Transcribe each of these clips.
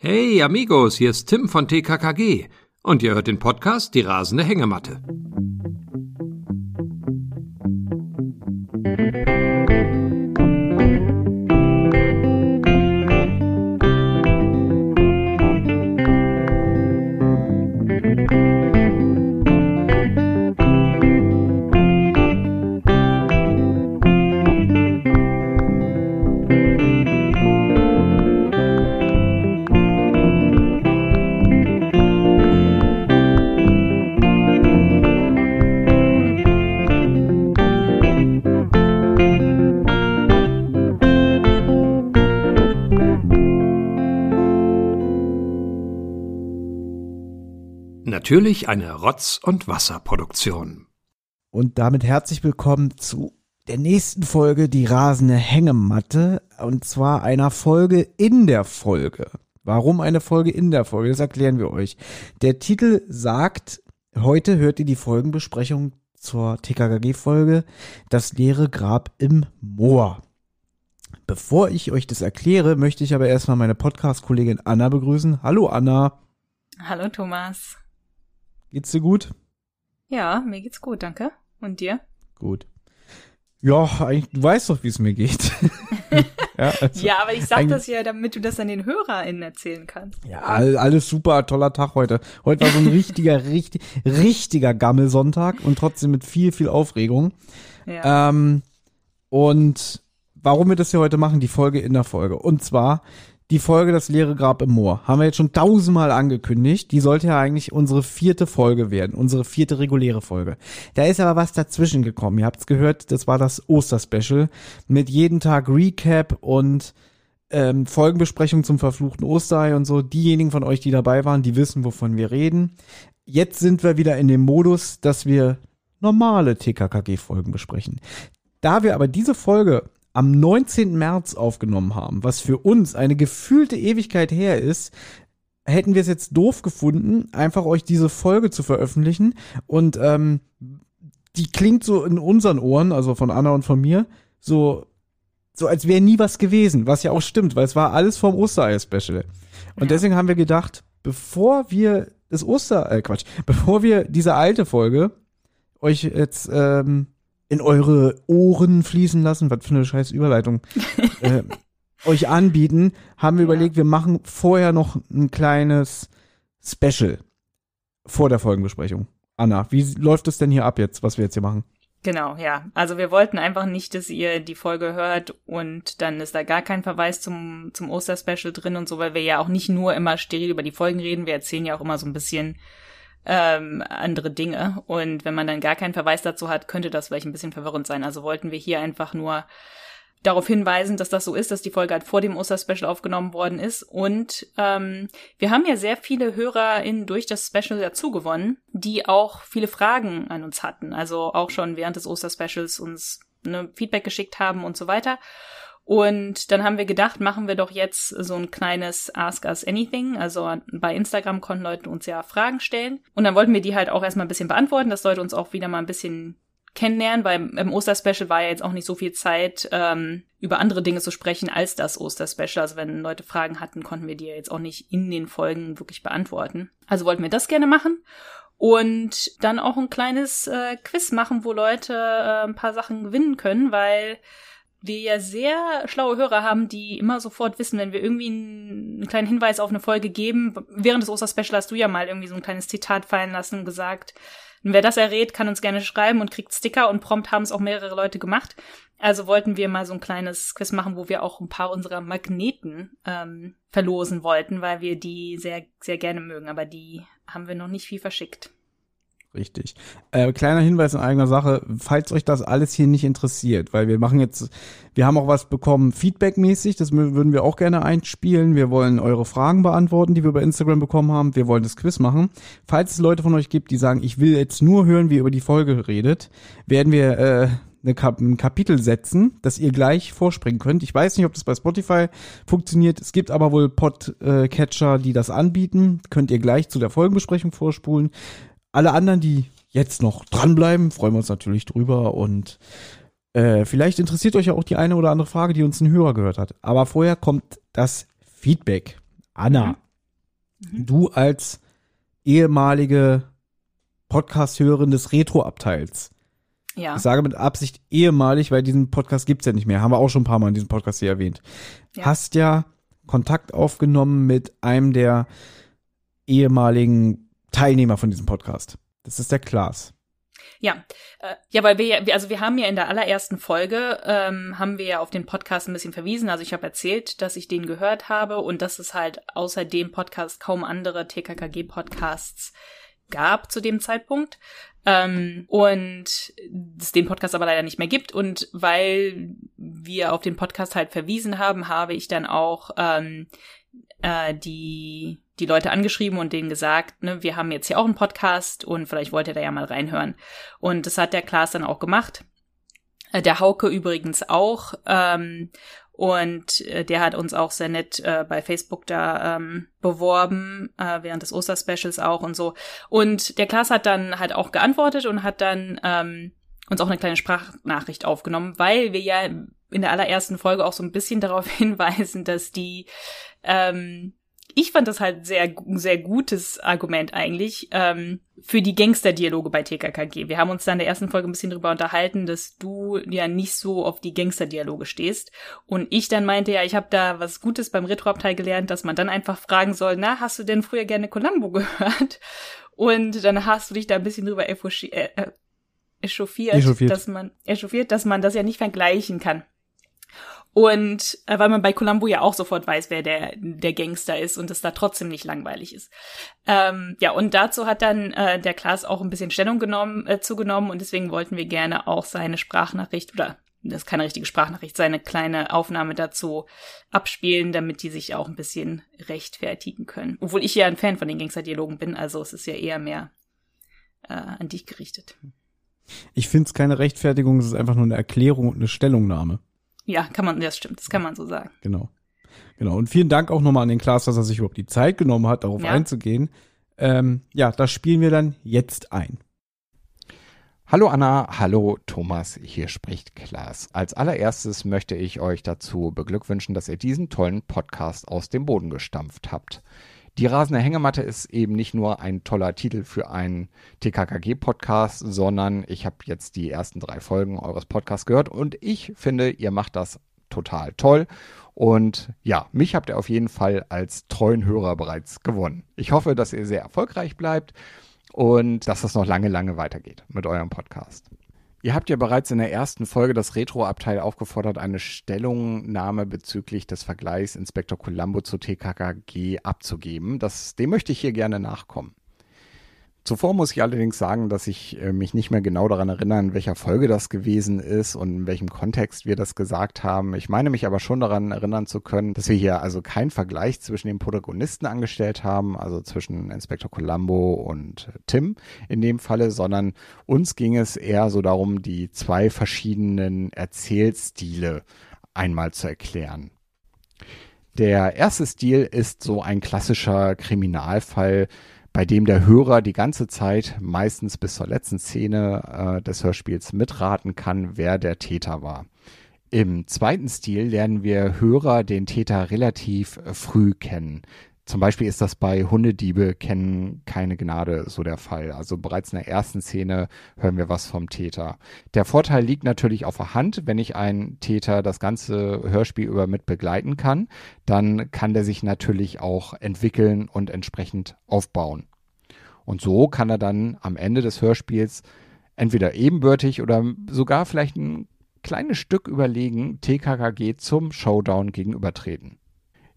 Hey Amigos, hier ist Tim von TKKG und ihr hört den Podcast Die rasende Hängematte. Natürlich eine Rotz- und Wasserproduktion. Und damit herzlich willkommen zu der nächsten Folge Die rasende Hängematte. Und zwar einer Folge in der Folge. Warum eine Folge in der Folge? Das erklären wir euch. Der Titel sagt, heute hört ihr die Folgenbesprechung zur TKKG-Folge Das leere Grab im Moor. Bevor ich euch das erkläre, möchte ich aber erstmal meine Podcast-Kollegin Anna begrüßen. Hallo Anna. Hallo Thomas. Geht's dir gut? Ja, mir geht's gut, danke. Und dir? Gut. Ja, eigentlich, du weißt doch, wie es mir geht. ja, also ja, aber ich sag das ja, damit du das an den HörerInnen erzählen kannst. Ja, alles super, toller Tag heute. Heute war so ein richtiger, richtig, richtiger Gammelsonntag und trotzdem mit viel, viel Aufregung. Ja. Ähm, und warum wir das hier heute machen, die Folge in der Folge. Und zwar die Folge Das leere Grab im Moor. Haben wir jetzt schon tausendmal angekündigt. Die sollte ja eigentlich unsere vierte Folge werden, unsere vierte reguläre Folge. Da ist aber was dazwischen gekommen. Ihr habt's gehört, das war das Osterspecial mit jeden Tag Recap und ähm, Folgenbesprechung zum verfluchten Osterei und so. Diejenigen von euch, die dabei waren, die wissen, wovon wir reden. Jetzt sind wir wieder in dem Modus, dass wir normale TKKG-Folgen besprechen. Da wir aber diese Folge am 19. März aufgenommen haben, was für uns eine gefühlte Ewigkeit her ist, hätten wir es jetzt doof gefunden, einfach euch diese Folge zu veröffentlichen. Und ähm, die klingt so in unseren Ohren, also von Anna und von mir, so, so als wäre nie was gewesen, was ja auch stimmt, weil es war alles vom Osterei-Special. Und ja. deswegen haben wir gedacht, bevor wir das Oster, äh Quatsch, bevor wir diese alte Folge euch jetzt ähm, in eure Ohren fließen lassen, was für eine scheiß Überleitung, äh, euch anbieten, haben wir ja. überlegt, wir machen vorher noch ein kleines Special vor der Folgenbesprechung. Anna, wie läuft es denn hier ab jetzt, was wir jetzt hier machen? Genau, ja. Also wir wollten einfach nicht, dass ihr die Folge hört und dann ist da gar kein Verweis zum, zum Osterspecial drin und so, weil wir ja auch nicht nur immer steril über die Folgen reden, wir erzählen ja auch immer so ein bisschen ähm, andere Dinge. Und wenn man dann gar keinen Verweis dazu hat, könnte das vielleicht ein bisschen verwirrend sein. Also wollten wir hier einfach nur darauf hinweisen, dass das so ist, dass die Folge halt vor dem Osterspecial aufgenommen worden ist. Und ähm, wir haben ja sehr viele HörerInnen durch das Special dazu gewonnen, die auch viele Fragen an uns hatten. Also auch schon während des Osterspecials uns ne, Feedback geschickt haben und so weiter. Und dann haben wir gedacht, machen wir doch jetzt so ein kleines Ask Us Anything. Also bei Instagram konnten Leute uns ja Fragen stellen. Und dann wollten wir die halt auch erstmal ein bisschen beantworten. Das sollte uns auch wieder mal ein bisschen kennenlernen, weil im Osterspecial war ja jetzt auch nicht so viel Zeit, ähm, über andere Dinge zu sprechen als das Osterspecial. Also wenn Leute Fragen hatten, konnten wir die ja jetzt auch nicht in den Folgen wirklich beantworten. Also wollten wir das gerne machen. Und dann auch ein kleines äh, Quiz machen, wo Leute äh, ein paar Sachen gewinnen können, weil wir ja sehr schlaue Hörer haben, die immer sofort wissen, wenn wir irgendwie einen, kleinen Hinweis auf eine Folge geben. Während des Osterspecial hast du ja mal irgendwie so ein kleines Zitat fallen lassen und gesagt, wer das errät, kann uns gerne schreiben und kriegt Sticker und prompt haben es auch mehrere Leute gemacht. Also wollten wir mal so ein kleines Quiz machen, wo wir auch ein paar unserer Magneten ähm, verlosen wollten, weil wir die sehr, sehr gerne mögen, aber die haben wir noch nicht viel verschickt. Richtig. Äh, kleiner Hinweis in eigener Sache, falls euch das alles hier nicht interessiert, weil wir machen jetzt, wir haben auch was bekommen, feedbackmäßig, das würden wir auch gerne einspielen. Wir wollen eure Fragen beantworten, die wir bei Instagram bekommen haben. Wir wollen das Quiz machen. Falls es Leute von euch gibt, die sagen, ich will jetzt nur hören, wie ihr über die Folge redet, werden wir äh, eine Kap ein Kapitel setzen, das ihr gleich vorspringen könnt. Ich weiß nicht, ob das bei Spotify funktioniert. Es gibt aber wohl Podcatcher, die das anbieten. Könnt ihr gleich zu der Folgenbesprechung vorspulen alle anderen, die jetzt noch dranbleiben, freuen wir uns natürlich drüber und äh, vielleicht interessiert euch ja auch die eine oder andere Frage, die uns ein Hörer gehört hat. Aber vorher kommt das Feedback. Anna, mhm. mhm. du als ehemalige Podcast-Hörerin des Retro-Abteils. Ja. Ich sage mit Absicht ehemalig, weil diesen Podcast gibt's ja nicht mehr. Haben wir auch schon ein paar Mal in diesem Podcast hier erwähnt. Ja. Hast ja Kontakt aufgenommen mit einem der ehemaligen Teilnehmer von diesem Podcast. Das ist der Klaas. Ja, äh, ja, weil wir ja, also wir haben ja in der allerersten Folge ähm, haben wir ja auf den Podcast ein bisschen verwiesen. Also ich habe erzählt, dass ich den gehört habe und dass es halt außer dem Podcast kaum andere TKKG-Podcasts gab zu dem Zeitpunkt. Ähm, und es den Podcast aber leider nicht mehr gibt. Und weil wir auf den Podcast halt verwiesen haben, habe ich dann auch ähm, äh, die die Leute angeschrieben und denen gesagt, ne, wir haben jetzt hier auch einen Podcast und vielleicht wollt ihr da ja mal reinhören. Und das hat der Klaas dann auch gemacht. Äh, der Hauke übrigens auch. Ähm, und äh, der hat uns auch sehr nett äh, bei Facebook da ähm, beworben, äh, während des Osterspecials auch und so. Und der Klaas hat dann halt auch geantwortet und hat dann ähm, uns auch eine kleine Sprachnachricht aufgenommen, weil wir ja in der allerersten Folge auch so ein bisschen darauf hinweisen, dass die ähm, ich fand das halt sehr, sehr gutes Argument eigentlich ähm, für die Gangster-Dialoge bei TKKG. Wir haben uns da in der ersten Folge ein bisschen drüber unterhalten, dass du ja nicht so auf die Gangster-Dialoge stehst. Und ich dann meinte, ja, ich habe da was Gutes beim Retro-Abteil gelernt, dass man dann einfach fragen soll, na, hast du denn früher gerne Columbo gehört? Und dann hast du dich da ein bisschen drüber äh, äh, echauffiert, echauffiert, dass man echauffiert, dass man das ja nicht vergleichen kann. Und äh, weil man bei Columbo ja auch sofort weiß, wer der, der Gangster ist und es da trotzdem nicht langweilig ist. Ähm, ja, und dazu hat dann äh, der Klaas auch ein bisschen Stellung genommen, äh, zugenommen und deswegen wollten wir gerne auch seine Sprachnachricht oder das ist keine richtige Sprachnachricht, seine kleine Aufnahme dazu abspielen, damit die sich auch ein bisschen rechtfertigen können. Obwohl ich ja ein Fan von den Gangster-Dialogen bin, also es ist ja eher mehr äh, an dich gerichtet. Ich finde es keine Rechtfertigung, es ist einfach nur eine Erklärung und eine Stellungnahme. Ja, kann man, das stimmt, das kann man so sagen. Genau. Genau. Und vielen Dank auch nochmal an den Klaas, dass er sich überhaupt die Zeit genommen hat, darauf ja. einzugehen. Ähm, ja, das spielen wir dann jetzt ein. Hallo Anna, hallo Thomas, hier spricht Klaas. Als allererstes möchte ich euch dazu beglückwünschen, dass ihr diesen tollen Podcast aus dem Boden gestampft habt. Die rasende Hängematte ist eben nicht nur ein toller Titel für einen TKKG-Podcast, sondern ich habe jetzt die ersten drei Folgen eures Podcasts gehört und ich finde, ihr macht das total toll. Und ja, mich habt ihr auf jeden Fall als treuen Hörer bereits gewonnen. Ich hoffe, dass ihr sehr erfolgreich bleibt und dass das noch lange, lange weitergeht mit eurem Podcast. Ihr habt ja bereits in der ersten Folge das Retro-Abteil aufgefordert, eine Stellungnahme bezüglich des Vergleichs Inspektor Columbo zu TKKG abzugeben. Das, dem möchte ich hier gerne nachkommen. Zuvor muss ich allerdings sagen, dass ich äh, mich nicht mehr genau daran erinnere, in welcher Folge das gewesen ist und in welchem Kontext wir das gesagt haben. Ich meine mich aber schon daran erinnern zu können, dass wir hier also keinen Vergleich zwischen den Protagonisten angestellt haben, also zwischen Inspektor Columbo und Tim in dem Falle, sondern uns ging es eher so darum, die zwei verschiedenen Erzählstile einmal zu erklären. Der erste Stil ist so ein klassischer Kriminalfall, bei dem der Hörer die ganze Zeit, meistens bis zur letzten Szene äh, des Hörspiels, mitraten kann, wer der Täter war. Im zweiten Stil lernen wir Hörer den Täter relativ früh kennen. Zum Beispiel ist das bei Hundediebe kennen keine Gnade so der Fall. Also bereits in der ersten Szene hören wir was vom Täter. Der Vorteil liegt natürlich auf der Hand, wenn ich einen Täter das ganze Hörspiel über mit begleiten kann, dann kann der sich natürlich auch entwickeln und entsprechend aufbauen. Und so kann er dann am Ende des Hörspiels entweder ebenbürtig oder sogar vielleicht ein kleines Stück überlegen TKKG zum Showdown gegenübertreten.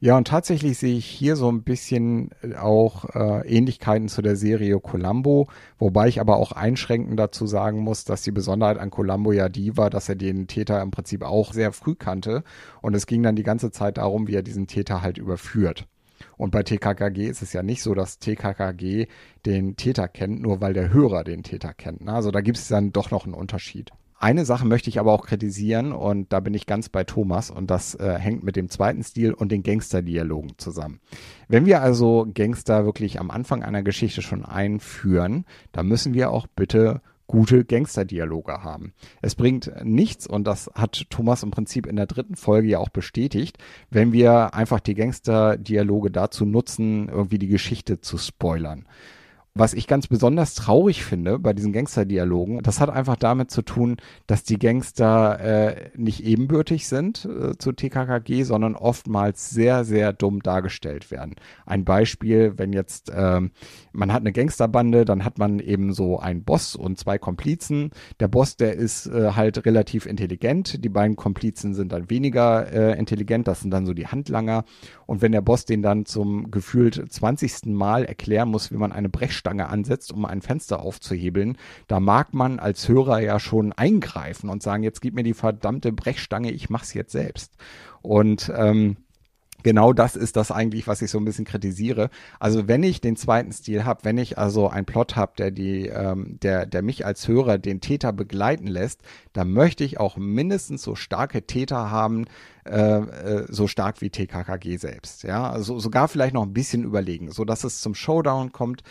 Ja, und tatsächlich sehe ich hier so ein bisschen äh, auch äh, Ähnlichkeiten zu der Serie Columbo, wobei ich aber auch einschränkend dazu sagen muss, dass die Besonderheit an Columbo ja die war, dass er den Täter im Prinzip auch sehr früh kannte und es ging dann die ganze Zeit darum, wie er diesen Täter halt überführt. Und bei TKKG ist es ja nicht so, dass TKKG den Täter kennt, nur weil der Hörer den Täter kennt. Ne? Also da gibt es dann doch noch einen Unterschied. Eine Sache möchte ich aber auch kritisieren und da bin ich ganz bei Thomas und das äh, hängt mit dem zweiten Stil und den Gangster-Dialogen zusammen. Wenn wir also Gangster wirklich am Anfang einer Geschichte schon einführen, dann müssen wir auch bitte gute Gangsterdialoge haben. Es bringt nichts, und das hat Thomas im Prinzip in der dritten Folge ja auch bestätigt, wenn wir einfach die Gangsterdialoge dazu nutzen, irgendwie die Geschichte zu spoilern. Was ich ganz besonders traurig finde bei diesen Gangster-Dialogen, das hat einfach damit zu tun, dass die Gangster äh, nicht ebenbürtig sind äh, zu TKKG, sondern oftmals sehr, sehr dumm dargestellt werden. Ein Beispiel, wenn jetzt ähm, man hat eine Gangsterbande, dann hat man eben so einen Boss und zwei Komplizen. Der Boss, der ist äh, halt relativ intelligent, die beiden Komplizen sind dann weniger äh, intelligent, das sind dann so die Handlanger. Und wenn der Boss den dann zum gefühlt 20. Mal erklären muss, wie man eine Brechstange ansetzt, um ein Fenster aufzuhebeln, da mag man als Hörer ja schon eingreifen und sagen, jetzt gib mir die verdammte Brechstange, ich mach's jetzt selbst. Und ähm, genau das ist das eigentlich, was ich so ein bisschen kritisiere. Also wenn ich den zweiten Stil habe, wenn ich also einen Plot habe, der ähm, der, der mich als Hörer den Täter begleiten lässt, dann möchte ich auch mindestens so starke Täter haben, äh, äh so stark wie TKKG selbst. Ja, also sogar vielleicht noch ein bisschen überlegen, so dass es zum Showdown kommt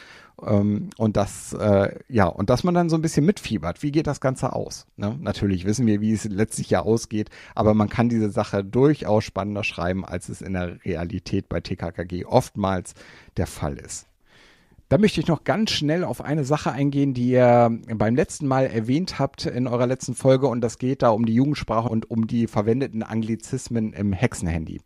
ähm, und das, äh, ja, und dass man dann so ein bisschen mitfiebert. Wie geht das Ganze aus? Ne? Natürlich wissen wir, wie es letztlich ja ausgeht, aber man kann diese Sache durchaus spannender schreiben, als es in der Realität bei TKKG oftmals der Fall ist. Da möchte ich noch ganz schnell auf eine Sache eingehen, die ihr beim letzten Mal erwähnt habt in eurer letzten Folge und das geht da um die Jugendsprache und um die verwendeten Anglizismen im Hexenhandy.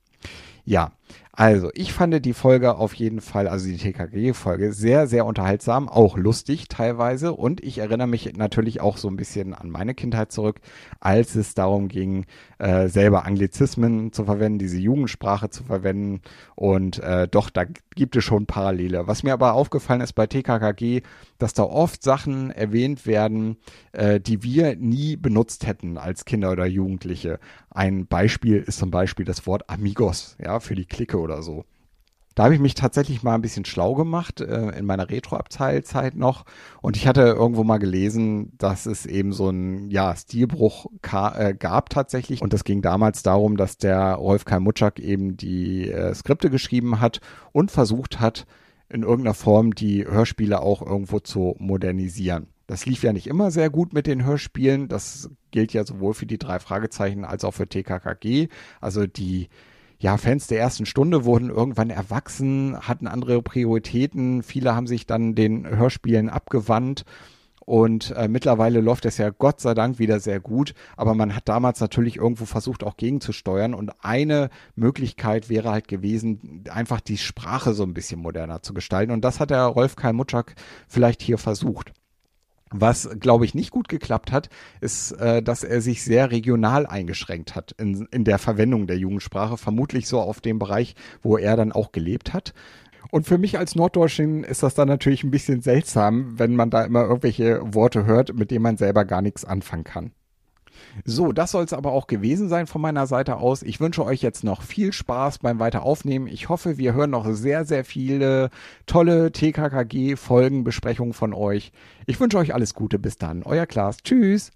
Ja, also, ich fand die Folge auf jeden Fall, also die TKG-Folge, sehr, sehr unterhaltsam, auch lustig teilweise. Und ich erinnere mich natürlich auch so ein bisschen an meine Kindheit zurück, als es darum ging, äh, selber Anglizismen zu verwenden, diese Jugendsprache zu verwenden. Und äh, doch, da gibt es schon Parallele. Was mir aber aufgefallen ist bei TKKG, dass da oft Sachen erwähnt werden, äh, die wir nie benutzt hätten als Kinder oder Jugendliche. Ein Beispiel ist zum Beispiel das Wort Amigos, ja, für die Clique oder so. Da habe ich mich tatsächlich mal ein bisschen schlau gemacht äh, in meiner Retro-Abteilzeit noch. Und ich hatte irgendwo mal gelesen, dass es eben so einen ja, Stilbruch äh, gab tatsächlich. Und das ging damals darum, dass der Rolf Kai Mutschak eben die äh, Skripte geschrieben hat und versucht hat, in irgendeiner Form die Hörspiele auch irgendwo zu modernisieren. Das lief ja nicht immer sehr gut mit den Hörspielen. Das gilt ja sowohl für die drei Fragezeichen als auch für TKKG. Also die ja, Fans der ersten Stunde wurden irgendwann erwachsen, hatten andere Prioritäten. Viele haben sich dann den Hörspielen abgewandt. Und äh, mittlerweile läuft es ja Gott sei Dank wieder sehr gut. Aber man hat damals natürlich irgendwo versucht, auch gegenzusteuern. Und eine Möglichkeit wäre halt gewesen, einfach die Sprache so ein bisschen moderner zu gestalten. Und das hat der Rolf Kai Mutschak vielleicht hier versucht. Was, glaube ich, nicht gut geklappt hat, ist, äh, dass er sich sehr regional eingeschränkt hat in, in der Verwendung der Jugendsprache, vermutlich so auf dem Bereich, wo er dann auch gelebt hat. Und für mich als Norddeutschen ist das dann natürlich ein bisschen seltsam, wenn man da immer irgendwelche Worte hört, mit denen man selber gar nichts anfangen kann. So, das soll es aber auch gewesen sein von meiner Seite aus. Ich wünsche euch jetzt noch viel Spaß beim Weiteraufnehmen. Ich hoffe, wir hören noch sehr, sehr viele tolle TKKG-Folgen, Besprechungen von euch. Ich wünsche euch alles Gute. Bis dann. Euer Klaas. Tschüss.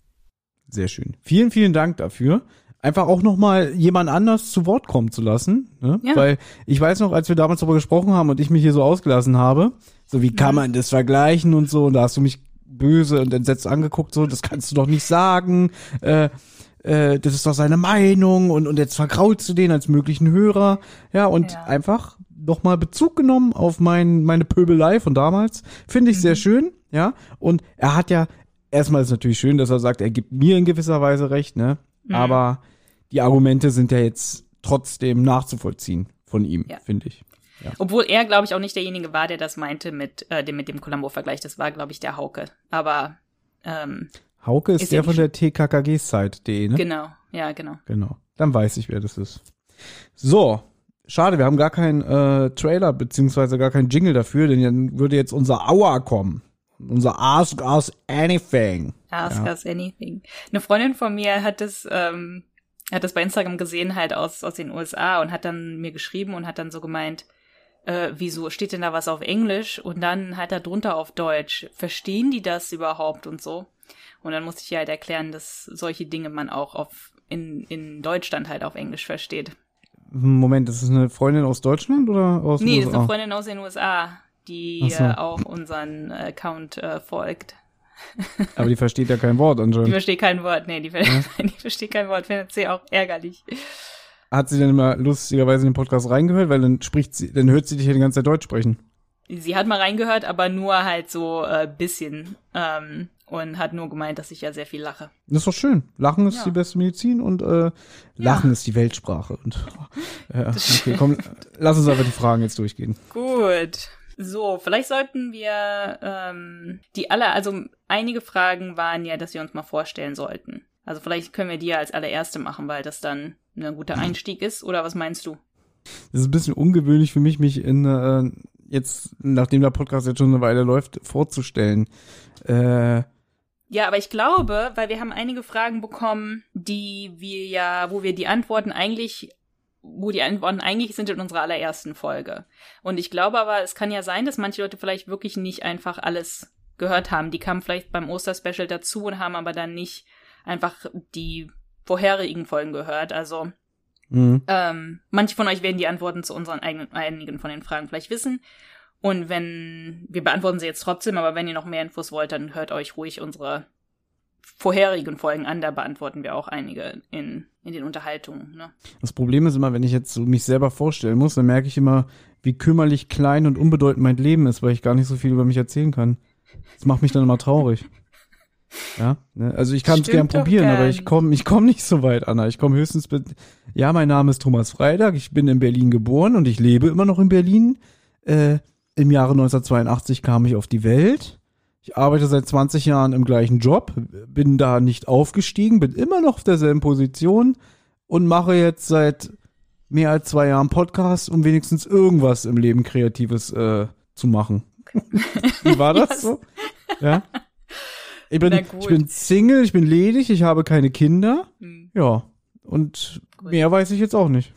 Sehr schön. Vielen, vielen Dank dafür einfach auch noch mal jemand anders zu Wort kommen zu lassen, ne? ja. weil ich weiß noch, als wir damals darüber gesprochen haben und ich mich hier so ausgelassen habe, so wie kann man das vergleichen und so, und da hast du mich böse und entsetzt angeguckt, so, das kannst du doch nicht sagen, äh, äh, das ist doch seine Meinung und, und jetzt vergraulst du den als möglichen Hörer, ja, und ja. einfach nochmal Bezug genommen auf mein, meine Pöbelei von damals, finde ich mhm. sehr schön, ja, und er hat ja, erstmal ist natürlich schön, dass er sagt, er gibt mir in gewisser Weise recht, ne, mhm. aber die Argumente sind ja jetzt trotzdem nachzuvollziehen von ihm, ja. finde ich. Ja. Obwohl er, glaube ich, auch nicht derjenige war, der das meinte mit, äh, dem, mit dem Columbo-Vergleich. Das war, glaube ich, der Hauke. Aber ähm, Hauke ist, ist der von der TKKG-Site.de, ne? Genau, ja, genau. Genau. Dann weiß ich, wer das ist. So, schade, wir haben gar keinen äh, Trailer beziehungsweise gar keinen Jingle dafür, denn dann würde jetzt unser Aua kommen. Unser Ask Us Anything. Ask ja. Us Anything. Eine Freundin von mir hat das, ähm, hat das bei Instagram gesehen halt aus, aus den USA und hat dann mir geschrieben und hat dann so gemeint, äh, wieso steht denn da was auf Englisch und dann halt da drunter auf Deutsch. Verstehen die das überhaupt und so? Und dann musste ich halt erklären, dass solche Dinge man auch auf, in, in Deutschland halt auf Englisch versteht. Moment, das ist eine Freundin aus Deutschland oder aus Nee, USA? das ist eine Freundin aus den USA, die so. äh, auch unseren Account äh, folgt. Aber die versteht ja kein Wort anscheinend. Die versteht kein Wort, nee, die, ver ja? die versteht kein Wort, findet sie auch ärgerlich. Hat sie denn immer lustigerweise in den Podcast reingehört? Weil dann spricht sie, dann hört sie dich ja die ganze Zeit Deutsch sprechen. Sie hat mal reingehört, aber nur halt so äh, bisschen. Ähm, und hat nur gemeint, dass ich ja sehr viel lache. Das ist doch schön. Lachen ist ja. die beste Medizin und äh, Lachen ja. ist die Weltsprache. Und äh, okay, komm, lass uns einfach die Fragen jetzt durchgehen. Gut. So, vielleicht sollten wir ähm, die alle, also einige Fragen waren ja, dass wir uns mal vorstellen sollten. Also vielleicht können wir die ja als allererste machen, weil das dann ein guter Einstieg ist. Oder was meinst du? Das ist ein bisschen ungewöhnlich für mich, mich in äh, jetzt, nachdem der Podcast jetzt schon eine Weile läuft, vorzustellen. Äh, ja, aber ich glaube, weil wir haben einige Fragen bekommen, die wir ja, wo wir die Antworten eigentlich, wo die Antworten eigentlich sind in unserer allerersten Folge. Und ich glaube aber, es kann ja sein, dass manche Leute vielleicht wirklich nicht einfach alles gehört haben. Die kamen vielleicht beim Osterspecial dazu und haben aber dann nicht einfach die vorherigen Folgen gehört. Also mhm. ähm, manche von euch werden die Antworten zu unseren eigenen einigen von den Fragen vielleicht wissen. Und wenn, wir beantworten sie jetzt trotzdem, aber wenn ihr noch mehr Infos wollt, dann hört euch ruhig unsere vorherigen Folgen an, da beantworten wir auch einige in, in den Unterhaltungen. Ne? Das Problem ist immer, wenn ich jetzt so mich selber vorstellen muss, dann merke ich immer, wie kümmerlich klein und unbedeutend mein Leben ist, weil ich gar nicht so viel über mich erzählen kann. Das macht mich dann immer traurig. Ja, ne? also ich kann es gern probieren, gern. aber ich komme ich komm nicht so weit, Anna. Ich komme höchstens mit, ja, mein Name ist Thomas Freitag, ich bin in Berlin geboren und ich lebe immer noch in Berlin. Äh, im Jahre 1982 kam ich auf die Welt. Ich arbeite seit 20 Jahren im gleichen Job, bin da nicht aufgestiegen, bin immer noch auf derselben Position und mache jetzt seit mehr als zwei Jahren Podcast, um wenigstens irgendwas im Leben Kreatives äh, zu machen. Wie war das yes. so? Ja. Ich bin, ich bin Single, ich bin ledig, ich habe keine Kinder. Hm. Ja. Und gut. mehr weiß ich jetzt auch nicht.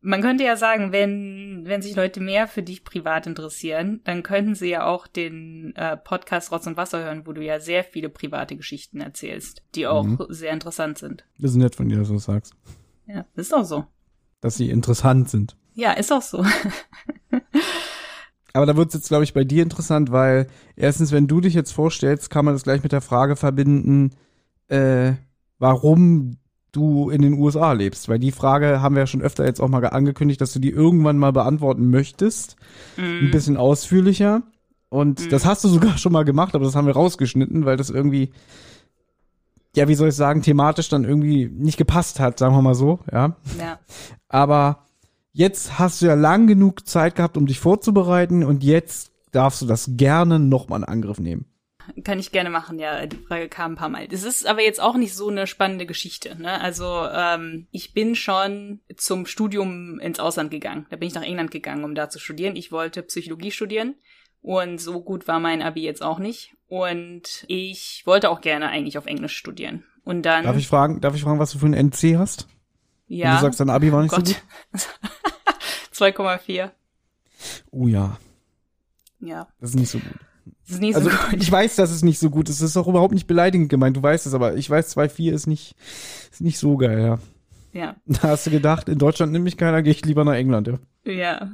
Man könnte ja sagen, wenn, wenn sich Leute mehr für dich privat interessieren, dann könnten sie ja auch den äh, Podcast Rotz und Wasser hören, wo du ja sehr viele private Geschichten erzählst, die auch mhm. sehr interessant sind. Das ist nett von dir, dass du das sagst. Ja, ist auch so. Dass sie interessant sind. Ja, ist auch so. Aber da wird es jetzt, glaube ich, bei dir interessant, weil erstens, wenn du dich jetzt vorstellst, kann man das gleich mit der Frage verbinden, äh, warum du in den USA lebst? Weil die Frage haben wir ja schon öfter jetzt auch mal angekündigt, dass du die irgendwann mal beantworten möchtest. Mm. Ein bisschen ausführlicher. Und mm. das hast du sogar schon mal gemacht, aber das haben wir rausgeschnitten, weil das irgendwie, ja, wie soll ich sagen, thematisch dann irgendwie nicht gepasst hat, sagen wir mal so, ja. Ja. Aber jetzt hast du ja lang genug Zeit gehabt, um dich vorzubereiten und jetzt darfst du das gerne nochmal in Angriff nehmen kann ich gerne machen, ja. Die Frage kam ein paar Mal. Das ist aber jetzt auch nicht so eine spannende Geschichte. Ne? Also ähm, ich bin schon zum Studium ins Ausland gegangen. Da bin ich nach England gegangen, um da zu studieren. Ich wollte Psychologie studieren. Und so gut war mein Abi jetzt auch nicht. Und ich wollte auch gerne eigentlich auf Englisch studieren. Und dann. Darf ich fragen, darf ich fragen, was du für ein NC hast? Ja. Und du sagst, dein Abi war nicht Gott. so gut? 2,4. Oh ja. Ja. Das ist nicht so gut. Das ist nicht so also, gut. Ich weiß, dass es nicht so gut ist. Es ist auch überhaupt nicht beleidigend gemeint. Du weißt es, aber ich weiß, 2,4 ist nicht, ist nicht so geil, ja. Ja. Da hast du gedacht, in Deutschland nimmt mich keiner, gehe ich lieber nach England, ja. Ja.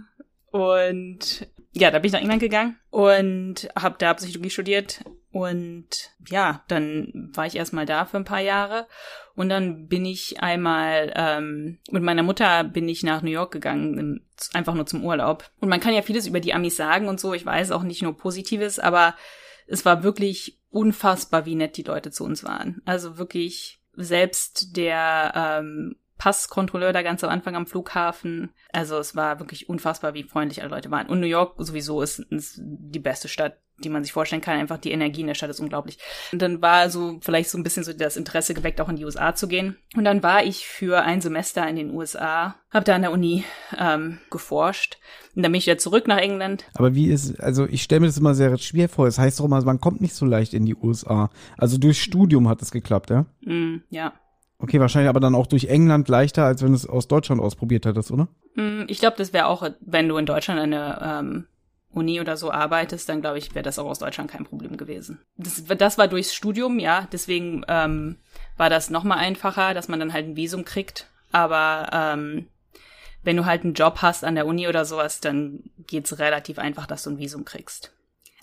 Und ja, da bin ich nach England gegangen und habe da Psychologie studiert und ja, dann war ich erstmal da für ein paar Jahre und dann bin ich einmal ähm, mit meiner Mutter bin ich nach New York gegangen, einfach nur zum Urlaub. Und man kann ja vieles über die Amis sagen und so, ich weiß auch nicht nur Positives, aber es war wirklich unfassbar, wie nett die Leute zu uns waren. Also wirklich selbst der ähm, Passkontrolleur da ganz am Anfang am Flughafen. Also es war wirklich unfassbar, wie freundlich alle Leute waren. Und New York sowieso ist, ist die beste Stadt, die man sich vorstellen kann. Einfach die Energie in der Stadt ist unglaublich. Und dann war so vielleicht so ein bisschen so das Interesse geweckt, auch in die USA zu gehen. Und dann war ich für ein Semester in den USA, habe da an der Uni ähm, geforscht. Und dann bin ich wieder zurück nach England. Aber wie ist, also ich stelle mir das immer sehr schwer vor. Das heißt doch immer, man kommt nicht so leicht in die USA. Also durch Studium hat es geklappt, ja? Mm, ja. Okay, wahrscheinlich aber dann auch durch England leichter, als wenn du es aus Deutschland ausprobiert hättest, oder? Mm, ich glaube, das wäre auch, wenn du in Deutschland eine ähm, Uni oder so arbeitest, dann glaube ich, wäre das auch aus Deutschland kein Problem gewesen. Das, das war durchs Studium, ja, deswegen ähm, war das nochmal einfacher, dass man dann halt ein Visum kriegt. Aber ähm, wenn du halt einen Job hast an der Uni oder sowas, dann geht's relativ einfach, dass du ein Visum kriegst.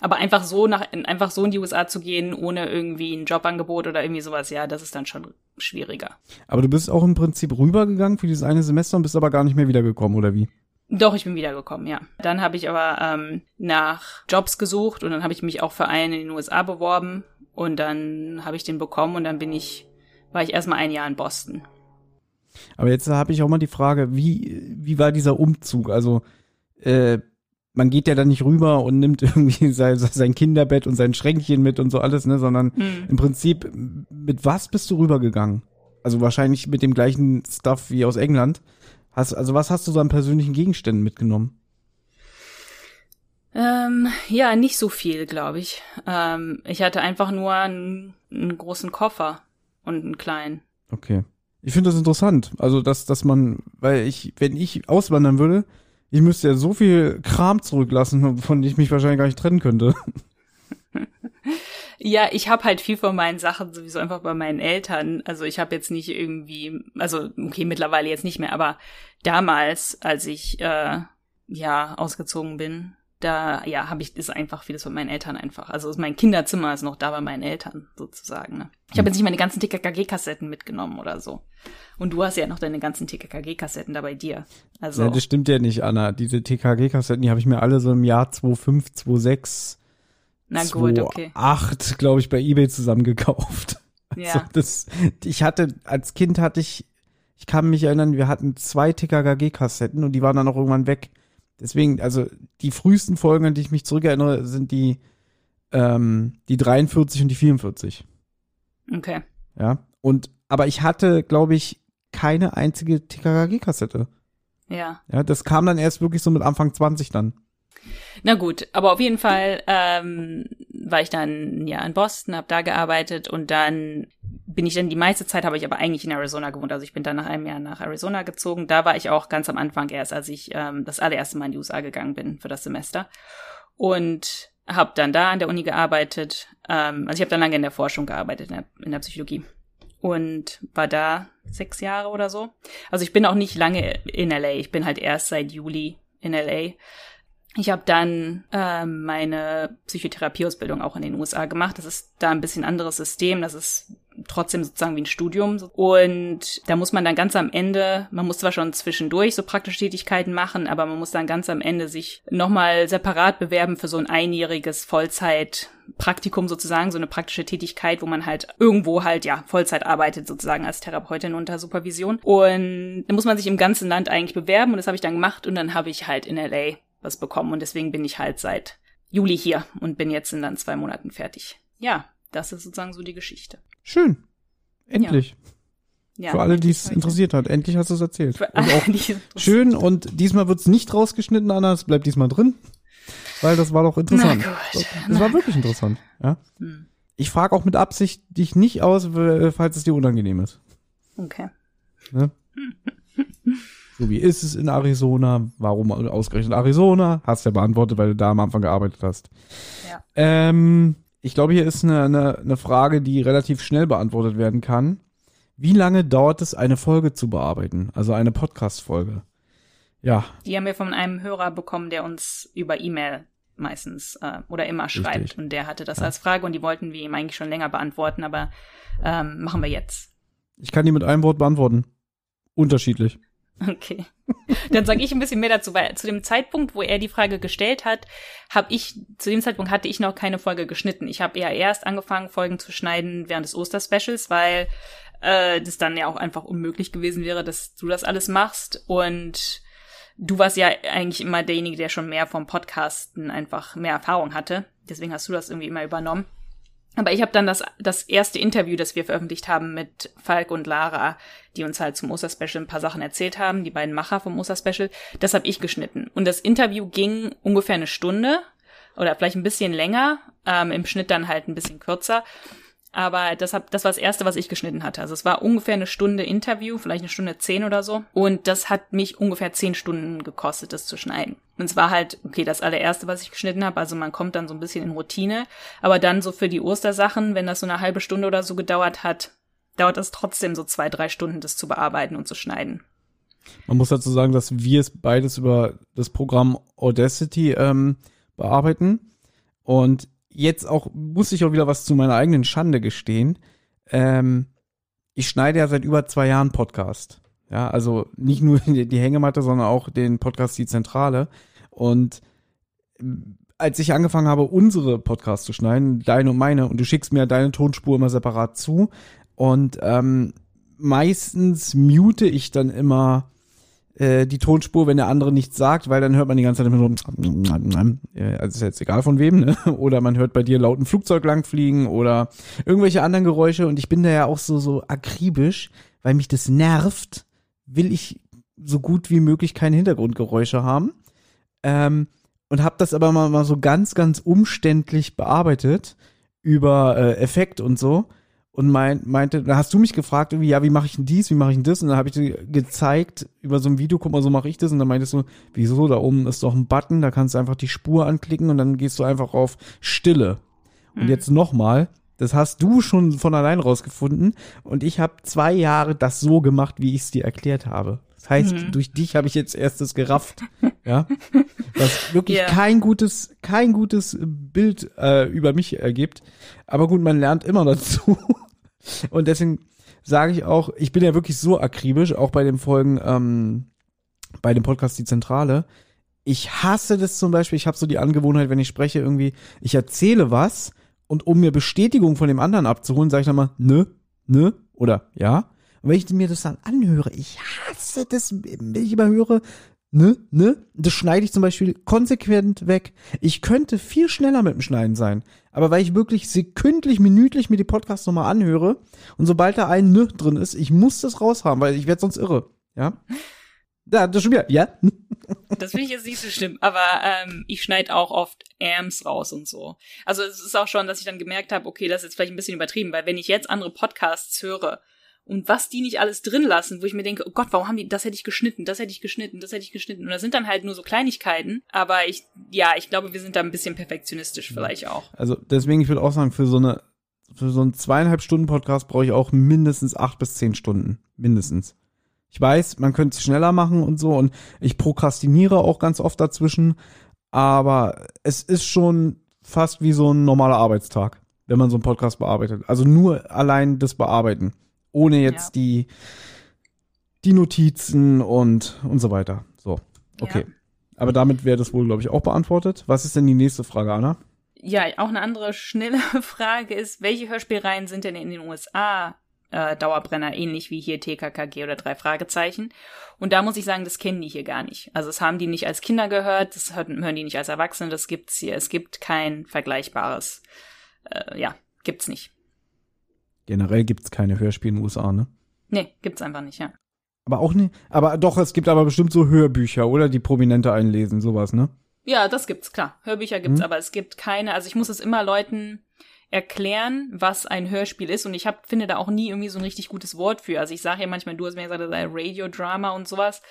Aber einfach so nach, einfach so in die USA zu gehen, ohne irgendwie ein Jobangebot oder irgendwie sowas, ja, das ist dann schon schwieriger. Aber du bist auch im Prinzip rübergegangen für dieses eine Semester und bist aber gar nicht mehr wiedergekommen, oder wie? Doch, ich bin wiedergekommen, ja. Dann habe ich aber ähm, nach Jobs gesucht und dann habe ich mich auch für einen in den USA beworben und dann habe ich den bekommen und dann bin ich, war ich erstmal ein Jahr in Boston. Aber jetzt habe ich auch mal die Frage, wie, wie war dieser Umzug? Also, äh, man geht ja dann nicht rüber und nimmt irgendwie sein, sein Kinderbett und sein Schränkchen mit und so alles, ne, sondern hm. im Prinzip, mit was bist du rübergegangen? Also wahrscheinlich mit dem gleichen Stuff wie aus England. Hast, also was hast du so an persönlichen Gegenständen mitgenommen? Ähm, ja, nicht so viel, glaube ich. Ähm, ich hatte einfach nur einen, einen großen Koffer und einen kleinen. Okay. Ich finde das interessant. Also, dass, dass man, weil ich, wenn ich auswandern würde, ich müsste ja so viel Kram zurücklassen, von dem ich mich wahrscheinlich gar nicht trennen könnte. Ja, ich habe halt viel von meinen Sachen sowieso einfach bei meinen Eltern. Also ich habe jetzt nicht irgendwie, also okay, mittlerweile jetzt nicht mehr, aber damals, als ich äh, ja ausgezogen bin, da ja habe ich ist einfach vieles von meinen Eltern einfach. Also mein Kinderzimmer ist noch da bei meinen Eltern sozusagen. Ne? Ich habe jetzt nicht meine ganzen TKKG-Kassetten mitgenommen oder so. Und du hast ja noch deine ganzen TKKG-Kassetten da bei dir. Also ja, das stimmt ja nicht, Anna. Diese TKG-Kassetten, die habe ich mir alle so im Jahr 2005, 2006, Na gut, 2008, okay. glaube ich, bei eBay zusammengekauft. Ja. Also das, ich hatte, als Kind hatte ich, ich kann mich erinnern, wir hatten zwei TKKG-Kassetten und die waren dann auch irgendwann weg. Deswegen, also die frühesten Folgen, an die ich mich zurückerinnere, sind die, ähm, die 43 und die 44. Okay. Ja. Und, aber ich hatte, glaube ich, keine einzige TKKG-Kassette. Ja. Ja, das kam dann erst wirklich so mit Anfang 20 dann. Na gut, aber auf jeden Fall ähm, war ich dann ja in Boston, habe da gearbeitet und dann bin ich dann die meiste Zeit habe ich aber eigentlich in Arizona gewohnt. Also ich bin dann nach einem Jahr nach Arizona gezogen. Da war ich auch ganz am Anfang erst, als ich ähm, das allererste Mal in die USA gegangen bin für das Semester und habe dann da an der Uni gearbeitet. Ähm, also ich habe dann lange in der Forschung gearbeitet in der, in der Psychologie und war da sechs Jahre oder so. Also ich bin auch nicht lange in LA. Ich bin halt erst seit Juli in LA. Ich habe dann äh, meine Psychotherapieausbildung auch in den USA gemacht. Das ist da ein bisschen anderes System. Das ist trotzdem sozusagen wie ein Studium. Und da muss man dann ganz am Ende, man muss zwar schon zwischendurch so praktische Tätigkeiten machen, aber man muss dann ganz am Ende sich nochmal separat bewerben für so ein einjähriges Vollzeitpraktikum sozusagen, so eine praktische Tätigkeit, wo man halt irgendwo halt, ja, Vollzeit arbeitet sozusagen als Therapeutin unter Supervision. Und da muss man sich im ganzen Land eigentlich bewerben und das habe ich dann gemacht und dann habe ich halt in LA was bekommen. Und deswegen bin ich halt seit Juli hier und bin jetzt in dann zwei Monaten fertig. Ja, das ist sozusagen so die Geschichte. Schön. Endlich. Ja. Für alle, die es interessiert hat. Endlich hast du es erzählt. Für und auch schön und diesmal wird es nicht rausgeschnitten, Anna. Es bleibt diesmal drin. Weil das war doch interessant. Es war wirklich interessant. Ja. Hm. Ich frage auch mit Absicht dich nicht aus, falls es dir unangenehm ist. Okay. Ne? Wie ist es in Arizona? Warum ausgerechnet Arizona? Hast ja beantwortet, weil du da am Anfang gearbeitet hast. Ja. Ähm, ich glaube, hier ist eine, eine, eine Frage, die relativ schnell beantwortet werden kann. Wie lange dauert es, eine Folge zu bearbeiten? Also eine Podcast-Folge? Ja. Die haben wir von einem Hörer bekommen, der uns über E-Mail meistens äh, oder immer schreibt. Richtig. Und der hatte das ja. als Frage und die wollten wir ihm eigentlich schon länger beantworten, aber ähm, machen wir jetzt. Ich kann die mit einem Wort beantworten. Unterschiedlich. Okay. Dann sage ich ein bisschen mehr dazu, weil zu dem Zeitpunkt, wo er die Frage gestellt hat, habe ich, zu dem Zeitpunkt hatte ich noch keine Folge geschnitten. Ich habe ja erst angefangen, Folgen zu schneiden während des Osterspecials, weil äh, das dann ja auch einfach unmöglich gewesen wäre, dass du das alles machst. Und du warst ja eigentlich immer derjenige, der schon mehr vom Podcasten einfach mehr Erfahrung hatte. Deswegen hast du das irgendwie immer übernommen. Aber ich habe dann das, das erste Interview, das wir veröffentlicht haben mit Falk und Lara, die uns halt zum Osterspecial ein paar Sachen erzählt haben, die beiden Macher vom Osterspecial, das habe ich geschnitten. Und das Interview ging ungefähr eine Stunde oder vielleicht ein bisschen länger, ähm, im Schnitt dann halt ein bisschen kürzer. Aber das, hab, das war das erste, was ich geschnitten hatte. Also es war ungefähr eine Stunde Interview, vielleicht eine Stunde zehn oder so. Und das hat mich ungefähr zehn Stunden gekostet, das zu schneiden. Und es war halt, okay, das allererste, was ich geschnitten habe. Also man kommt dann so ein bisschen in Routine. Aber dann so für die Ostersachen, wenn das so eine halbe Stunde oder so gedauert hat, dauert es trotzdem so zwei, drei Stunden, das zu bearbeiten und zu schneiden. Man muss dazu sagen, dass wir es beides über das Programm Audacity ähm, bearbeiten. Und jetzt auch, muss ich auch wieder was zu meiner eigenen Schande gestehen. Ähm, ich schneide ja seit über zwei Jahren Podcast. Ja, also nicht nur die Hängematte, sondern auch den Podcast Die Zentrale. Und als ich angefangen habe, unsere Podcasts zu schneiden, deine und meine, und du schickst mir deine Tonspur immer separat zu. Und ähm, meistens mute ich dann immer äh, die Tonspur, wenn der andere nichts sagt, weil dann hört man die ganze Zeit immer so, äh, also ist jetzt egal von wem, ne? Oder man hört bei dir lauten Flugzeug langfliegen oder irgendwelche anderen Geräusche und ich bin da ja auch so, so akribisch, weil mich das nervt, will ich so gut wie möglich keine Hintergrundgeräusche haben. Ähm, und habe das aber mal, mal so ganz, ganz umständlich bearbeitet über äh, Effekt und so und mein, meinte, da hast du mich gefragt, irgendwie, ja, wie mache ich denn dies, wie mache ich denn das? Und dann habe ich dir gezeigt über so ein Video, guck mal, so mache ich das. Und dann meintest du, wieso, da oben ist doch ein Button, da kannst du einfach die Spur anklicken und dann gehst du einfach auf Stille. Und mhm. jetzt nochmal, das hast du schon von allein rausgefunden und ich habe zwei Jahre das so gemacht, wie ich es dir erklärt habe. Das heißt, mhm. durch dich habe ich jetzt erst das gerafft. ja. Was wirklich yeah. kein gutes, kein gutes Bild äh, über mich ergibt. Aber gut, man lernt immer dazu. Und deswegen sage ich auch, ich bin ja wirklich so akribisch, auch bei den Folgen, ähm, bei dem Podcast Die Zentrale. Ich hasse das zum Beispiel, ich habe so die Angewohnheit, wenn ich spreche, irgendwie, ich erzähle was und um mir Bestätigung von dem anderen abzuholen, sage ich dann mal, nö, nö oder ja. Und wenn ich mir das dann anhöre, ich hasse das, wenn ich immer höre, ne, ne, das schneide ich zum Beispiel konsequent weg. Ich könnte viel schneller mit dem Schneiden sein. Aber weil ich wirklich sekündlich, minütlich mir die Podcasts nochmal anhöre und sobald da ein ne drin ist, ich muss das raushaben, weil ich werde sonst irre. Ja. Ja, das schon wieder, ja. Das finde ich jetzt nicht so schlimm, aber ähm, ich schneide auch oft Ams raus und so. Also es ist auch schon, dass ich dann gemerkt habe, okay, das ist jetzt vielleicht ein bisschen übertrieben, weil wenn ich jetzt andere Podcasts höre, und was die nicht alles drin lassen, wo ich mir denke, oh Gott, warum haben die, das hätte ich geschnitten, das hätte ich geschnitten, das hätte ich geschnitten. Und das sind dann halt nur so Kleinigkeiten, aber ich, ja, ich glaube, wir sind da ein bisschen perfektionistisch vielleicht auch. Also deswegen, ich würde auch sagen, für so eine, für so einen zweieinhalb Stunden Podcast brauche ich auch mindestens acht bis zehn Stunden. Mindestens. Ich weiß, man könnte es schneller machen und so und ich prokrastiniere auch ganz oft dazwischen, aber es ist schon fast wie so ein normaler Arbeitstag, wenn man so einen Podcast bearbeitet. Also nur allein das Bearbeiten ohne jetzt ja. die, die Notizen und, und so weiter. So, okay. Ja. Aber damit wäre das wohl, glaube ich, auch beantwortet. Was ist denn die nächste Frage, Anna? Ja, auch eine andere schnelle Frage ist, welche Hörspielreihen sind denn in den USA äh, Dauerbrenner, ähnlich wie hier TKKG oder drei Fragezeichen? Und da muss ich sagen, das kennen die hier gar nicht. Also das haben die nicht als Kinder gehört, das hören, die nicht als Erwachsene, das gibt's hier. Es gibt kein vergleichbares, äh, ja, gibt's nicht. Generell gibt's keine Hörspiele in den USA, ne? Nee, gibt's einfach nicht, ja. Aber auch nicht. Aber doch, es gibt aber bestimmt so Hörbücher, oder? Die Prominente einlesen, sowas, ne? Ja, das gibt's, klar. Hörbücher gibt's, hm. aber es gibt keine, also ich muss es immer Leuten erklären, was ein Hörspiel ist und ich hab, finde da auch nie irgendwie so ein richtig gutes Wort für. Also ich sage ja manchmal, du hast mir gesagt, das sei Radiodrama und sowas,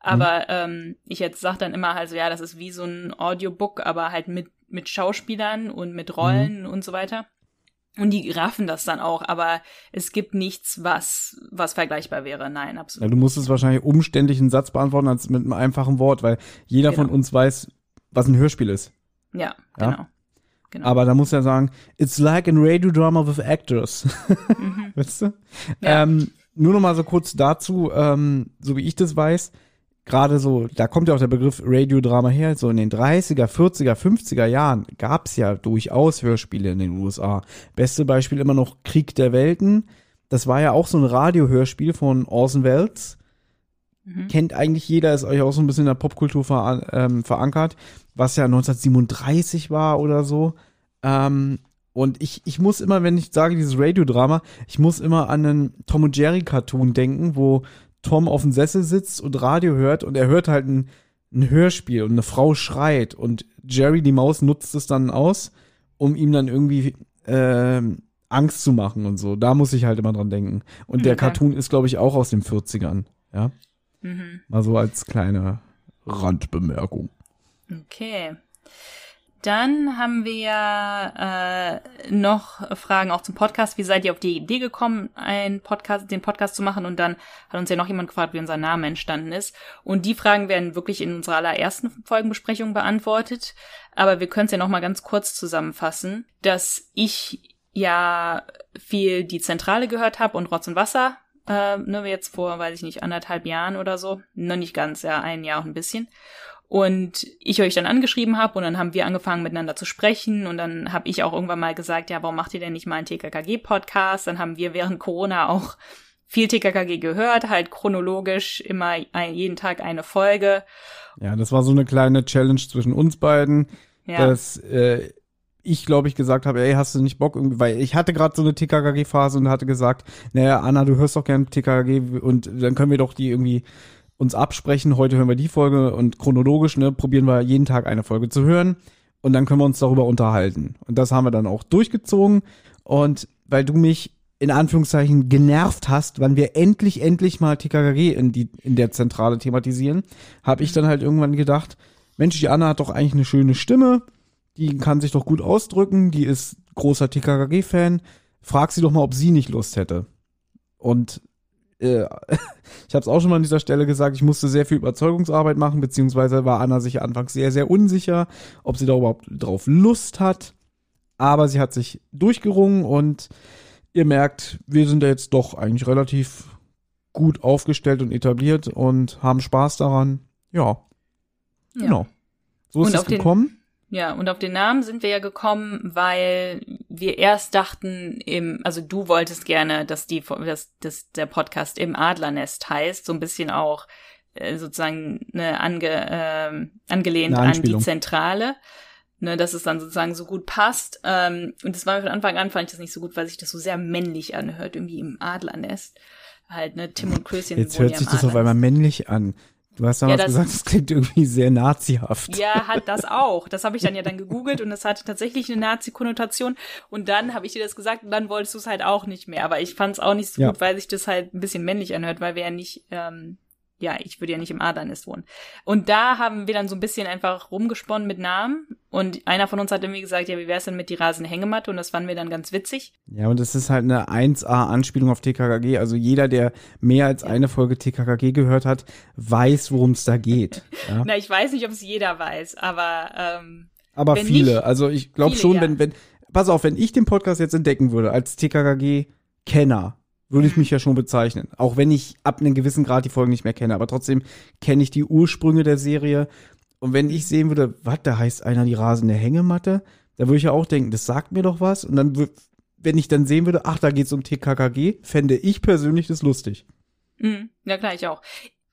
aber hm. ähm, ich jetzt sag dann immer halt so, ja, das ist wie so ein Audiobook, aber halt mit mit Schauspielern und mit Rollen hm. und so weiter. Und die raffen das dann auch, aber es gibt nichts, was, was vergleichbar wäre. Nein, absolut. Ja, du musst es wahrscheinlich umständlich einen Satz beantworten als mit einem einfachen Wort, weil jeder genau. von uns weiß, was ein Hörspiel ist. Ja, ja? genau. Genau. Aber da muss er sagen, it's like a radio drama with actors. Mhm. weißt du? Ja. Ähm, nur noch mal so kurz dazu, ähm, so wie ich das weiß, gerade so, da kommt ja auch der Begriff Radiodrama her, so in den 30er, 40er, 50er Jahren gab's ja durchaus Hörspiele in den USA. Beste Beispiel immer noch Krieg der Welten. Das war ja auch so ein Radiohörspiel von Orson Welles. Mhm. Kennt eigentlich jeder, ist euch auch so ein bisschen in der Popkultur ver ähm, verankert, was ja 1937 war oder so. Ähm, und ich, ich muss immer, wenn ich sage dieses Radiodrama, ich muss immer an einen Tom und Jerry Cartoon denken, wo Tom auf dem Sessel sitzt und Radio hört und er hört halt ein, ein Hörspiel und eine Frau schreit und Jerry, die Maus, nutzt es dann aus, um ihm dann irgendwie äh, Angst zu machen und so. Da muss ich halt immer dran denken. Und der Cartoon ist, glaube ich, auch aus den 40ern. Ja. Mhm. Mal so als kleine Randbemerkung. Okay. Dann haben wir äh, noch Fragen auch zum Podcast. Wie seid ihr auf die Idee gekommen, einen Podcast, den Podcast zu machen? Und dann hat uns ja noch jemand gefragt, wie unser Name entstanden ist. Und die Fragen werden wirklich in unserer allerersten Folgenbesprechung beantwortet. Aber wir können es ja noch mal ganz kurz zusammenfassen, dass ich ja viel die Zentrale gehört habe und Rotz und Wasser. Äh, ne, jetzt vor, weiß ich nicht, anderthalb Jahren oder so. Noch nicht ganz, ja, ein Jahr auch ein bisschen und ich euch dann angeschrieben habe und dann haben wir angefangen miteinander zu sprechen und dann habe ich auch irgendwann mal gesagt, ja, warum macht ihr denn nicht mal einen TKKG-Podcast? Dann haben wir während Corona auch viel TKKG gehört, halt chronologisch immer ein, jeden Tag eine Folge. Ja, das war so eine kleine Challenge zwischen uns beiden, ja. dass äh, ich glaube ich gesagt habe, ey, hast du nicht Bock irgendwie, weil ich hatte gerade so eine TKKG-Phase und hatte gesagt, naja, Anna, du hörst doch gern TKKG und dann können wir doch die irgendwie uns absprechen, heute hören wir die Folge und chronologisch, ne, probieren wir jeden Tag eine Folge zu hören. Und dann können wir uns darüber unterhalten. Und das haben wir dann auch durchgezogen. Und weil du mich in Anführungszeichen genervt hast, wann wir endlich, endlich mal TKKG in, die, in der Zentrale thematisieren, habe ich dann halt irgendwann gedacht, Mensch, die Anna hat doch eigentlich eine schöne Stimme, die kann sich doch gut ausdrücken, die ist großer TKKG-Fan, frag sie doch mal, ob sie nicht Lust hätte. Und äh, ich habe es auch schon mal an dieser Stelle gesagt, ich musste sehr viel Überzeugungsarbeit machen, beziehungsweise war Anna sich anfangs sehr, sehr unsicher, ob sie da überhaupt drauf Lust hat. Aber sie hat sich durchgerungen und ihr merkt, wir sind da jetzt doch eigentlich relativ gut aufgestellt und etabliert und haben Spaß daran. Ja. ja. Genau. So ist und es gekommen. Ja, und auf den Namen sind wir ja gekommen, weil wir erst dachten, im, also du wolltest gerne, dass die, dass, dass der Podcast im Adlernest heißt, so ein bisschen auch äh, sozusagen eine ange, äh, angelehnt eine an die Zentrale, ne, dass es dann sozusagen so gut passt. Ähm, und das war von Anfang an fand ich das nicht so gut, weil sich das so sehr männlich anhört, irgendwie im Adlernest. Halt, ne, Tim und Klößchen. Jetzt hört sich das auf einmal männlich an. Du hast damals ja, das, gesagt, das klingt irgendwie sehr nazihaft. Ja, hat das auch. Das habe ich dann ja dann gegoogelt und das hatte tatsächlich eine Nazi-Konnotation. Und dann habe ich dir das gesagt und dann wolltest du es halt auch nicht mehr. Aber ich fand es auch nicht so ja. gut, weil sich das halt ein bisschen männlich anhört, weil wir ja nicht ähm, ja, ich würde ja nicht im Adernest wohnen. Und da haben wir dann so ein bisschen einfach rumgesponnen mit Namen. Und einer von uns hat irgendwie gesagt, ja, wie wär's denn mit die rasende Hängematte? Und das fanden wir dann ganz witzig. Ja, und das ist halt eine 1A-Anspielung auf TKKG. Also jeder, der mehr als eine Folge TKKG gehört hat, weiß, worum es da geht. Ja? Na, ich weiß nicht, ob es jeder weiß, aber ähm, Aber viele. Nicht, also ich glaube schon, ja. wenn, wenn, pass auf, wenn ich den Podcast jetzt entdecken würde als TKKG-Kenner, würde ich mich ja schon bezeichnen. Auch wenn ich ab einem gewissen Grad die Folgen nicht mehr kenne. Aber trotzdem kenne ich die Ursprünge der Serie. Und wenn ich sehen würde, was, da heißt einer die rasende Hängematte, da würde ich ja auch denken, das sagt mir doch was. Und dann, wenn ich dann sehen würde, ach, da geht's um TKKG, fände ich persönlich das lustig. Mhm. Ja, klar, ich auch.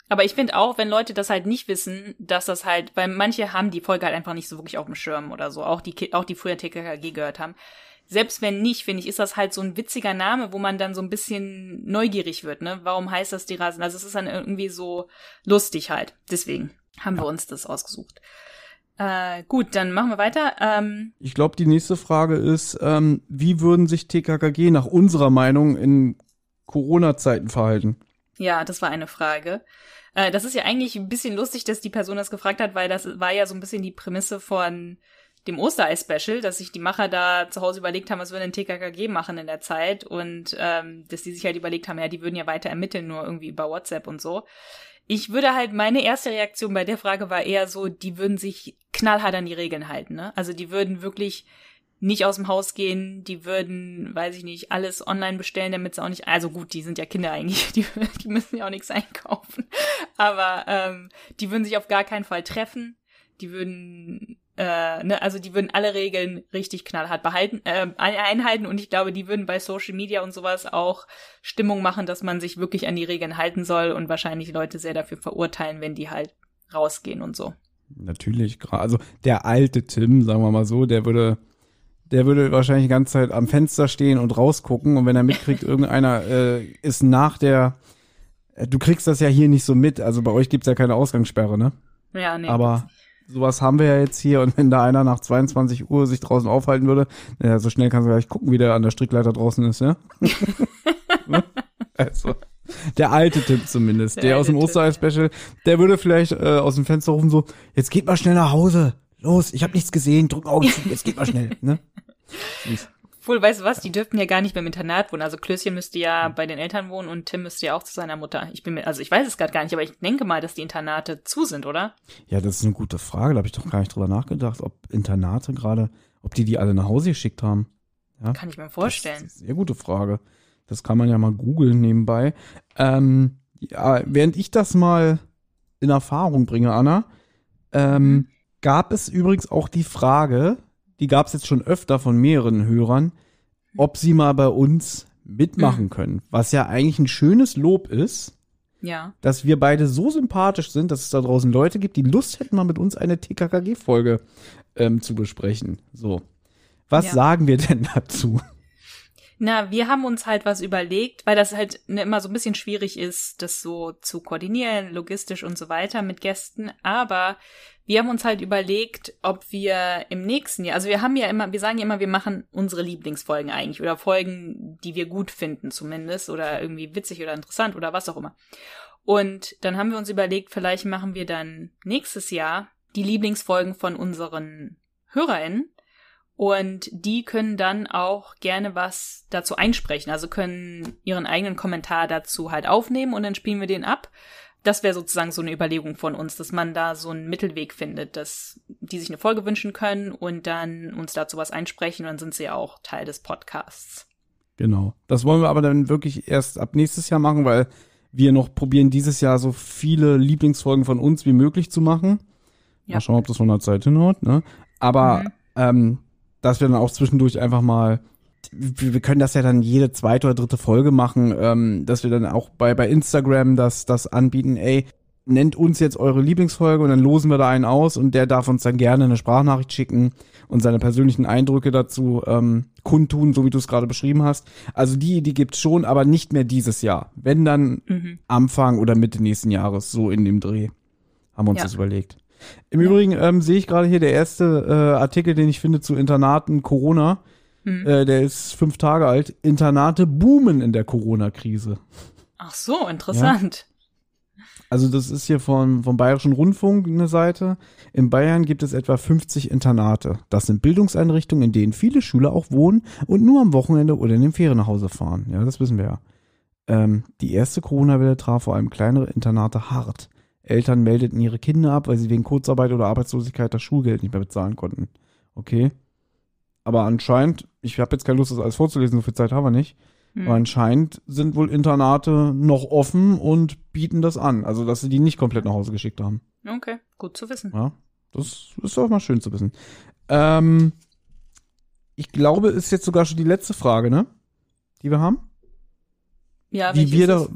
Aber ich finde auch, wenn Leute das halt nicht wissen, dass das halt, weil manche haben die Folge halt einfach nicht so wirklich auf dem Schirm oder so, auch die, auch die früher TKKG gehört haben selbst wenn nicht, finde ich, ist das halt so ein witziger Name, wo man dann so ein bisschen neugierig wird, ne? Warum heißt das die Rasen? Also es ist dann irgendwie so lustig halt. Deswegen haben wir uns das ausgesucht. Äh, gut, dann machen wir weiter. Ähm, ich glaube, die nächste Frage ist, ähm, wie würden sich TKKG nach unserer Meinung in Corona-Zeiten verhalten? Ja, das war eine Frage. Äh, das ist ja eigentlich ein bisschen lustig, dass die Person das gefragt hat, weil das war ja so ein bisschen die Prämisse von dem Osterei-Special, dass sich die Macher da zu Hause überlegt haben, was würden denn TKKG machen in der Zeit und ähm, dass die sich halt überlegt haben, ja, die würden ja weiter ermitteln, nur irgendwie über WhatsApp und so. Ich würde halt, meine erste Reaktion bei der Frage war eher so, die würden sich knallhart an die Regeln halten, ne? Also die würden wirklich nicht aus dem Haus gehen, die würden, weiß ich nicht, alles online bestellen, damit sie auch nicht, also gut, die sind ja Kinder eigentlich, die, die müssen ja auch nichts einkaufen, aber ähm, die würden sich auf gar keinen Fall treffen, die würden äh, ne, also die würden alle Regeln richtig knallhart behalten, äh, einhalten und ich glaube, die würden bei Social Media und sowas auch Stimmung machen, dass man sich wirklich an die Regeln halten soll und wahrscheinlich Leute sehr dafür verurteilen, wenn die halt rausgehen und so. Natürlich, also der alte Tim, sagen wir mal so, der würde, der würde wahrscheinlich die ganze Zeit am Fenster stehen und rausgucken und wenn er mitkriegt, irgendeiner äh, ist nach der, äh, du kriegst das ja hier nicht so mit, also bei euch gibt's ja keine Ausgangssperre, ne? Ja, nee. Aber sowas haben wir ja jetzt hier. Und wenn da einer nach 22 Uhr sich draußen aufhalten würde, ja, so schnell kannst du gleich gucken, wie der an der Strickleiter draußen ist, ja? also, der alte Tipp zumindest, der, der aus dem Osterei-Special, der würde vielleicht äh, aus dem Fenster rufen so, jetzt geht mal schnell nach Hause, los, ich habe nichts gesehen, drück Augen zu, jetzt geht mal schnell, ne? Obwohl, weißt du was, die dürften ja gar nicht mehr im Internat wohnen. Also Klößchen müsste ja bei den Eltern wohnen und Tim müsste ja auch zu seiner Mutter. Ich bin mir, also ich weiß es gerade gar nicht, aber ich denke mal, dass die Internate zu sind, oder? Ja, das ist eine gute Frage. Da habe ich doch gar nicht drüber nachgedacht, ob Internate gerade, ob die die alle nach Hause geschickt haben. Ja? Kann ich mir vorstellen. Das ist eine sehr gute Frage. Das kann man ja mal googeln nebenbei. Ähm, ja, während ich das mal in Erfahrung bringe, Anna, ähm, gab es übrigens auch die Frage, die gab es jetzt schon öfter von mehreren Hörern, ob sie mal bei uns mitmachen mhm. können. Was ja eigentlich ein schönes Lob ist. Ja. Dass wir beide so sympathisch sind, dass es da draußen Leute gibt, die Lust hätten, mal mit uns eine TKKG-Folge ähm, zu besprechen. So. Was ja. sagen wir denn dazu? Na, wir haben uns halt was überlegt, weil das halt ne, immer so ein bisschen schwierig ist, das so zu koordinieren, logistisch und so weiter mit Gästen. Aber wir haben uns halt überlegt, ob wir im nächsten Jahr, also wir haben ja immer, wir sagen ja immer, wir machen unsere Lieblingsfolgen eigentlich oder Folgen, die wir gut finden zumindest oder irgendwie witzig oder interessant oder was auch immer. Und dann haben wir uns überlegt, vielleicht machen wir dann nächstes Jahr die Lieblingsfolgen von unseren HörerInnen und die können dann auch gerne was dazu einsprechen, also können ihren eigenen Kommentar dazu halt aufnehmen und dann spielen wir den ab. Das wäre sozusagen so eine Überlegung von uns, dass man da so einen Mittelweg findet, dass die sich eine Folge wünschen können und dann uns dazu was einsprechen und dann sind sie auch Teil des Podcasts. Genau. Das wollen wir aber dann wirklich erst ab nächstes Jahr machen, weil wir noch probieren, dieses Jahr so viele Lieblingsfolgen von uns wie möglich zu machen. Ja. Mal schauen, ob das von der Zeit hinhaut, ne? Aber mhm. ähm, dass wir dann auch zwischendurch einfach mal wir können das ja dann jede zweite oder dritte Folge machen, ähm, dass wir dann auch bei, bei Instagram das, das anbieten, ey, nennt uns jetzt eure Lieblingsfolge und dann losen wir da einen aus und der darf uns dann gerne eine Sprachnachricht schicken und seine persönlichen Eindrücke dazu ähm, kundtun, so wie du es gerade beschrieben hast. Also die, die gibt's schon, aber nicht mehr dieses Jahr. Wenn dann mhm. Anfang oder Mitte nächsten Jahres, so in dem Dreh, haben wir uns ja. das überlegt. Im ja. Übrigen ähm, sehe ich gerade hier der erste äh, Artikel, den ich finde zu Internaten Corona. Hm. Äh, der ist fünf Tage alt. Internate boomen in der Corona-Krise. Ach so, interessant. Ja. Also das ist hier vom, vom Bayerischen Rundfunk eine Seite. In Bayern gibt es etwa 50 Internate. Das sind Bildungseinrichtungen, in denen viele Schüler auch wohnen und nur am Wochenende oder in den Ferien nach Hause fahren. Ja, das wissen wir ja. Ähm, die erste Corona-Welle traf vor allem kleinere Internate hart. Eltern meldeten ihre Kinder ab, weil sie wegen Kurzarbeit oder Arbeitslosigkeit das Schulgeld nicht mehr bezahlen konnten. Okay. Aber anscheinend, ich habe jetzt keine Lust, das alles vorzulesen, so viel Zeit haben wir nicht. Hm. Aber anscheinend sind wohl Internate noch offen und bieten das an. Also, dass sie die nicht komplett nach Hause geschickt haben. Okay, gut zu wissen. Ja, das ist doch mal schön zu wissen. Ähm, ich glaube, ist jetzt sogar schon die letzte Frage, ne? Die wir haben? Ja, wie wir da,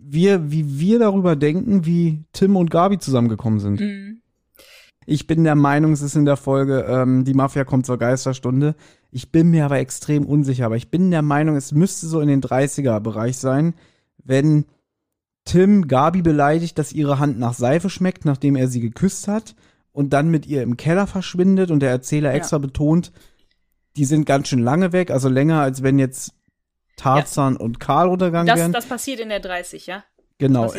wir, wie wir darüber denken, wie Tim und Gabi zusammengekommen sind. Mhm. Ich bin der Meinung, es ist in der Folge, ähm, die Mafia kommt zur Geisterstunde. Ich bin mir aber extrem unsicher, aber ich bin der Meinung, es müsste so in den 30er-Bereich sein, wenn Tim Gabi beleidigt, dass ihre Hand nach Seife schmeckt, nachdem er sie geküsst hat und dann mit ihr im Keller verschwindet und der Erzähler ja. extra betont, die sind ganz schön lange weg, also länger als wenn jetzt Tarzan ja. und Karl runtergegangen das, wären. Das passiert in der 30, ja? Genau.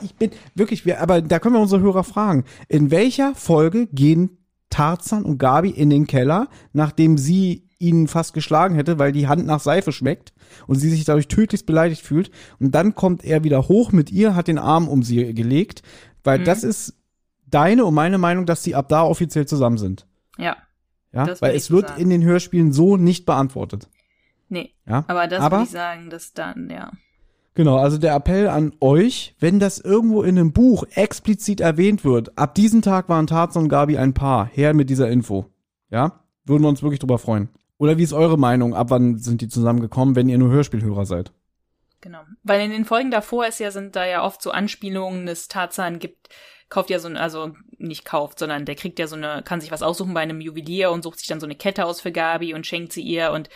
Ich bin wirklich, wir, aber da können wir unsere Hörer fragen. In welcher Folge gehen Tarzan und Gabi in den Keller, nachdem sie ihn fast geschlagen hätte, weil die Hand nach Seife schmeckt und sie sich dadurch tödlichst beleidigt fühlt. Und dann kommt er wieder hoch mit ihr, hat den Arm um sie gelegt, weil mhm. das ist deine und meine Meinung, dass sie ab da offiziell zusammen sind. Ja. Ja, weil es wird sagen. in den Hörspielen so nicht beantwortet. Nee. Ja? Aber das würde ich sagen, dass dann, ja. Genau, also der Appell an euch, wenn das irgendwo in einem Buch explizit erwähnt wird, ab diesem Tag waren Tarzan und Gabi ein Paar, her mit dieser Info. Ja? Würden wir uns wirklich drüber freuen. Oder wie ist eure Meinung? Ab wann sind die zusammengekommen, wenn ihr nur Hörspielhörer seid? Genau. Weil in den Folgen davor ist ja, sind da ja oft so Anspielungen, dass Tarzan gibt, kauft ja so ein, also nicht kauft, sondern der kriegt ja so eine, kann sich was aussuchen bei einem Juwelier und sucht sich dann so eine Kette aus für Gabi und schenkt sie ihr und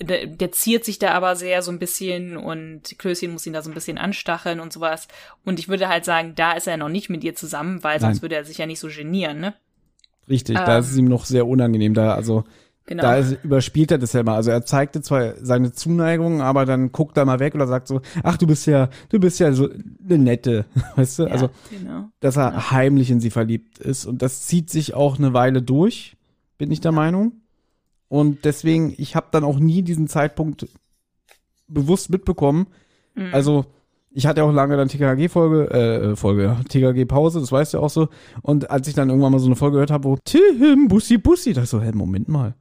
der, der ziert sich da aber sehr so ein bisschen und Klößchen muss ihn da so ein bisschen anstacheln und sowas. Und ich würde halt sagen, da ist er noch nicht mit ihr zusammen, weil sonst Nein. würde er sich ja nicht so genieren, ne? Richtig, ähm, da ist es ihm noch sehr unangenehm. Da, also, Genau. Da ist, überspielt er das ja immer. Also er zeigte zwar seine Zuneigung, aber dann guckt er mal weg oder sagt so, ach, du bist ja, du bist ja so eine nette, weißt du? Ja, also, genau. dass er genau. heimlich in sie verliebt ist. Und das zieht sich auch eine Weile durch, bin ich der ja. Meinung. Und deswegen, ich habe dann auch nie diesen Zeitpunkt bewusst mitbekommen. Mhm. Also, ich hatte auch lange dann TKG-Folge, äh, Folge, TKG-Pause, das weißt du auch so. Und als ich dann irgendwann mal so eine Folge gehört habe, wo Tim, Bussi, Bussi, da ich so, hä, Moment mal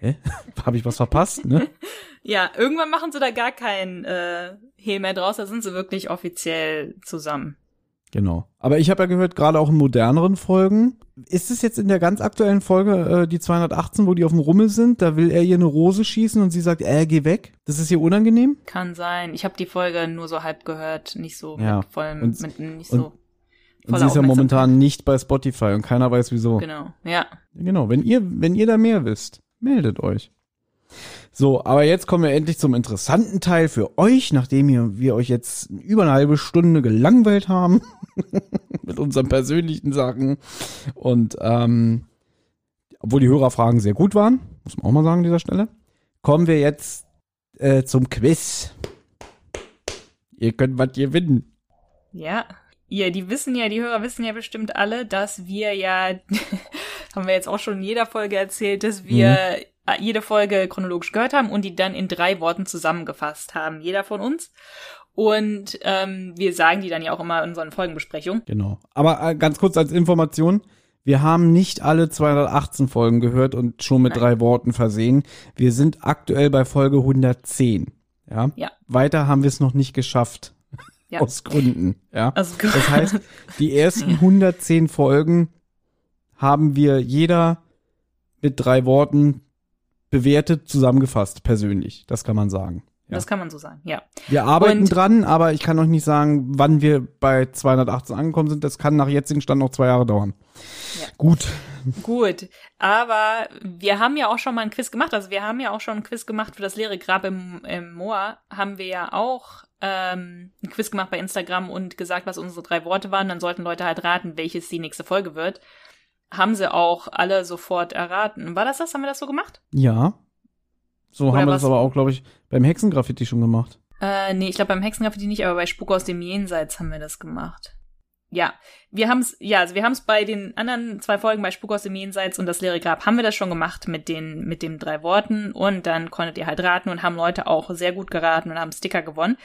hä? Habe ich was verpasst, ne? ja, irgendwann machen sie da gar keinen äh, Hehl mehr draus, da sind sie wirklich offiziell zusammen. Genau. Aber ich habe ja gehört, gerade auch in moderneren Folgen, ist es jetzt in der ganz aktuellen Folge, äh, die 218, wo die auf dem Rummel sind, da will er ihr eine Rose schießen und sie sagt, äh, geh weg. Das ist ihr unangenehm? Kann sein. Ich habe die Folge nur so halb gehört, nicht so ja. mit vollem, und, mit nicht so. Und sie ist ja momentan nicht bei Spotify und keiner weiß wieso. Genau, ja. Genau, wenn ihr, wenn ihr da mehr wisst, meldet euch. So, aber jetzt kommen wir endlich zum interessanten Teil für euch, nachdem wir, wir euch jetzt über eine halbe Stunde gelangweilt haben mit unseren persönlichen Sachen. Und ähm, obwohl die Hörerfragen sehr gut waren, muss man auch mal sagen an dieser Stelle, kommen wir jetzt äh, zum Quiz. Ihr könnt was gewinnen. Ja, ihr, die wissen ja, die Hörer wissen ja bestimmt alle, dass wir ja, haben wir jetzt auch schon in jeder Folge erzählt, dass wir mhm jede Folge chronologisch gehört haben und die dann in drei Worten zusammengefasst haben, jeder von uns. Und ähm, wir sagen die dann ja auch immer in unseren Folgenbesprechungen. Genau. Aber äh, ganz kurz als Information. Wir haben nicht alle 218 Folgen gehört und schon mit Nein. drei Worten versehen. Wir sind aktuell bei Folge 110. Ja. ja. Weiter haben wir es noch nicht geschafft. Ja. Aus Gründen. Ja. Also, das heißt, die ersten 110 Folgen haben wir jeder mit drei Worten bewertet, zusammengefasst, persönlich. Das kann man sagen. Ja. Das kann man so sagen, ja. Wir arbeiten und, dran, aber ich kann euch nicht sagen, wann wir bei 218 angekommen sind. Das kann nach jetzigen Stand noch zwei Jahre dauern. Ja. Gut. Gut, aber wir haben ja auch schon mal ein Quiz gemacht. Also wir haben ja auch schon ein Quiz gemacht für das leere Grab im, im Moor. Haben wir ja auch ähm, ein Quiz gemacht bei Instagram und gesagt, was unsere drei Worte waren. Dann sollten Leute halt raten, welches die nächste Folge wird haben sie auch alle sofort erraten. War das das? Haben wir das so gemacht? Ja. So Oder haben wir das aber auch, glaube ich, beim Hexengraffiti schon gemacht. Äh, nee, ich glaube beim Hexengraffiti nicht, aber bei Spuk aus dem Jenseits haben wir das gemacht. Ja, wir haben es, ja, also wir haben es bei den anderen zwei Folgen bei Spuk aus dem Jenseits und das leere Grab haben wir das schon gemacht mit den mit den drei Worten und dann konntet ihr halt raten und haben Leute auch sehr gut geraten und haben Sticker gewonnen.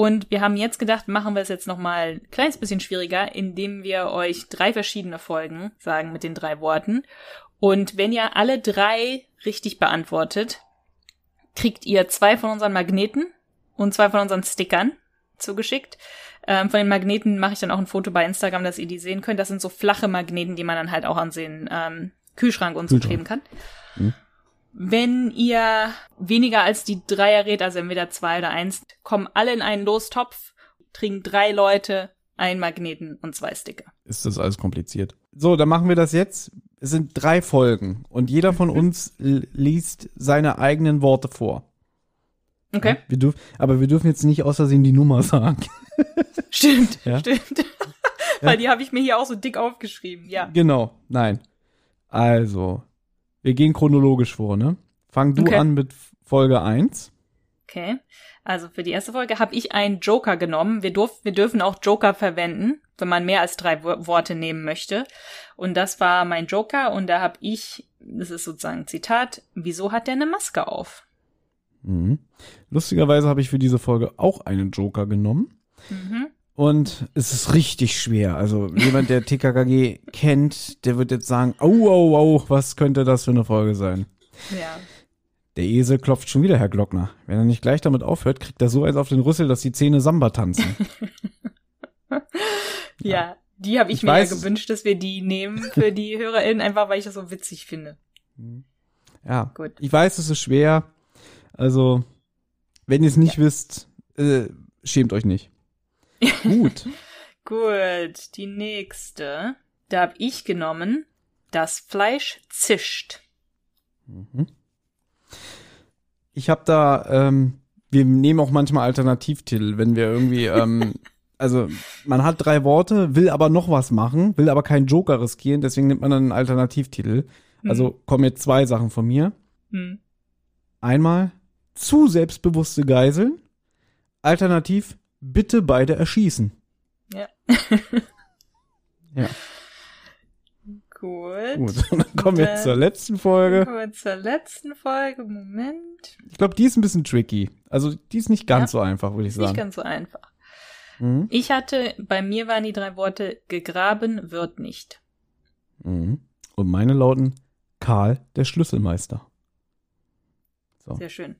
Und wir haben jetzt gedacht, machen wir es jetzt nochmal ein kleines bisschen schwieriger, indem wir euch drei verschiedene Folgen sagen mit den drei Worten. Und wenn ihr alle drei richtig beantwortet, kriegt ihr zwei von unseren Magneten und zwei von unseren Stickern zugeschickt. Ähm, von den Magneten mache ich dann auch ein Foto bei Instagram, dass ihr die sehen könnt. Das sind so flache Magneten, die man dann halt auch an den ähm, Kühlschrank und so kleben kann. Mhm. Wenn ihr weniger als die drei errät, also entweder zwei oder eins, kommen alle in einen Lostopf, trinken drei Leute einen Magneten und zwei Sticker. Ist das alles kompliziert? So, dann machen wir das jetzt. Es sind drei Folgen und jeder von uns liest seine eigenen Worte vor. Okay. Ja, wir dürf, aber wir dürfen jetzt nicht aus Versehen die Nummer sagen. Stimmt, ja? stimmt. Weil die habe ich mir hier auch so dick aufgeschrieben, ja. Genau, nein. Also, wir gehen chronologisch vor, ne? Fang du okay. an mit Folge 1. Okay. Also für die erste Folge habe ich einen Joker genommen. Wir, durf, wir dürfen auch Joker verwenden, wenn man mehr als drei Worte nehmen möchte. Und das war mein Joker und da habe ich, das ist sozusagen ein Zitat, wieso hat der eine Maske auf? Mhm. Lustigerweise habe ich für diese Folge auch einen Joker genommen. Mhm. Und es ist richtig schwer. Also jemand, der TKKG kennt, der wird jetzt sagen, au, au, au, was könnte das für eine Folge sein? Ja. Der Esel klopft schon wieder, Herr Glockner. Wenn er nicht gleich damit aufhört, kriegt er so eins auf den Rüssel, dass die Zähne Samba tanzen. ja, ja, die habe ich, ich, mir weiß, ja gewünscht, dass wir die nehmen für die HörerInnen, einfach weil ich das so witzig finde. Ja, Gut. ich weiß, es ist schwer. Also, wenn ihr es nicht ja. wisst, äh, schämt euch nicht. Gut. Gut, die nächste. Da habe ich genommen, das Fleisch zischt. Mhm. Ich habe da, ähm, wir nehmen auch manchmal Alternativtitel, wenn wir irgendwie, ähm, also man hat drei Worte, will aber noch was machen, will aber keinen Joker riskieren, deswegen nimmt man dann einen Alternativtitel. Also mhm. kommen jetzt zwei Sachen von mir. Hm. Einmal zu selbstbewusste Geiseln. Alternativ bitte beide erschießen. Ja. ja. Gut. Gut, dann kommen wir zur letzten Folge. Kommen wir zur letzten Folge. Moment. Ich glaube, die ist ein bisschen tricky. Also, die ist nicht ganz ja, so einfach, würde ich sagen. Nicht ganz so einfach. Mhm. Ich hatte, bei mir waren die drei Worte, gegraben wird nicht. Mhm. Und meine lauten, Karl, der Schlüsselmeister. So. Sehr schön.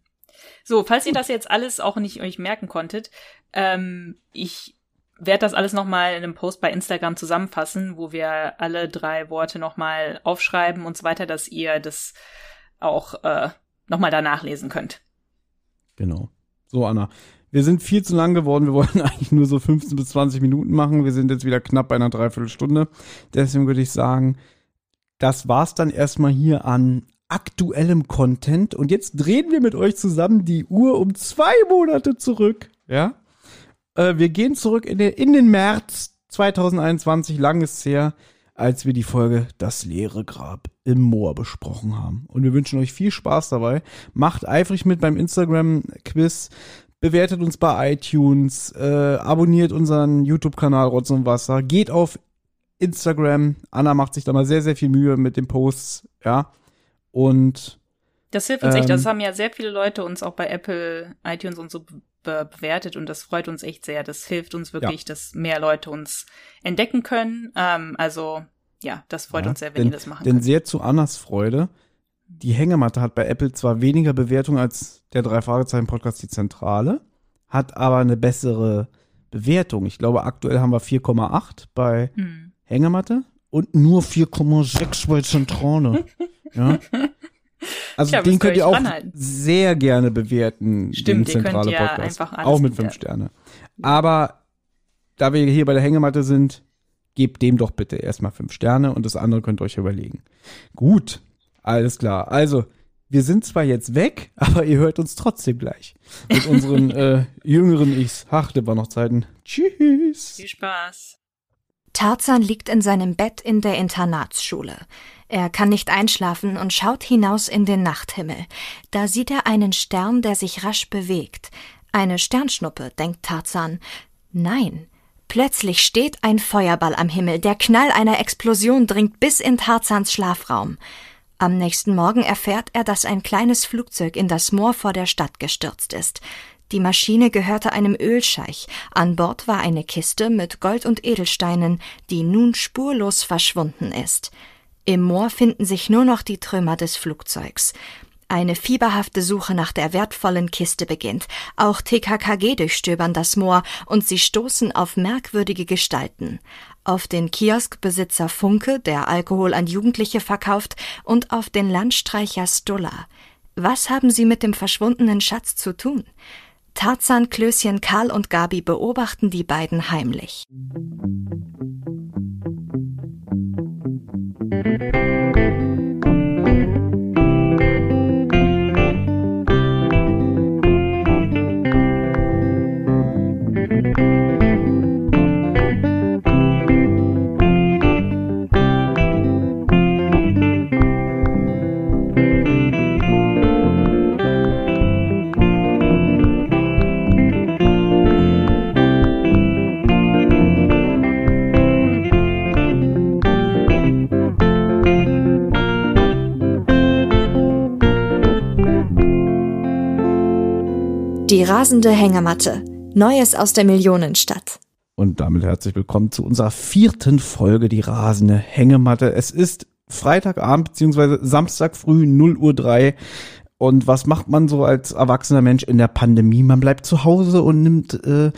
So, falls ihr das jetzt alles auch nicht euch merken konntet, ähm, ich werde das alles nochmal in einem Post bei Instagram zusammenfassen, wo wir alle drei Worte nochmal aufschreiben und so weiter, dass ihr das auch äh, nochmal da nachlesen könnt. Genau. So, Anna. Wir sind viel zu lang geworden. Wir wollten eigentlich nur so 15 bis 20 Minuten machen. Wir sind jetzt wieder knapp bei einer Dreiviertelstunde. Deswegen würde ich sagen, das war's dann erstmal hier an aktuellem Content. Und jetzt drehen wir mit euch zusammen die Uhr um zwei Monate zurück. Ja? Äh, wir gehen zurück in den, in den März 2021. Lang ist her, als wir die Folge Das leere Grab im Moor besprochen haben. Und wir wünschen euch viel Spaß dabei. Macht eifrig mit beim Instagram-Quiz. Bewertet uns bei iTunes, äh, abonniert unseren YouTube-Kanal Rotz und Wasser, geht auf Instagram. Anna macht sich da mal sehr, sehr viel Mühe mit den Posts, ja. Und das hilft uns ähm, echt. Das haben ja sehr viele Leute uns auch bei Apple, iTunes und so be bewertet und das freut uns echt sehr. Das hilft uns wirklich, ja. dass mehr Leute uns entdecken können. Ähm, also ja, das freut ja, uns sehr, wenn denn, ihr das machen Denn könnt. sehr zu Annas Freude, die Hängematte hat bei Apple zwar weniger Bewertung als der drei Fragezeichen Podcast die Zentrale, hat aber eine bessere Bewertung. Ich glaube, aktuell haben wir 4,8 bei hm. Hängematte und nur 4,6 bei Zentrale. ja. Also ja, den könnt ihr auch anhalten. sehr gerne bewerten. Stimmt, den zentrale könnt Podcast. einfach Auch mit fünf Sterne. Aber da wir hier bei der Hängematte sind, gebt dem doch bitte erstmal fünf Sterne und das andere könnt ihr euch überlegen. Gut, alles klar. Also, wir sind zwar jetzt weg, aber ihr hört uns trotzdem gleich. Mit unseren äh, jüngeren Ichs. Ach, das war noch Zeiten. Tschüss. Viel Spaß. Tarzan liegt in seinem Bett in der Internatsschule. Er kann nicht einschlafen und schaut hinaus in den Nachthimmel. Da sieht er einen Stern, der sich rasch bewegt. Eine Sternschnuppe, denkt Tarzan. Nein. Plötzlich steht ein Feuerball am Himmel. Der Knall einer Explosion dringt bis in Tarzans Schlafraum. Am nächsten Morgen erfährt er, dass ein kleines Flugzeug in das Moor vor der Stadt gestürzt ist. Die Maschine gehörte einem Ölscheich. An Bord war eine Kiste mit Gold und Edelsteinen, die nun spurlos verschwunden ist. Im Moor finden sich nur noch die Trümmer des Flugzeugs. Eine fieberhafte Suche nach der wertvollen Kiste beginnt. Auch TKKG durchstöbern das Moor und sie stoßen auf merkwürdige Gestalten. Auf den Kioskbesitzer Funke, der Alkohol an Jugendliche verkauft, und auf den Landstreicher Stulla. Was haben sie mit dem verschwundenen Schatz zu tun? Tarzan, Klößchen, Karl und Gabi beobachten die beiden heimlich. Thank you. Die rasende Hängematte. Neues aus der Millionenstadt. Und damit herzlich willkommen zu unserer vierten Folge, die rasende Hängematte. Es ist Freitagabend beziehungsweise Samstag früh 0 Uhr 3. Und was macht man so als erwachsener Mensch in der Pandemie? Man bleibt zu Hause und nimmt, äh,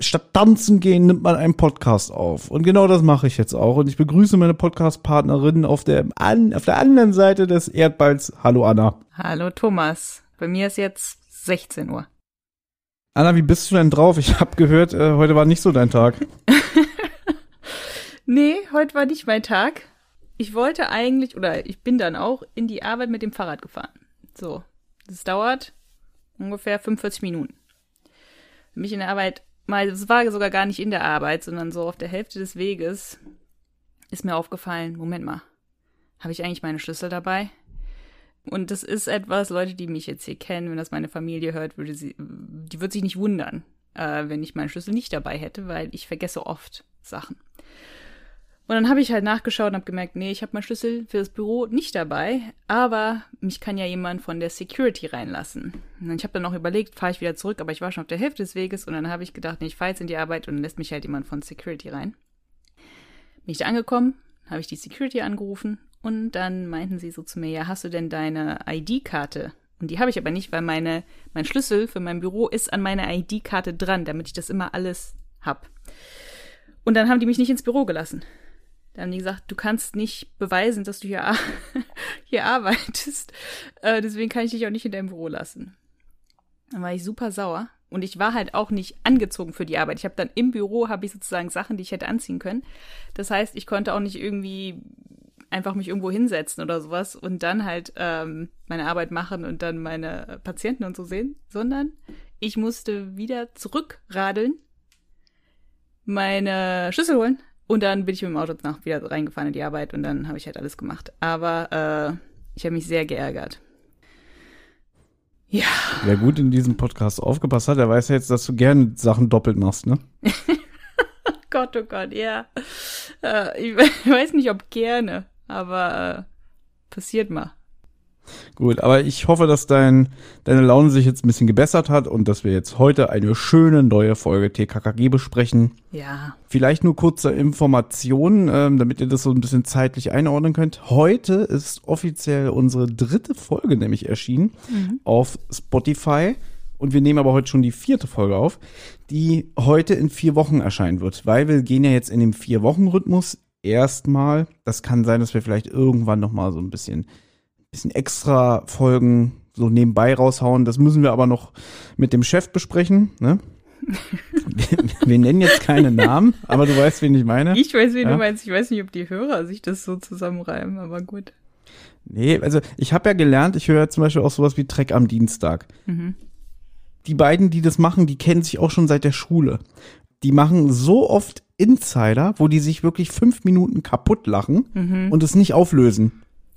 statt tanzen gehen, nimmt man einen Podcast auf. Und genau das mache ich jetzt auch. Und ich begrüße meine Podcast-Partnerin auf der, an, auf der anderen Seite des Erdballs. Hallo Anna. Hallo Thomas. Bei mir ist jetzt 16 Uhr. Anna, wie bist du denn drauf? Ich habe gehört, äh, heute war nicht so dein Tag. nee, heute war nicht mein Tag. Ich wollte eigentlich, oder ich bin dann auch in die Arbeit mit dem Fahrrad gefahren. So, das dauert ungefähr 45 Minuten. Für mich in der Arbeit, mal, es war sogar gar nicht in der Arbeit, sondern so auf der Hälfte des Weges ist mir aufgefallen, Moment mal, habe ich eigentlich meine Schlüssel dabei? Und das ist etwas, Leute, die mich jetzt hier kennen, wenn das meine Familie hört, würde sie, die wird sich nicht wundern, äh, wenn ich meinen Schlüssel nicht dabei hätte, weil ich vergesse oft Sachen. Und dann habe ich halt nachgeschaut und habe gemerkt, nee, ich habe meinen Schlüssel für das Büro nicht dabei, aber mich kann ja jemand von der Security reinlassen. Und ich habe dann noch überlegt, fahre ich wieder zurück, aber ich war schon auf der Hälfte des Weges und dann habe ich gedacht, nee, ich fahre jetzt in die Arbeit und dann lässt mich halt jemand von Security rein. Bin ich da angekommen, habe ich die Security angerufen und dann meinten sie so zu mir, ja, hast du denn deine ID-Karte? Und die habe ich aber nicht, weil meine, mein Schlüssel für mein Büro ist an meiner ID-Karte dran, damit ich das immer alles hab. Und dann haben die mich nicht ins Büro gelassen. Da haben die gesagt, du kannst nicht beweisen, dass du hier, hier arbeitest. Äh, deswegen kann ich dich auch nicht in deinem Büro lassen. Dann war ich super sauer. Und ich war halt auch nicht angezogen für die Arbeit. Ich habe dann im Büro, habe ich sozusagen Sachen, die ich hätte anziehen können. Das heißt, ich konnte auch nicht irgendwie einfach mich irgendwo hinsetzen oder sowas und dann halt ähm, meine Arbeit machen und dann meine Patienten und so sehen, sondern ich musste wieder zurückradeln, meine Schlüssel holen, und dann bin ich mit dem Auto nach wieder reingefahren in die Arbeit und dann habe ich halt alles gemacht. Aber äh, ich habe mich sehr geärgert. Ja. Wer gut in diesem Podcast aufgepasst hat, der weiß ja jetzt, dass du gerne Sachen doppelt machst, ne? oh Gott, oh Gott, ja. Äh, ich weiß nicht, ob gerne, aber äh, passiert mal. Gut, aber ich hoffe, dass dein, deine Laune sich jetzt ein bisschen gebessert hat und dass wir jetzt heute eine schöne neue Folge TKKG besprechen. Ja. Vielleicht nur kurze Informationen, ähm, damit ihr das so ein bisschen zeitlich einordnen könnt. Heute ist offiziell unsere dritte Folge nämlich erschienen mhm. auf Spotify. Und wir nehmen aber heute schon die vierte Folge auf, die heute in vier Wochen erscheinen wird, weil wir gehen ja jetzt in dem Vier-Wochen-Rhythmus erstmal. Das kann sein, dass wir vielleicht irgendwann noch mal so ein bisschen bisschen extra Folgen so nebenbei raushauen. Das müssen wir aber noch mit dem Chef besprechen. Ne? wir, wir, nennen jetzt keine Namen, aber du weißt, wen ich meine. Ich weiß, wen ja? du meinst. Ich weiß nicht, ob die Hörer sich das so zusammenreimen, aber gut. Nee, also ich habe ja gelernt, ich höre zum Beispiel auch sowas wie Treck am Dienstag. Mhm. Die beiden, die das machen, die kennen sich auch schon seit der Schule. Die machen so oft Insider, wo die sich wirklich fünf Minuten kaputt lachen mhm. und es nicht auflösen.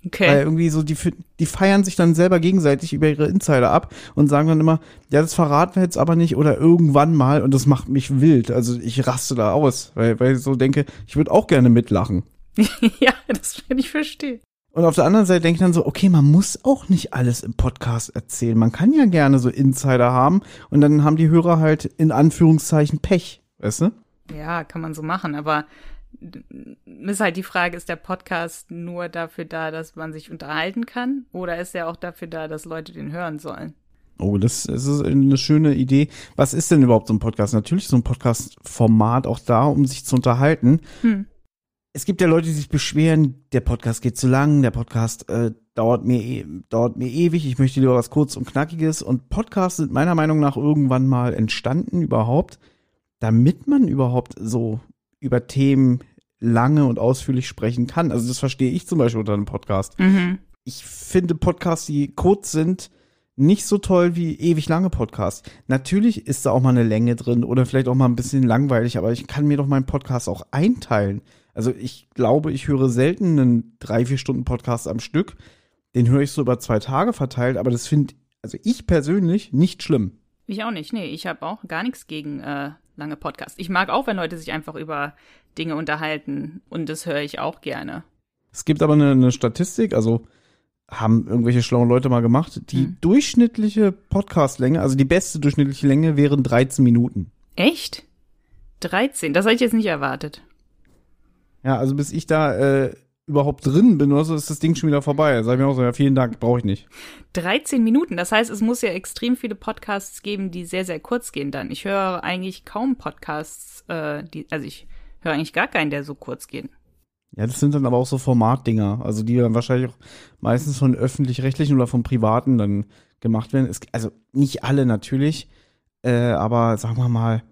Okay. Weil irgendwie so, die, die feiern sich dann selber gegenseitig über ihre Insider ab und sagen dann immer, ja, das verraten wir jetzt aber nicht oder irgendwann mal und das macht mich wild. Also ich raste da aus, weil, weil ich so denke, ich würde auch gerne mitlachen. ja, das kann ich verstehen. Und auf der anderen Seite denke ich dann so, okay, man muss auch nicht alles im Podcast erzählen. Man kann ja gerne so Insider haben und dann haben die Hörer halt in Anführungszeichen Pech, weißt du? Ja, kann man so machen, aber ist halt die Frage, ist der Podcast nur dafür da, dass man sich unterhalten kann? Oder ist er auch dafür da, dass Leute den hören sollen? Oh, das, ist eine schöne Idee. Was ist denn überhaupt so ein Podcast? Natürlich ist so ein Podcast-Format auch da, um sich zu unterhalten. Hm. Es gibt ja Leute, die sich beschweren, der Podcast geht zu lang, der Podcast äh, dauert, mir, e, dauert mir ewig, ich möchte lieber was kurz und knackiges. Und Podcasts sind meiner Meinung nach irgendwann mal entstanden überhaupt, damit man überhaupt so über Themen lange und ausführlich sprechen kann. Also das verstehe ich zum Beispiel unter einem Podcast. Mhm. Ich finde Podcasts, die kurz sind, nicht so toll wie ewig lange Podcasts. Natürlich ist da auch mal eine Länge drin oder vielleicht auch mal ein bisschen langweilig, aber ich kann mir doch meinen Podcast auch einteilen. Also ich glaube, ich höre selten einen drei, vier Stunden Podcast am Stück. Den höre ich so über zwei Tage verteilt, aber das finde also ich persönlich nicht schlimm. Ich auch nicht. Nee, ich habe auch gar nichts gegen äh, lange Podcasts. Ich mag auch, wenn Leute sich einfach über Dinge unterhalten und das höre ich auch gerne. Es gibt aber eine, eine Statistik, also haben irgendwelche schlauen Leute mal gemacht. Die hm. durchschnittliche Podcastlänge, also die beste durchschnittliche Länge wären 13 Minuten. Echt? 13? Das hätte ich jetzt nicht erwartet. Ja, also bis ich da äh, überhaupt drin bin oder so, ist das Ding schon wieder vorbei. Sag ich mir auch so, ja, vielen Dank, brauche ich nicht. 13 Minuten, das heißt, es muss ja extrem viele Podcasts geben, die sehr, sehr kurz gehen dann. Ich höre eigentlich kaum Podcasts, äh, die, also ich höre eigentlich gar keinen, der so kurz geht. Ja, das sind dann aber auch so Formatdinger, also die dann wahrscheinlich auch meistens von öffentlich-rechtlichen oder von privaten dann gemacht werden. Es, also nicht alle natürlich, äh, aber sagen wir mal,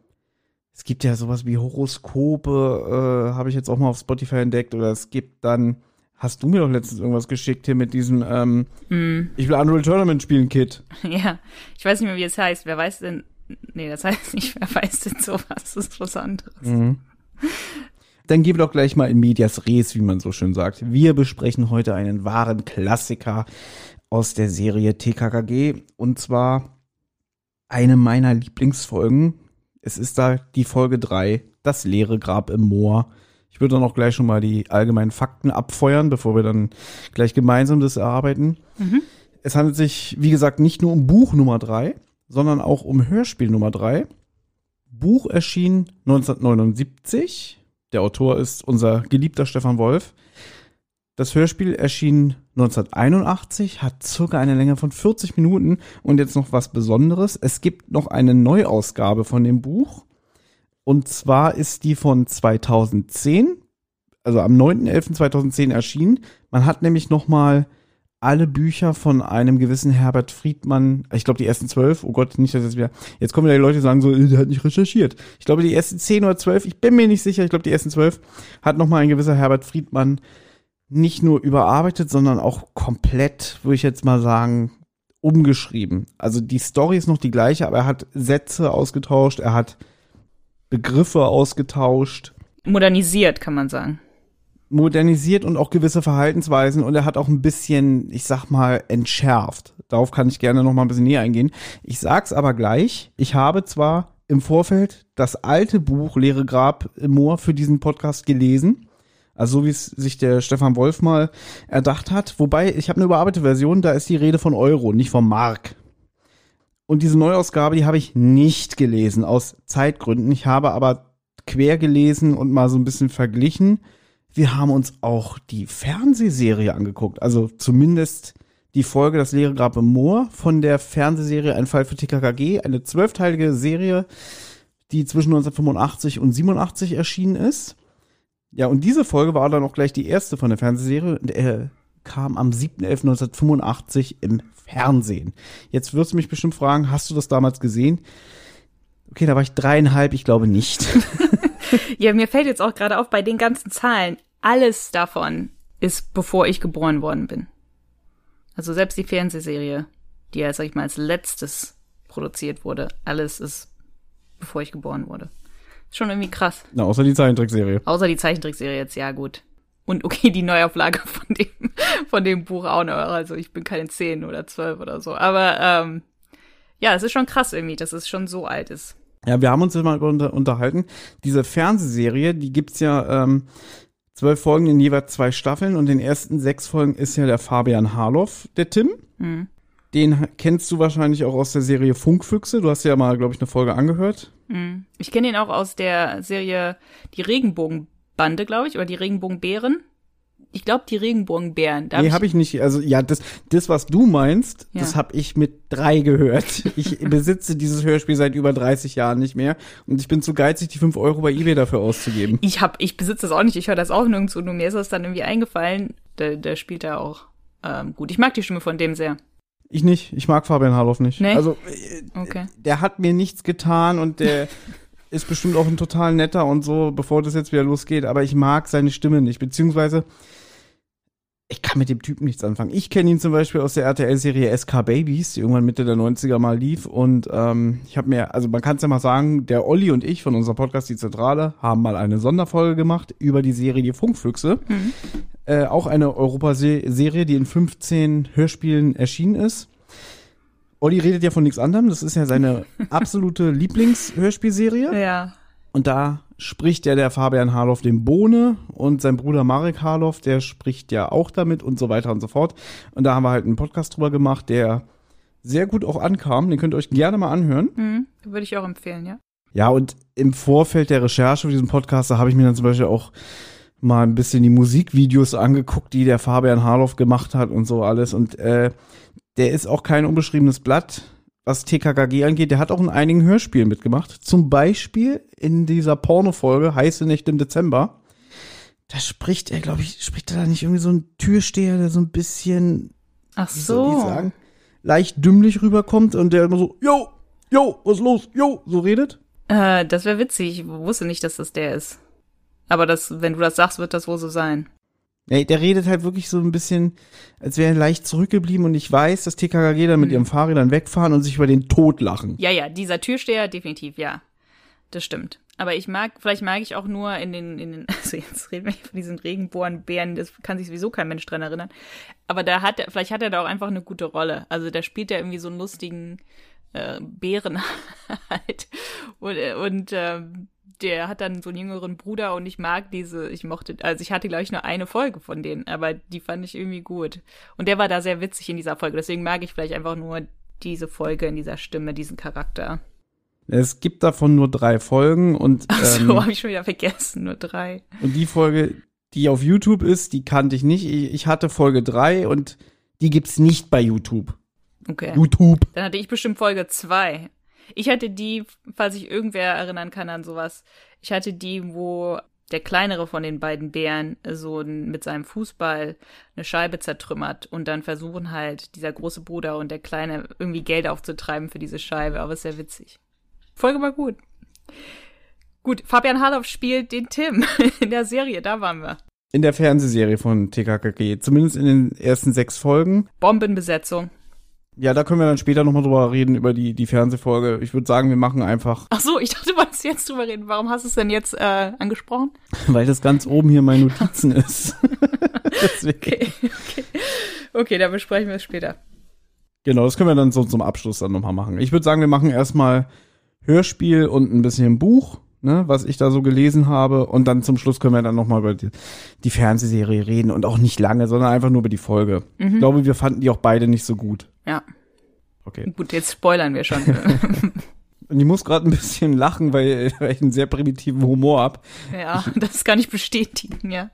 es gibt ja sowas wie Horoskope, äh, habe ich jetzt auch mal auf Spotify entdeckt. Oder es gibt dann, hast du mir doch letztens irgendwas geschickt hier mit diesem, ähm, mm. ich will Unreal Tournament spielen, Kit. Ja, ich weiß nicht mehr, wie es heißt. Wer weiß denn, nee, das heißt nicht, wer weiß denn sowas, das ist was anderes. Mhm. Dann gehen wir doch gleich mal in Medias Res, wie man so schön sagt. Wir besprechen heute einen wahren Klassiker aus der Serie TKKG und zwar eine meiner Lieblingsfolgen. Es ist da die Folge 3, das leere Grab im Moor. Ich würde dann auch gleich schon mal die allgemeinen Fakten abfeuern, bevor wir dann gleich gemeinsam das erarbeiten. Mhm. Es handelt sich, wie gesagt, nicht nur um Buch Nummer 3, sondern auch um Hörspiel Nummer 3. Buch erschien 1979. Der Autor ist unser geliebter Stefan Wolf. Das Hörspiel erschien 1981, hat circa eine Länge von 40 Minuten und jetzt noch was Besonderes. Es gibt noch eine Neuausgabe von dem Buch. Und zwar ist die von 2010, also am 9.11.2010 erschienen. Man hat nämlich noch mal alle Bücher von einem gewissen Herbert Friedmann, ich glaube die ersten zwölf, oh Gott, nicht, dass jetzt wieder, jetzt kommen wieder die Leute, sagen so, äh, der hat nicht recherchiert. Ich glaube die ersten zehn oder zwölf, ich bin mir nicht sicher, ich glaube die ersten zwölf hat nochmal ein gewisser Herbert Friedmann nicht nur überarbeitet, sondern auch komplett, würde ich jetzt mal sagen, umgeschrieben. Also die Story ist noch die gleiche, aber er hat Sätze ausgetauscht, er hat Begriffe ausgetauscht. Modernisiert, kann man sagen. Modernisiert und auch gewisse Verhaltensweisen und er hat auch ein bisschen, ich sag mal, entschärft. Darauf kann ich gerne noch mal ein bisschen näher eingehen. Ich sag's aber gleich, ich habe zwar im Vorfeld das alte Buch Leere Grab im Moor für diesen Podcast gelesen. Also so wie es sich der Stefan Wolf mal erdacht hat. Wobei, ich habe eine überarbeitete Version, da ist die Rede von Euro, nicht von Mark. Und diese Neuausgabe, die habe ich nicht gelesen, aus Zeitgründen. Ich habe aber quer gelesen und mal so ein bisschen verglichen. Wir haben uns auch die Fernsehserie angeguckt. Also zumindest die Folge Das leere Grab im Moor von der Fernsehserie Ein Fall für TKKG. Eine zwölfteilige Serie, die zwischen 1985 und 87 erschienen ist. Ja, und diese Folge war dann auch gleich die erste von der Fernsehserie. Äh, kam am 7.11.1985 im Fernsehen. Jetzt wirst du mich bestimmt fragen, hast du das damals gesehen? Okay, da war ich dreieinhalb, ich glaube nicht. ja, mir fällt jetzt auch gerade auf, bei den ganzen Zahlen, alles davon ist bevor ich geboren worden bin. Also selbst die Fernsehserie, die ja, sag ich mal, als letztes produziert wurde, alles ist bevor ich geboren wurde. Schon irgendwie krass. Na, außer die Zeichentrickserie. Außer die Zeichentrickserie jetzt, ja gut. Und okay, die Neuauflage von dem, von dem Buch auch noch. Also ich bin keine zehn oder zwölf oder so. Aber ähm, ja, es ist schon krass irgendwie, dass es schon so alt ist. Ja, wir haben uns mal unter, unterhalten. Diese Fernsehserie, die gibt's ja ähm, zwölf Folgen in jeweils zwei Staffeln und in den ersten sechs Folgen ist ja der Fabian Harloff, der Tim. Mhm. Den kennst du wahrscheinlich auch aus der Serie Funkfüchse. Du hast ja mal, glaube ich, eine Folge angehört. Mhm. Ich kenne ihn auch aus der Serie Die Regenbogen Bande, glaube ich, oder die Regenbogenbären. Ich glaube, die Regenbogenbären. Da nee, habe ich nicht. Also ja, das, das was du meinst, ja. das habe ich mit drei gehört. Ich besitze dieses Hörspiel seit über 30 Jahren nicht mehr und ich bin zu geizig, die 5 Euro bei eBay dafür auszugeben. Ich hab, ich besitze das auch nicht. Ich höre das auch nirgendwo. Nur mir ist das dann irgendwie eingefallen. Der, der spielt da auch ähm, gut. Ich mag die Stimme von dem sehr. Ich nicht. Ich mag Fabian Harloff nicht. Nee? Also, äh, okay. der hat mir nichts getan und der ist bestimmt auch ein total netter und so, bevor das jetzt wieder losgeht, aber ich mag seine Stimme nicht, beziehungsweise ich kann mit dem Typen nichts anfangen. Ich kenne ihn zum Beispiel aus der RTL-Serie SK Babies, die irgendwann Mitte der 90er mal lief. Und ähm, ich habe mir, also man kann es ja mal sagen, der Olli und ich von unserem Podcast Die Zentrale haben mal eine Sonderfolge gemacht über die Serie Die Funkfüchse. Mhm. Äh, auch eine Europaserie, die in 15 Hörspielen erschienen ist. Olli redet ja von nichts anderem. Das ist ja seine absolute Lieblingshörspielserie. Ja. Und da spricht ja der Fabian Harloff den Bohne und sein Bruder Marek Harloff, der spricht ja auch damit und so weiter und so fort. Und da haben wir halt einen Podcast drüber gemacht, der sehr gut auch ankam. Den könnt ihr euch gerne mal anhören. Mhm, würde ich auch empfehlen, ja. Ja, und im Vorfeld der Recherche für diesen Podcast, da habe ich mir dann zum Beispiel auch mal ein bisschen die Musikvideos angeguckt, die der Fabian Harloff gemacht hat und so alles. Und äh, der ist auch kein unbeschriebenes Blatt, was TKKG angeht. Der hat auch in einigen Hörspielen mitgemacht. Zum Beispiel in dieser Porno-Folge Heiße Nächte im Dezember. Da spricht er, glaube ich, spricht er da nicht irgendwie so ein Türsteher, der so ein bisschen, Ach so. Sagen, leicht dümmlich rüberkommt und der immer so, yo, yo, was los, yo, so redet? Äh, das wäre witzig. Ich wusste nicht, dass das der ist. Aber das, wenn du das sagst, wird das wohl so sein. Ja, der redet halt wirklich so ein bisschen, als wäre er leicht zurückgeblieben und ich weiß, dass TKKG dann mit mhm. ihrem Fahrrädern wegfahren und sich über den Tod lachen. Ja, ja, dieser Türsteher, definitiv, ja. Das stimmt. Aber ich mag, vielleicht mag ich auch nur in den, in den, also jetzt reden wir von diesen Regenbogenbären, das kann sich sowieso kein Mensch dran erinnern. Aber da hat er, vielleicht hat er da auch einfach eine gute Rolle. Also da spielt er irgendwie so einen lustigen äh, Bären halt. Und, und ähm, der hat dann so einen jüngeren Bruder und ich mag diese, ich mochte, also ich hatte, glaube ich, nur eine Folge von denen, aber die fand ich irgendwie gut. Und der war da sehr witzig in dieser Folge, deswegen mag ich vielleicht einfach nur diese Folge in dieser Stimme, diesen Charakter. Es gibt davon nur drei Folgen und. Ach so, ähm, habe ich schon wieder vergessen, nur drei. Und die Folge, die auf YouTube ist, die kannte ich nicht. Ich, ich hatte Folge drei und die gibt's nicht bei YouTube. Okay. YouTube. Dann hatte ich bestimmt Folge zwei. Ich hatte die, falls sich irgendwer erinnern kann an sowas, ich hatte die, wo der kleinere von den beiden Bären so mit seinem Fußball eine Scheibe zertrümmert und dann versuchen halt dieser große Bruder und der Kleine irgendwie Geld aufzutreiben für diese Scheibe, aber ist sehr witzig. Folge war gut. Gut, Fabian Harloff spielt den Tim in der Serie, da waren wir. In der Fernsehserie von TKKG, zumindest in den ersten sechs Folgen. Bombenbesetzung. Ja, da können wir dann später nochmal drüber reden, über die, die Fernsehfolge. Ich würde sagen, wir machen einfach. Ach so, ich dachte, du wolltest jetzt drüber reden. Warum hast du es denn jetzt äh, angesprochen? Weil das ganz oben hier meine Notizen ist. okay, okay. Okay, dann besprechen wir es später. Genau, das können wir dann so zum Abschluss dann nochmal machen. Ich würde sagen, wir machen erstmal Hörspiel und ein bisschen Buch, ne, was ich da so gelesen habe. Und dann zum Schluss können wir dann nochmal über die, die Fernsehserie reden und auch nicht lange, sondern einfach nur über die Folge. Mhm. Ich glaube, wir fanden die auch beide nicht so gut. Ja. Okay. Gut, jetzt spoilern wir schon. Und ich muss gerade ein bisschen lachen, weil, weil, ich einen sehr primitiven Humor hab. Ja, das kann ich bestätigen, ja.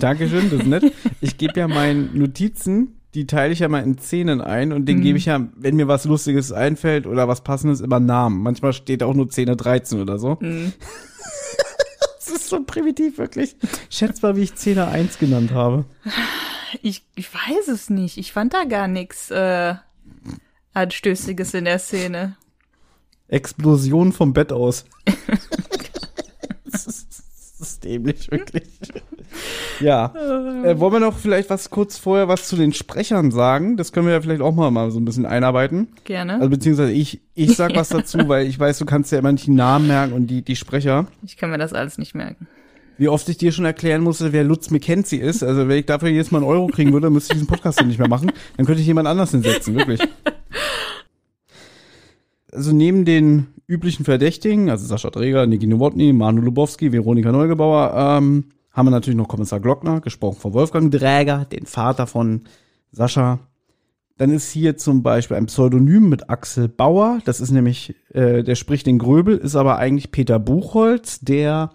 Dankeschön, das ist nett. Ich gebe ja meinen Notizen, die teile ich ja mal in Szenen ein und den mhm. gebe ich ja, wenn mir was Lustiges einfällt oder was Passendes, immer Namen. Manchmal steht auch nur Szene 13 oder so. Mhm. das ist so primitiv, wirklich. Schätz mal, wie ich Szene 1 genannt habe. Ich, ich weiß es nicht. Ich fand da gar nichts äh, Anstößiges in der Szene. Explosion vom Bett aus. das, ist, das ist dämlich, wirklich. ja. Äh, wollen wir noch vielleicht was kurz vorher was zu den Sprechern sagen? Das können wir ja vielleicht auch mal, mal so ein bisschen einarbeiten. Gerne. Also beziehungsweise ich, ich sag was dazu, weil ich weiß, du kannst ja immer nicht die Namen merken und die, die Sprecher. Ich kann mir das alles nicht merken. Wie oft ich dir schon erklären musste, wer Lutz McKenzie ist. Also wenn ich dafür jedes Mal einen Euro kriegen würde, müsste ich diesen Podcast nicht mehr machen. Dann könnte ich jemand anders hinsetzen, wirklich. Also neben den üblichen Verdächtigen, also Sascha Dreger, Niki Nowotny, Manu Lubowski, Veronika Neugebauer, ähm, haben wir natürlich noch Kommissar Glockner, gesprochen von Wolfgang Dräger, den Vater von Sascha. Dann ist hier zum Beispiel ein Pseudonym mit Axel Bauer. Das ist nämlich, äh, der spricht den Gröbel, ist aber eigentlich Peter Buchholz, der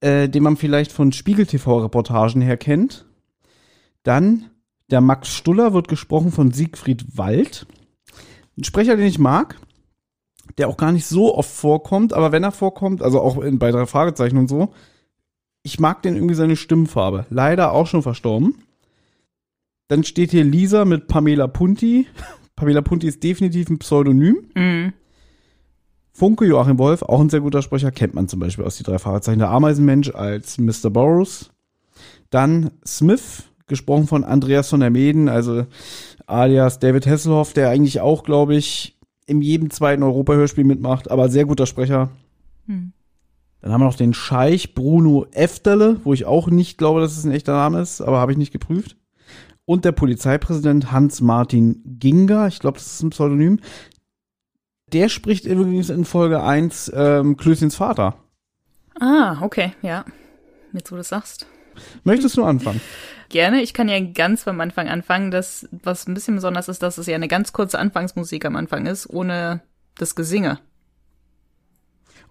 äh, den man vielleicht von Spiegel-TV-Reportagen her kennt. Dann der Max Stuller wird gesprochen von Siegfried Wald. Ein Sprecher, den ich mag, der auch gar nicht so oft vorkommt, aber wenn er vorkommt, also auch in, bei drei Fragezeichen und so, ich mag den irgendwie seine Stimmfarbe. Leider auch schon verstorben. Dann steht hier Lisa mit Pamela Punti. Pamela Punti ist definitiv ein Pseudonym. Mhm. Funke Joachim Wolf, auch ein sehr guter Sprecher, kennt man zum Beispiel aus die drei Fahrzeichen der Ameisenmensch als Mr. Burroughs. Dann Smith, gesprochen von Andreas von der Meden, also alias David Hasselhoff, der eigentlich auch, glaube ich, in jedem zweiten Europa-Hörspiel mitmacht, aber sehr guter Sprecher. Hm. Dann haben wir noch den Scheich Bruno Efterle, wo ich auch nicht glaube, dass es ein echter Name ist, aber habe ich nicht geprüft. Und der Polizeipräsident Hans-Martin Ginger, ich glaube, das ist ein Pseudonym, der spricht übrigens in Folge 1 ähm, Klößchens Vater. Ah, okay, ja. Jetzt, wo du das sagst. Möchtest du anfangen? Gerne. Ich kann ja ganz beim Anfang anfangen. Das, was ein bisschen besonders ist, dass es ja eine ganz kurze Anfangsmusik am Anfang ist, ohne das Gesinge.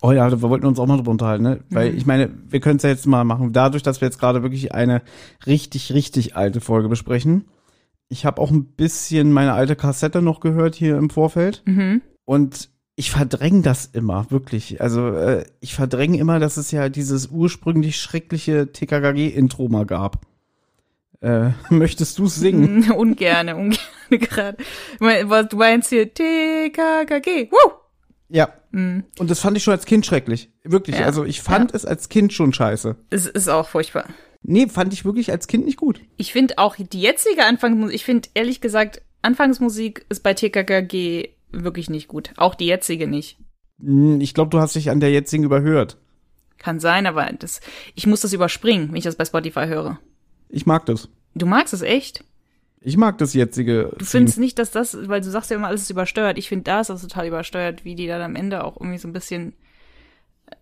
Oh ja, wir wollten uns auch mal drüber unterhalten, ne? Weil mhm. ich meine, wir können es ja jetzt mal machen. Dadurch, dass wir jetzt gerade wirklich eine richtig, richtig alte Folge besprechen. Ich habe auch ein bisschen meine alte Kassette noch gehört hier im Vorfeld. Mhm. Und ich verdränge das immer, wirklich. Also äh, ich verdränge immer, dass es ja dieses ursprünglich schreckliche TKKG-Intro mal gab. Äh, möchtest du singen? ungerne, ungerne gerade. Du meinst hier TKKG. Woo! Ja. Mm. Und das fand ich schon als Kind schrecklich. Wirklich. Ja. Also ich fand ja. es als Kind schon scheiße. Es ist auch furchtbar. Nee, fand ich wirklich als Kind nicht gut. Ich finde auch die jetzige Anfangsmusik, ich finde ehrlich gesagt, Anfangsmusik ist bei TKKG wirklich nicht gut. Auch die jetzige nicht. Hm, ich glaube, du hast dich an der jetzigen überhört. Kann sein, aber das, ich muss das überspringen, wenn ich das bei Spotify höre. Ich mag das. Du magst es echt? Ich mag das jetzige. Du findest nicht, dass das, weil du sagst ja immer, alles ist übersteuert. Ich finde, da ist das total übersteuert, wie die dann am Ende auch irgendwie so ein bisschen.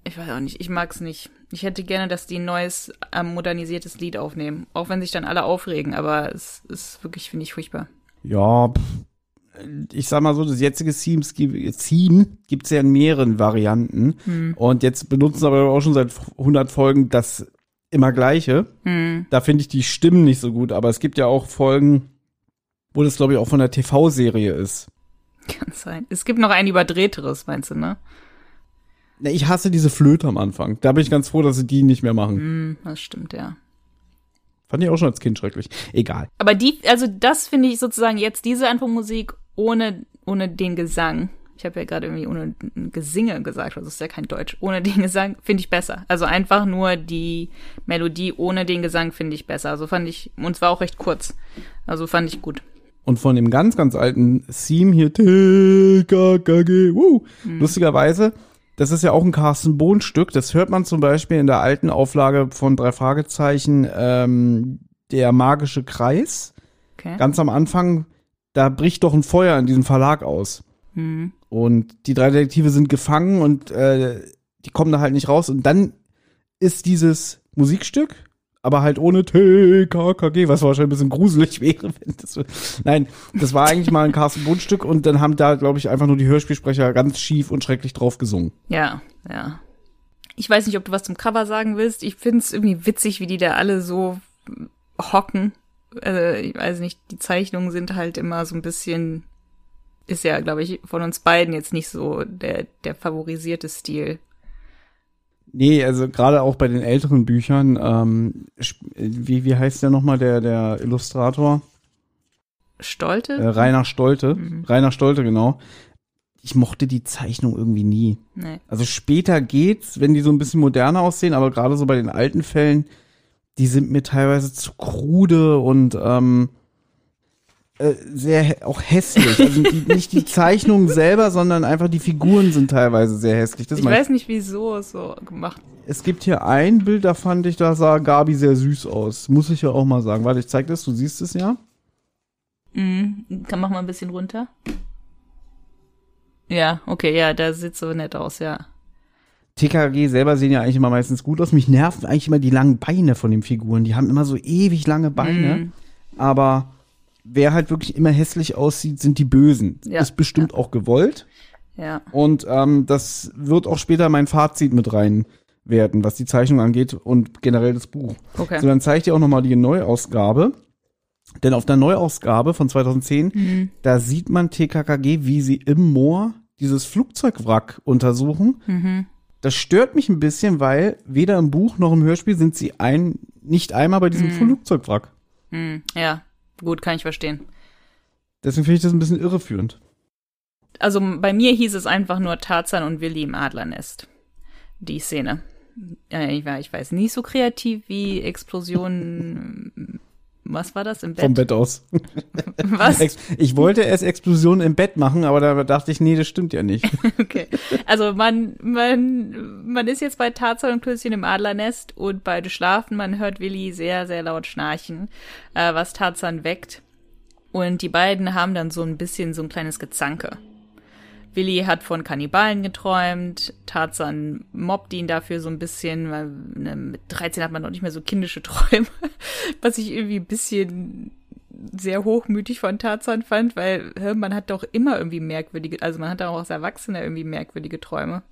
Ich weiß auch nicht, ich mag's nicht. Ich hätte gerne, dass die ein neues, ähm, modernisiertes Lied aufnehmen. Auch wenn sich dann alle aufregen, aber es ist wirklich, finde ich, furchtbar. Ja, pff, ich sag mal so, das jetzige Themes, Theme gibt's ja in mehreren Varianten. Hm. Und jetzt benutzen aber auch schon seit 100 Folgen das immer gleiche. Hm. Da finde ich die Stimmen nicht so gut, aber es gibt ja auch Folgen, wo das, glaube ich, auch von der TV-Serie ist. Kann sein. Es gibt noch ein überdrehteres, meinst du, ne? Ich hasse diese Flöte am Anfang. Da bin ich ganz froh, dass sie die nicht mehr machen. Mm, das stimmt, ja. Fand ich auch schon als Kind schrecklich. Egal. Aber die, also das finde ich sozusagen jetzt diese Anfangsmusik ohne, ohne den Gesang. Ich habe ja gerade irgendwie ohne Gesinge gesagt, also ist ja kein Deutsch. Ohne den Gesang finde ich besser. Also einfach nur die Melodie ohne den Gesang finde ich besser. Also fand ich, und zwar auch recht kurz. Also fand ich gut. Und von dem ganz, ganz alten Theme hier, TKKG, woo, mhm. lustigerweise, das ist ja auch ein Carsten Bohn Stück. Das hört man zum Beispiel in der alten Auflage von drei Fragezeichen, ähm, der magische Kreis. Okay. Ganz am Anfang, da bricht doch ein Feuer in diesem Verlag aus. Mhm. Und die drei Detektive sind gefangen und äh, die kommen da halt nicht raus. Und dann ist dieses Musikstück aber halt ohne TKKG, was wahrscheinlich ein bisschen gruselig wäre. Wenn das, nein, das war eigentlich mal ein Carsten Bohn-Stück und dann haben da, glaube ich, einfach nur die Hörspielsprecher ganz schief und schrecklich drauf gesungen. Ja, ja. Ich weiß nicht, ob du was zum Cover sagen willst. Ich finde es irgendwie witzig, wie die da alle so hocken. Also, ich weiß nicht, die Zeichnungen sind halt immer so ein bisschen, ist ja, glaube ich, von uns beiden jetzt nicht so der, der favorisierte Stil. Nee, also gerade auch bei den älteren Büchern, ähm, wie, wie heißt der nochmal, der, der Illustrator? Stolte? Äh, Rainer Stolte. Mhm. Rainer Stolte, genau. Ich mochte die Zeichnung irgendwie nie. Nee. Also später geht's, wenn die so ein bisschen moderner aussehen, aber gerade so bei den alten Fällen, die sind mir teilweise zu krude und ähm, äh, sehr auch hässlich. Also die, nicht die Zeichnungen selber, sondern einfach die Figuren sind teilweise sehr hässlich. Das ich weiß nicht, wieso es so gemacht. Es gibt hier ein Bild, da fand ich, da sah Gabi sehr süß aus. Muss ich ja auch mal sagen. Warte, ich zeig das, du siehst es ja. Mhm. Kann mach mal ein bisschen runter. Ja, okay, ja, da sieht so nett aus, ja. TKG selber sehen ja eigentlich immer meistens gut aus. Mich nerven eigentlich immer die langen Beine von den Figuren. Die haben immer so ewig lange Beine. Mhm. Aber wer halt wirklich immer hässlich aussieht, sind die Bösen. Ja. Ist bestimmt ja. auch gewollt. Ja. Und ähm, das wird auch später mein Fazit mit rein werden, was die Zeichnung angeht und generell das Buch. Okay. So, dann zeige ich dir auch nochmal die Neuausgabe. Denn auf der Neuausgabe von 2010, mhm. da sieht man TKKG, wie sie im Moor dieses Flugzeugwrack untersuchen. Mhm. Das stört mich ein bisschen, weil weder im Buch noch im Hörspiel sind sie ein, nicht einmal bei diesem mhm. Flugzeugwrack. Mhm. Ja, Gut, kann ich verstehen. Deswegen finde ich das ein bisschen irreführend. Also bei mir hieß es einfach nur Tarzan und Willi im Adlernest. Die Szene. Ich, war, ich weiß, nicht so kreativ wie Explosionen was war das im Bett? Vom Bett aus. Was? Ich wollte erst Explosionen im Bett machen, aber da dachte ich, nee, das stimmt ja nicht. okay. Also man, man, man ist jetzt bei Tarzan und Klößchen im Adlernest und beide schlafen. Man hört Willi sehr, sehr laut schnarchen, äh, was Tarzan weckt. Und die beiden haben dann so ein bisschen so ein kleines Gezanke. Willi hat von Kannibalen geträumt, Tarzan mobbt ihn dafür so ein bisschen, weil ne, mit 13 hat man noch nicht mehr so kindische Träume, was ich irgendwie ein bisschen sehr hochmütig von Tarzan fand, weil hä, man hat doch immer irgendwie merkwürdige, also man hat auch als Erwachsener irgendwie merkwürdige Träume.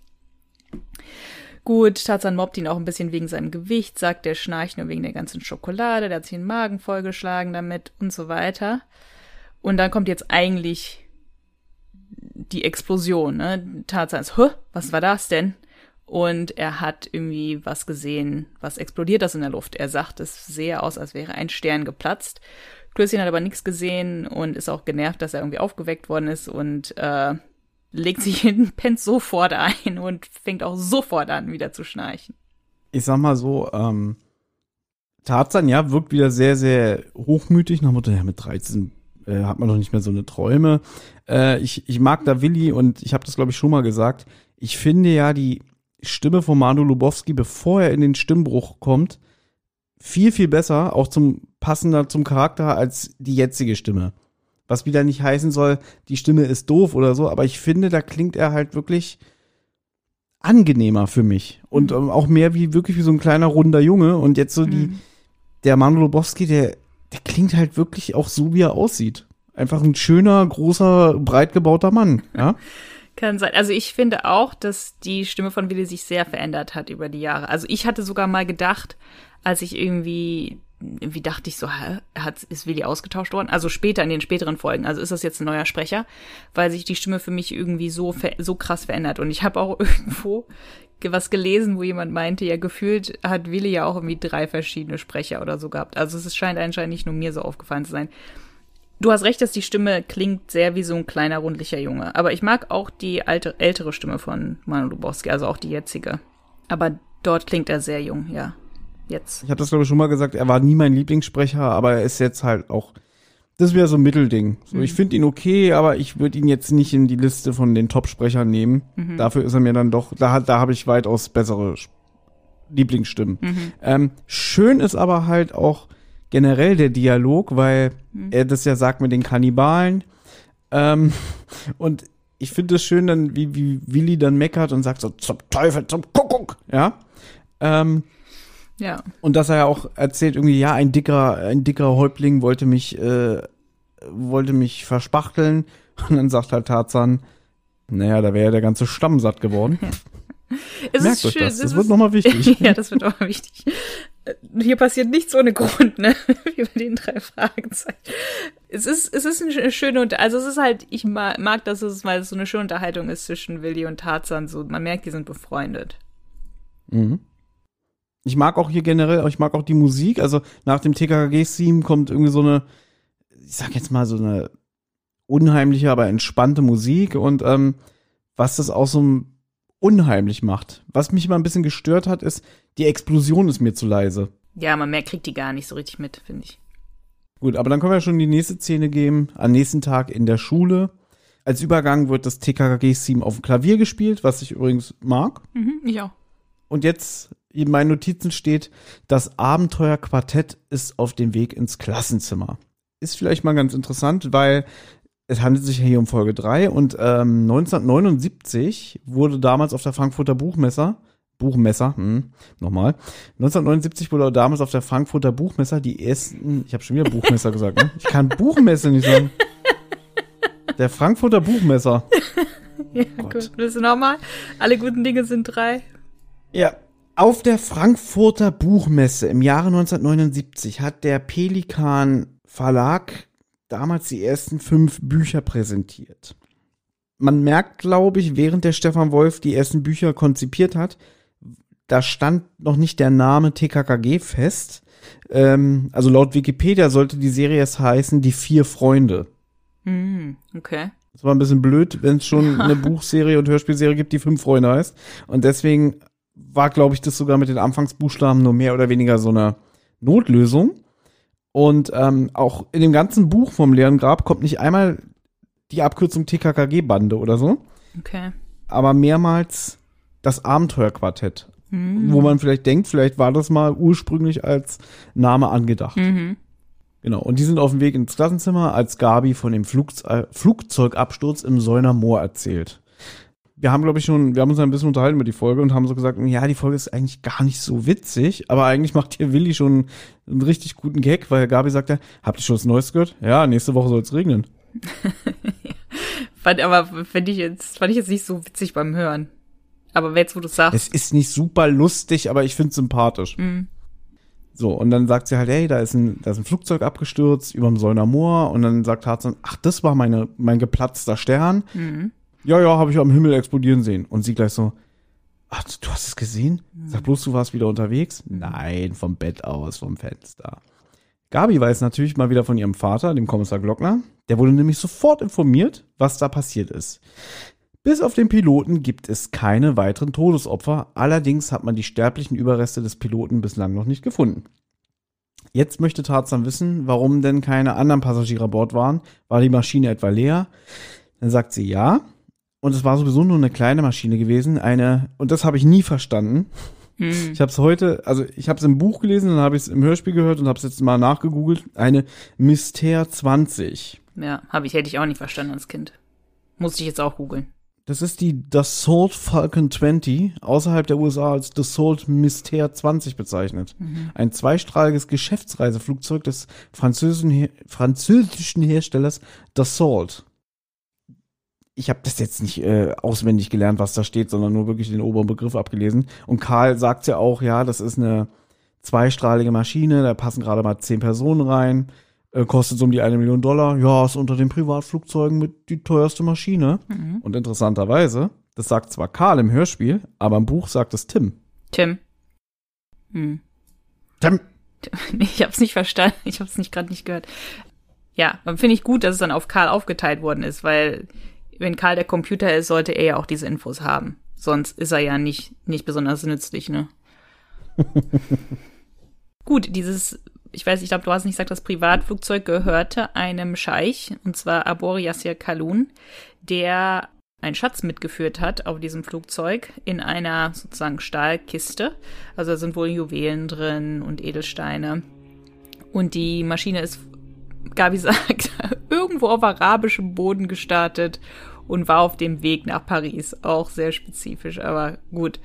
Gut, Tarzan mobbt ihn auch ein bisschen wegen seinem Gewicht, sagt, der schnarcht nur wegen der ganzen Schokolade, der hat sich den Magen vollgeschlagen damit und so weiter. Und dann kommt jetzt eigentlich die Explosion, ne? Tarzan ist, was war das denn? Und er hat irgendwie was gesehen, was explodiert das in der Luft. Er sagt, es sehe aus, als wäre ein Stern geplatzt. Klößchen hat aber nichts gesehen und ist auch genervt, dass er irgendwie aufgeweckt worden ist und äh, legt sich hin, pennt sofort ein und fängt auch sofort an, wieder zu schnarchen. Ich sag mal so, ähm, Tarzan, ja, wirkt wieder sehr, sehr hochmütig nach Motto, ja, mit 13 äh, hat man doch nicht mehr so eine Träume. Äh, ich, ich mag da Willi und ich habe das, glaube ich, schon mal gesagt. Ich finde ja, die Stimme von Manu Lubowski, bevor er in den Stimmbruch kommt, viel, viel besser, auch zum passender zum Charakter als die jetzige Stimme. Was wieder nicht heißen soll, die Stimme ist doof oder so, aber ich finde, da klingt er halt wirklich angenehmer für mich. Und mhm. auch mehr wie wirklich wie so ein kleiner runder Junge. Und jetzt so die, mhm. der Manu Lubowski, der, der klingt halt wirklich auch so, wie er aussieht. Einfach ein schöner, großer, breit gebauter Mann, ja. Kann sein. Also ich finde auch, dass die Stimme von Willi sich sehr verändert hat über die Jahre. Also ich hatte sogar mal gedacht, als ich irgendwie, irgendwie dachte ich so, hat, ist Willi ausgetauscht worden? Also später, in den späteren Folgen. Also ist das jetzt ein neuer Sprecher? Weil sich die Stimme für mich irgendwie so, so krass verändert. Und ich habe auch irgendwo was gelesen, wo jemand meinte, ja, gefühlt hat Willi ja auch irgendwie drei verschiedene Sprecher oder so gehabt. Also es scheint anscheinend nicht nur mir so aufgefallen zu sein. Du hast recht, dass die Stimme klingt sehr wie so ein kleiner, rundlicher Junge. Aber ich mag auch die alte, ältere Stimme von Manu Lubowski, also auch die jetzige. Aber dort klingt er sehr jung, ja jetzt. Ich habe das, glaube ich, schon mal gesagt, er war nie mein Lieblingssprecher, aber er ist jetzt halt auch. Das wäre so ein Mittelding. So, mhm. Ich finde ihn okay, aber ich würde ihn jetzt nicht in die Liste von den Top-Sprechern nehmen. Mhm. Dafür ist er mir dann doch, da, da habe ich weitaus bessere Lieblingsstimmen. Mhm. Ähm, schön ist aber halt auch generell der Dialog, weil mhm. er das ja sagt mit den Kannibalen. Ähm, und ich finde es schön, dann, wie, wie Willi dann meckert und sagt so, zum Teufel, zum Kuckuck, ja. Ähm, ja. Und dass er ja auch erzählt, irgendwie, ja, ein dicker, ein dicker Häuptling wollte mich, äh, wollte mich verspachteln. Und dann sagt halt Tarzan, naja, da wäre ja der ganze Stamm satt geworden. es Merkt euch schön, das, das wird nochmal wichtig. ja, das wird nochmal wichtig. Hier passiert nichts ohne Grund, ne? Wie bei den drei Fragezeichen. Es ist, es ist eine schöne, also es ist halt, ich mag, mag dass es mal so eine schöne Unterhaltung ist zwischen Willi und Tarzan, so, man merkt, die sind befreundet. Mhm. Ich mag auch hier generell, ich mag auch die Musik. Also nach dem TKKG-Theme kommt irgendwie so eine, ich sag jetzt mal so eine unheimliche, aber entspannte Musik und ähm, was das auch so unheimlich macht. Was mich immer ein bisschen gestört hat, ist, die Explosion ist mir zu leise. Ja, man mehr kriegt die gar nicht so richtig mit, finde ich. Gut, aber dann können wir schon die nächste Szene geben. Am nächsten Tag in der Schule. Als Übergang wird das TKKG-Theme auf dem Klavier gespielt, was ich übrigens mag. Mhm, ich auch. Und jetzt in meinen Notizen steht, das Abenteuerquartett ist auf dem Weg ins Klassenzimmer. Ist vielleicht mal ganz interessant, weil es handelt sich hier um Folge 3 und ähm, 1979 wurde damals auf der Frankfurter Buchmesser Buchmesser, hm, nochmal. 1979 wurde damals auf der Frankfurter Buchmesser die ersten, ich habe schon wieder Buchmesser gesagt, ne? Ich kann Buchmesse nicht sagen. Der Frankfurter Buchmesser. ja, oh gut. Willst du nochmal? Alle guten Dinge sind drei. Ja, auf der Frankfurter Buchmesse im Jahre 1979 hat der Pelikan Verlag damals die ersten fünf Bücher präsentiert. Man merkt, glaube ich, während der Stefan Wolf die ersten Bücher konzipiert hat, da stand noch nicht der Name TKKG fest. Ähm, also laut Wikipedia sollte die Serie es heißen Die vier Freunde. Mm, okay. Das war ein bisschen blöd, wenn es schon eine Buchserie und Hörspielserie gibt, die fünf Freunde heißt. Und deswegen war, glaube ich, das sogar mit den Anfangsbuchstaben nur mehr oder weniger so eine Notlösung. Und ähm, auch in dem ganzen Buch vom leeren Grab kommt nicht einmal die Abkürzung TKKG-Bande oder so. Okay. Aber mehrmals das Abenteuerquartett. Mhm. Wo man vielleicht denkt, vielleicht war das mal ursprünglich als Name angedacht. Mhm. Genau. Und die sind auf dem Weg ins Klassenzimmer, als Gabi von dem Flugze Flugzeugabsturz im Säuner Moor erzählt wir haben, glaube ich, schon, wir haben uns ein bisschen unterhalten mit die Folge und haben so gesagt, ja, die Folge ist eigentlich gar nicht so witzig, aber eigentlich macht hier Willi schon einen richtig guten Gag, weil Gabi sagte, habt ihr schon was Neues gehört? Ja, nächste Woche soll es regnen. fand, aber fand ich jetzt, fand ich jetzt nicht so witzig beim Hören. Aber jetzt, wo du sagst. Es ist nicht super lustig, aber ich finde sympathisch. Mhm. So, und dann sagt sie halt, hey, da ist ein, da ist ein Flugzeug abgestürzt über dem Säuner Moor. Und dann sagt Tarzan, ach, das war meine, mein geplatzter Stern. Mhm ja, ja, habe ich am Himmel explodieren sehen. Und sie gleich so, ach, du hast es gesehen? Sag bloß, du warst wieder unterwegs? Nein, vom Bett aus, vom Fenster. Gabi weiß natürlich mal wieder von ihrem Vater, dem Kommissar Glockner. Der wurde nämlich sofort informiert, was da passiert ist. Bis auf den Piloten gibt es keine weiteren Todesopfer. Allerdings hat man die sterblichen Überreste des Piloten bislang noch nicht gefunden. Jetzt möchte Tarzan wissen, warum denn keine anderen Passagiere an Bord waren. War die Maschine etwa leer? Dann sagt sie ja, und es war sowieso nur eine kleine Maschine gewesen, eine, und das habe ich nie verstanden. Hm. Ich habe es heute, also ich habe es im Buch gelesen, dann habe ich es im Hörspiel gehört und habe es jetzt mal nachgegoogelt. Eine Myster 20. Ja, habe ich, hätte ich auch nicht verstanden als Kind. Musste ich jetzt auch googeln. Das ist die Dassault Falcon 20, außerhalb der USA als Dassault Myster 20 bezeichnet. Mhm. Ein zweistrahliges Geschäftsreiseflugzeug des französischen, französischen Herstellers Dassault ich habe das jetzt nicht äh, auswendig gelernt, was da steht, sondern nur wirklich den oberen Begriff abgelesen. Und Karl sagt ja auch, ja, das ist eine zweistrahlige Maschine, da passen gerade mal zehn Personen rein, äh, kostet so um die eine Million Dollar. Ja, ist unter den Privatflugzeugen mit die teuerste Maschine. Mhm. Und interessanterweise, das sagt zwar Karl im Hörspiel, aber im Buch sagt es Tim. Tim. Hm. Tim. Ich hab's nicht verstanden. Ich hab's nicht gerade nicht gehört. Ja, dann finde ich gut, dass es dann auf Karl aufgeteilt worden ist, weil wenn Karl der Computer ist, sollte er ja auch diese Infos haben. Sonst ist er ja nicht, nicht besonders nützlich, ne? Gut, dieses, ich weiß, ich glaube, du hast nicht gesagt, das Privatflugzeug gehörte einem Scheich, und zwar Abor Yassir Kalun, der einen Schatz mitgeführt hat auf diesem Flugzeug in einer sozusagen Stahlkiste. Also da sind wohl Juwelen drin und Edelsteine. Und die Maschine ist, Gabi sagt, irgendwo auf arabischem Boden gestartet und war auf dem Weg nach Paris. Auch sehr spezifisch, aber gut.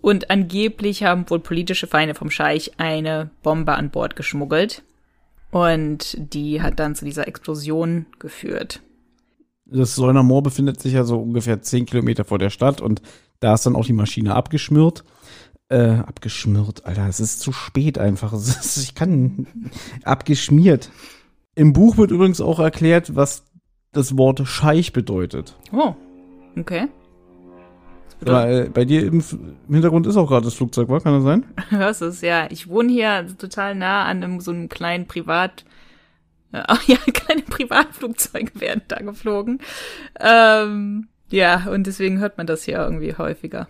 Und angeblich haben wohl politische Feinde vom Scheich eine Bombe an Bord geschmuggelt. Und die hat dann zu dieser Explosion geführt. Das Solner Moor befindet sich ja so ungefähr zehn Kilometer vor der Stadt und da ist dann auch die Maschine abgeschmiert. Äh, abgeschmiert, Alter, es ist zu spät einfach. Ich kann abgeschmiert. Im Buch wird übrigens auch erklärt, was das Wort Scheich bedeutet. Oh, okay. Weil bei dir im, Hintergrund ist auch gerade das Flugzeug, war? Kann das sein? Hörst es, ja. Ich wohne hier total nah an einem, so einem kleinen Privat, äh, ja, kleine Privatflugzeuge werden da geflogen. Ähm, ja, und deswegen hört man das hier irgendwie häufiger.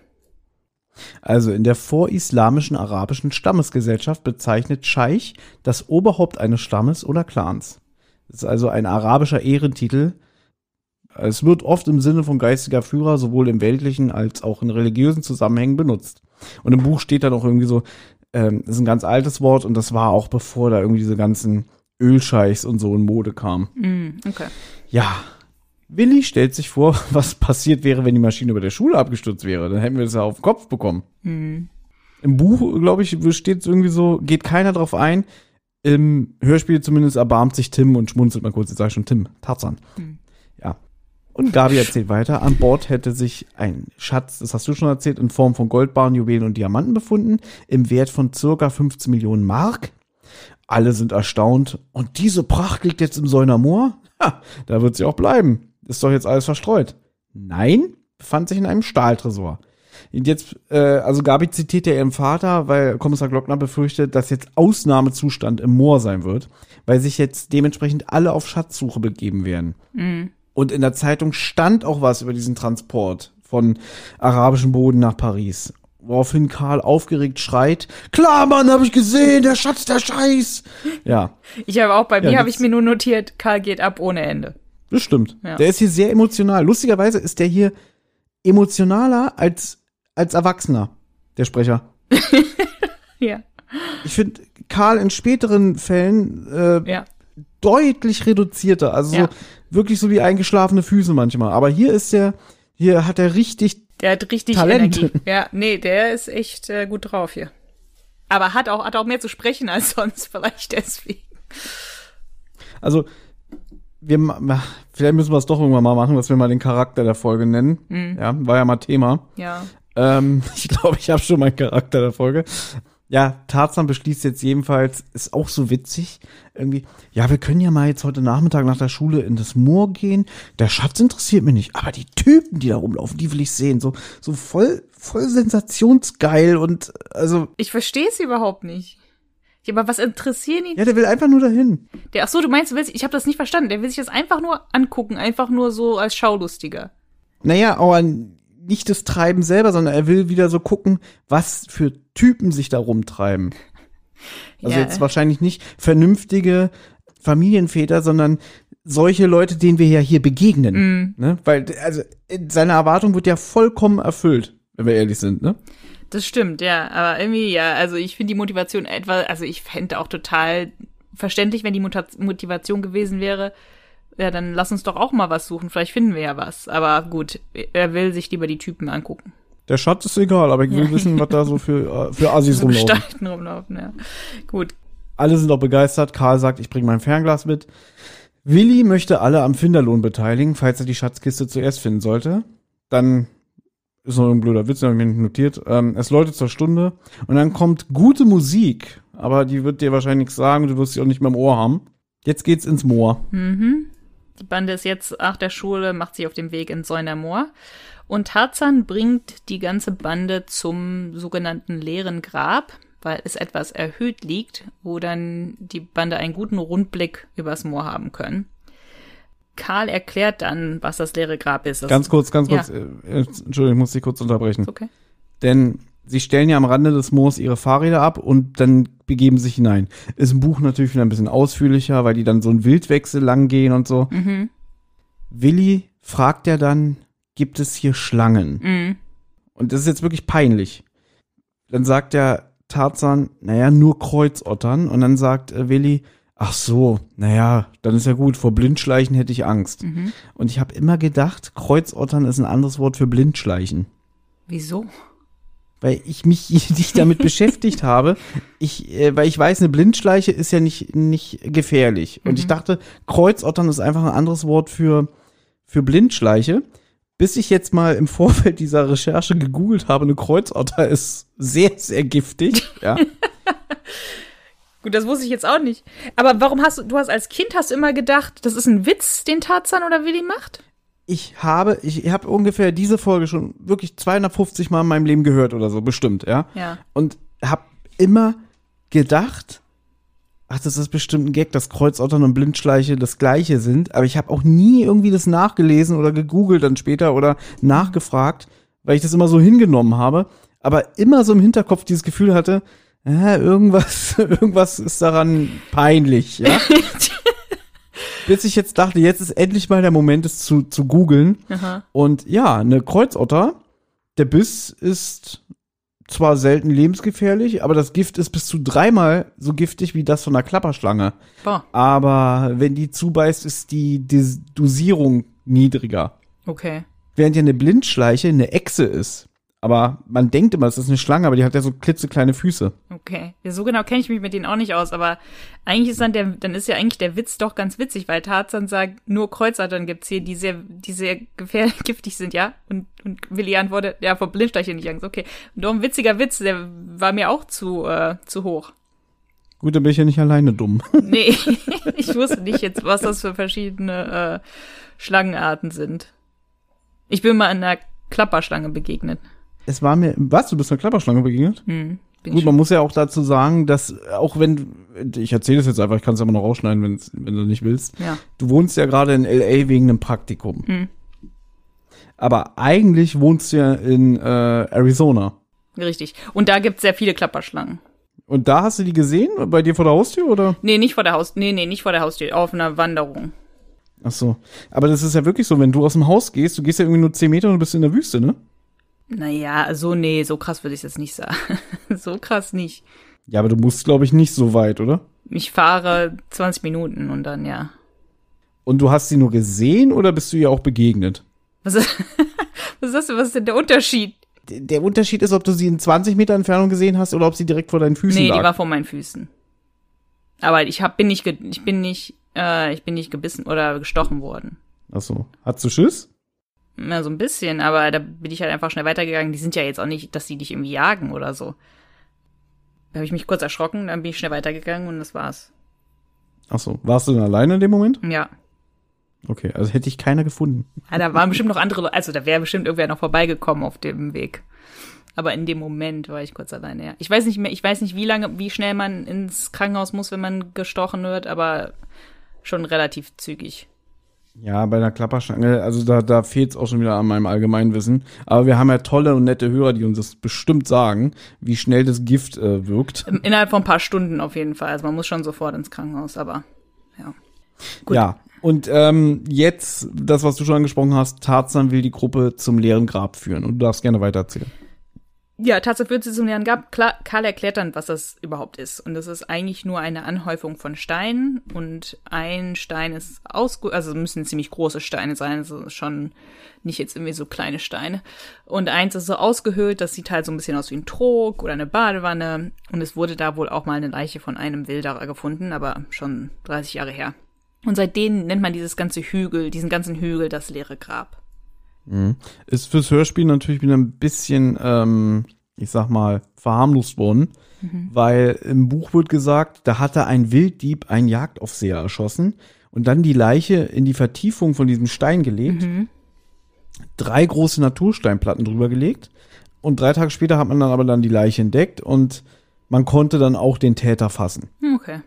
Also in der vorislamischen arabischen Stammesgesellschaft bezeichnet Scheich das Oberhaupt eines Stammes oder Clans. Das ist also ein arabischer Ehrentitel. Es wird oft im Sinne von geistiger Führer sowohl im weltlichen als auch in religiösen Zusammenhängen benutzt. Und im Buch steht dann auch irgendwie so, ähm, das ist ein ganz altes Wort und das war auch bevor da irgendwie diese ganzen Ölscheichs und so in Mode kamen. Mm, okay. Ja. Willi stellt sich vor, was passiert wäre, wenn die Maschine über der Schule abgestürzt wäre. Dann hätten wir das ja auf den Kopf bekommen. Mm. Im Buch, glaube ich, steht irgendwie so, geht keiner drauf ein, im Hörspiel zumindest erbarmt sich Tim und schmunzelt mal kurz. Jetzt sage ich schon Tim, Tarzan. Hm. Ja. Und Gabi erzählt weiter. An Bord hätte sich ein Schatz, das hast du schon erzählt, in Form von Goldbarren, Juwelen und Diamanten befunden, im Wert von circa 15 Millionen Mark. Alle sind erstaunt. Und diese Pracht liegt jetzt im Säuner Moor? Ha, da wird sie auch bleiben. Ist doch jetzt alles verstreut. Nein, befand sich in einem Stahltresor. Und jetzt, äh, also Gabi zitiert ja ihren Vater, weil Kommissar Glockner befürchtet, dass jetzt Ausnahmezustand im Moor sein wird, weil sich jetzt dementsprechend alle auf Schatzsuche begeben werden. Mhm. Und in der Zeitung stand auch was über diesen Transport von arabischem Boden nach Paris. Woraufhin Karl aufgeregt schreit, klar, Mann, hab ich gesehen, der Schatz, der Scheiß. Ja. Ich habe auch, bei ja, mir habe ich mir nur notiert, Karl geht ab ohne Ende. Das stimmt. Ja. Der ist hier sehr emotional. Lustigerweise ist der hier emotionaler als als Erwachsener, der Sprecher. ja. Ich finde Karl in späteren Fällen äh, ja. deutlich reduzierter, also ja. so, wirklich so wie eingeschlafene Füße manchmal. Aber hier ist der, hier hat er richtig Der hat richtig Talent. Energie. Ja, nee, der ist echt äh, gut drauf hier. Aber hat auch, hat auch mehr zu sprechen als sonst, vielleicht deswegen. Also, wir, vielleicht müssen wir es doch irgendwann mal machen, dass wir mal den Charakter der Folge nennen. Mhm. Ja, war ja mal Thema. Ja. Ähm, ich glaube, ich habe schon meinen Charakter der Folge. Ja, Tarzan beschließt jetzt jedenfalls, ist auch so witzig, irgendwie, ja, wir können ja mal jetzt heute Nachmittag nach der Schule in das Moor gehen. Der Schatz interessiert mich nicht, aber die Typen, die da rumlaufen, die will ich sehen. So, so voll, voll sensationsgeil und, also. Ich verstehe es überhaupt nicht. Ja, aber was interessieren ihn? Ja, der will einfach nur dahin. Der, ach so, du meinst, du willst, ich habe das nicht verstanden. Der will sich das einfach nur angucken, einfach nur so als Schaulustiger. Naja, aber nicht das Treiben selber, sondern er will wieder so gucken, was für Typen sich da rumtreiben. Also ja. jetzt wahrscheinlich nicht vernünftige Familienväter, sondern solche Leute, denen wir ja hier begegnen. Mhm. Ne? Weil, also, seine Erwartung wird ja vollkommen erfüllt, wenn wir ehrlich sind, ne? Das stimmt, ja. Aber irgendwie, ja, also ich finde die Motivation etwa, also ich fände auch total verständlich, wenn die Motivation gewesen wäre, ja, dann lass uns doch auch mal was suchen. Vielleicht finden wir ja was. Aber gut, er will sich lieber die Typen angucken. Der Schatz ist egal, aber ich will wissen, was da so für, äh, für Assis So rumlaufen. Rumlaufen, ja. Gut. Alle sind auch begeistert. Karl sagt, ich bringe mein Fernglas mit. Willi möchte alle am Finderlohn beteiligen, falls er die Schatzkiste zuerst finden sollte. Dann ist noch ein blöder Witz, den habe ich mir nicht notiert. Ähm, es läutet zur Stunde und dann kommt gute Musik, aber die wird dir wahrscheinlich nichts sagen, du wirst sie auch nicht mehr im Ohr haben. Jetzt geht's ins Moor. Mhm. Die Bande ist jetzt nach der Schule, macht sich auf den Weg ins Säuner Moor. Und Tarzan bringt die ganze Bande zum sogenannten leeren Grab, weil es etwas erhöht liegt, wo dann die Bande einen guten Rundblick übers Moor haben können. Karl erklärt dann, was das leere Grab ist. Das Ganz kurz, ganz Ja. kurz. Äh, äh, Entschuldigung, ich muss dich kurz unterbrechen. okay. Denn sie stellen ja am Rande des Moors ihre Fahrräder ab und dann begeben sich hinein. Ist im Buch natürlich wieder ein bisschen ausführlicher, weil die dann so einen Wildwechsel lang gehen und so. Mhm. Willi fragt ja dann, gibt es hier Schlangen? Mhm. Und das ist jetzt wirklich peinlich. Dann sagt der Tarzan, naja, nur Kreuzottern. Und dann sagt äh, Willi, ach so, naja, dann ist ja gut, vor Blindschleichen hätte ich Angst. Mhm. Und ich habe immer gedacht, Kreuzottern ist ein anderes Wort für Blindschleichen. Wieso? Weil ich mich nicht damit beschäftigt habe. Ich, äh, weil ich weiß, eine Blindschleiche ist ja nicht, nicht gefährlich. Und ich dachte, Kreuzottern ist einfach ein anderes Wort für, für Blindschleiche. Bis ich jetzt mal im Vorfeld dieser Recherche gegoogelt habe, eine Kreuzotter ist sehr, sehr giftig. Ja. Gut, das wusste ich jetzt auch nicht. Aber warum hast du, du hast als Kind hast immer gedacht, das ist ein Witz, den Tarzan oder Willi macht? Ich habe, ich habe ungefähr diese Folge schon wirklich 250 Mal in meinem Leben gehört oder so, bestimmt, ja. Ja. und habe immer gedacht, ach, das ist bestimmt ein Gag, dass Kreuzottern und Blindschleiche das gleiche sind, aber ich habe auch nie irgendwie das nachgelesen oder gegoogelt dann später oder nachgefragt, weil ich das immer so hingenommen habe, aber immer so im Hinterkopf dieses Gefühl hatte, ja, irgendwas, irgendwas ist daran peinlich, ja. Bis ich jetzt dachte, jetzt ist endlich mal der Moment, es zu, zu googeln. Und ja, eine Kreuzotter, der Biss ist zwar selten lebensgefährlich, aber das Gift ist bis zu dreimal so giftig wie das von einer Klapperschlange. Boah, Aber wenn die zubeißt, ist die Dis Dosierung niedriger. okay. Während ja eine Blindschleiche eine Echse ist. Aber man denkt immer, es ist eine Schlange, aber die hat ja so klitzekleine Füße. Okay. Ja, so genau kenne ich mich mit denen auch nicht aus, aber eigentlich ist dann der, dann ist ja eigentlich der Witz doch ganz witzig, weil Tarzan sagt, nur Kreuzottern gibt's hier, die sehr, die sehr gefährlich, giftig sind, ja? Und, und Willi antwortet, ja, vor Blindstreichen nicht Angst, okay. Und doch ein witziger Witz, der war mir auch zu, äh, zu hoch. Gut, dann bin ich ja nicht alleine dumm. Nee, ich wusste nicht jetzt, was das für verschiedene äh, Schlangenarten sind. Ich bin mal einer Klapperschlange begegnet. Es war mir, was, du bist einer Klapperschlange begegnet? Hm, Gut, man muss ja auch dazu sagen, dass auch wenn, ich erzähle es jetzt einfach, ich kann es aber noch rausschneiden, wenn's, wenn du nicht willst. ja. Du wohnst ja gerade in LA wegen einem Praktikum. Hm. Aber eigentlich wohnst du ja in äh, Arizona. Richtig. Und da gibt's sehr viele Klapperschlangen. Und da hast du die gesehen? Bei dir vor der Haustür oder? Nee, nicht vor der Haus, nee, nee, nicht vor der Haustür, auf einer Wanderung. Ach so. Aber das ist ja wirklich so, wenn du aus dem Haus gehst, du gehst ja irgendwie nur 10 Meter und bist in der Wüste, ne? Naja, so, nee, so krass würde ich jetzt nicht sagen. so krass nicht. Ja, aber du musst, glaube ich, nicht so weit, oder? Ich fahre 20 Minuten und dann, ja. Und du hast sie nur gesehen oder bist du ihr auch begegnet? Was ist, was ist das denn? Was ist denn der Unterschied? D- Der Unterschied ist, ob du sie in 20 Meter Entfernung gesehen hast oder ob sie direkt vor deinen Füßen nee, lag. die war vor meinen Füßen. Aber ich hab, bin nicht, ich bin nicht, äh, ich bin nicht gebissen oder gestochen worden. Ach so. Hast du Schiss? Ja, so ein bisschen, aber da bin ich halt einfach schnell weitergegangen. Die sind ja jetzt auch nicht, dass die dich irgendwie jagen oder so. Da habe ich mich kurz erschrocken, dann bin ich schnell weitergegangen und das war's. Ach so. Warst du denn alleine in dem Moment? Ja. Okay, also hätte ich keiner gefunden. Ja, da waren bestimmt noch andere, Le- also da wäre bestimmt irgendwer noch vorbeigekommen auf dem Weg. Aber in dem Moment war ich kurz alleine, ja. Ich weiß nicht mehr, ich weiß nicht, wie lange, wie schnell man ins Krankenhaus muss, wenn man gestochen wird, aber schon relativ zügig. Ja, bei einer Klapperschlange, also da, da fehlt es auch schon wieder an meinem Allgemeinwissen. Aber wir haben ja tolle und nette Hörer, die uns das bestimmt sagen, wie schnell das Gift äh, wirkt. Innerhalb von ein paar Stunden auf jeden Fall. Also man muss schon sofort ins Krankenhaus, aber ja. Gut. Ja, Und ähm, jetzt, das, was du schon angesprochen hast, Tarzan will die Gruppe zum leeren Grab führen. Und du darfst gerne weitererzählen. Ja, Tarzan führt sie zum leeren Grab. Karl erklärt dann, was das überhaupt ist. Und das ist eigentlich nur eine Anhäufung von Steinen. Und ein Stein ist ausge... Also müssen ziemlich große Steine sein. Also schon nicht jetzt irgendwie so kleine Steine. Und eins ist so ausgehöhlt, das sieht halt so ein bisschen aus wie ein Trog oder eine Badewanne. Und es wurde da wohl auch mal eine Leiche von einem Wilderer gefunden, aber schon 30 Jahre her. Und seitdem nennt man dieses ganze Hügel, diesen ganzen Hügel das leere Grab. Mhm. Ist fürs Hörspiel natürlich wieder ein bisschen, ähm, ich sag mal, verharmlost worden, mhm. weil im Buch wird gesagt, da hatte ein Wilddieb einen Jagdaufseher erschossen und dann die Leiche in die Vertiefung von diesem Stein gelegt, mhm. drei große Natursteinplatten drüber gelegt und drei Tage später hat man dann aber dann die Leiche entdeckt und man konnte dann auch den Täter fassen. Okay.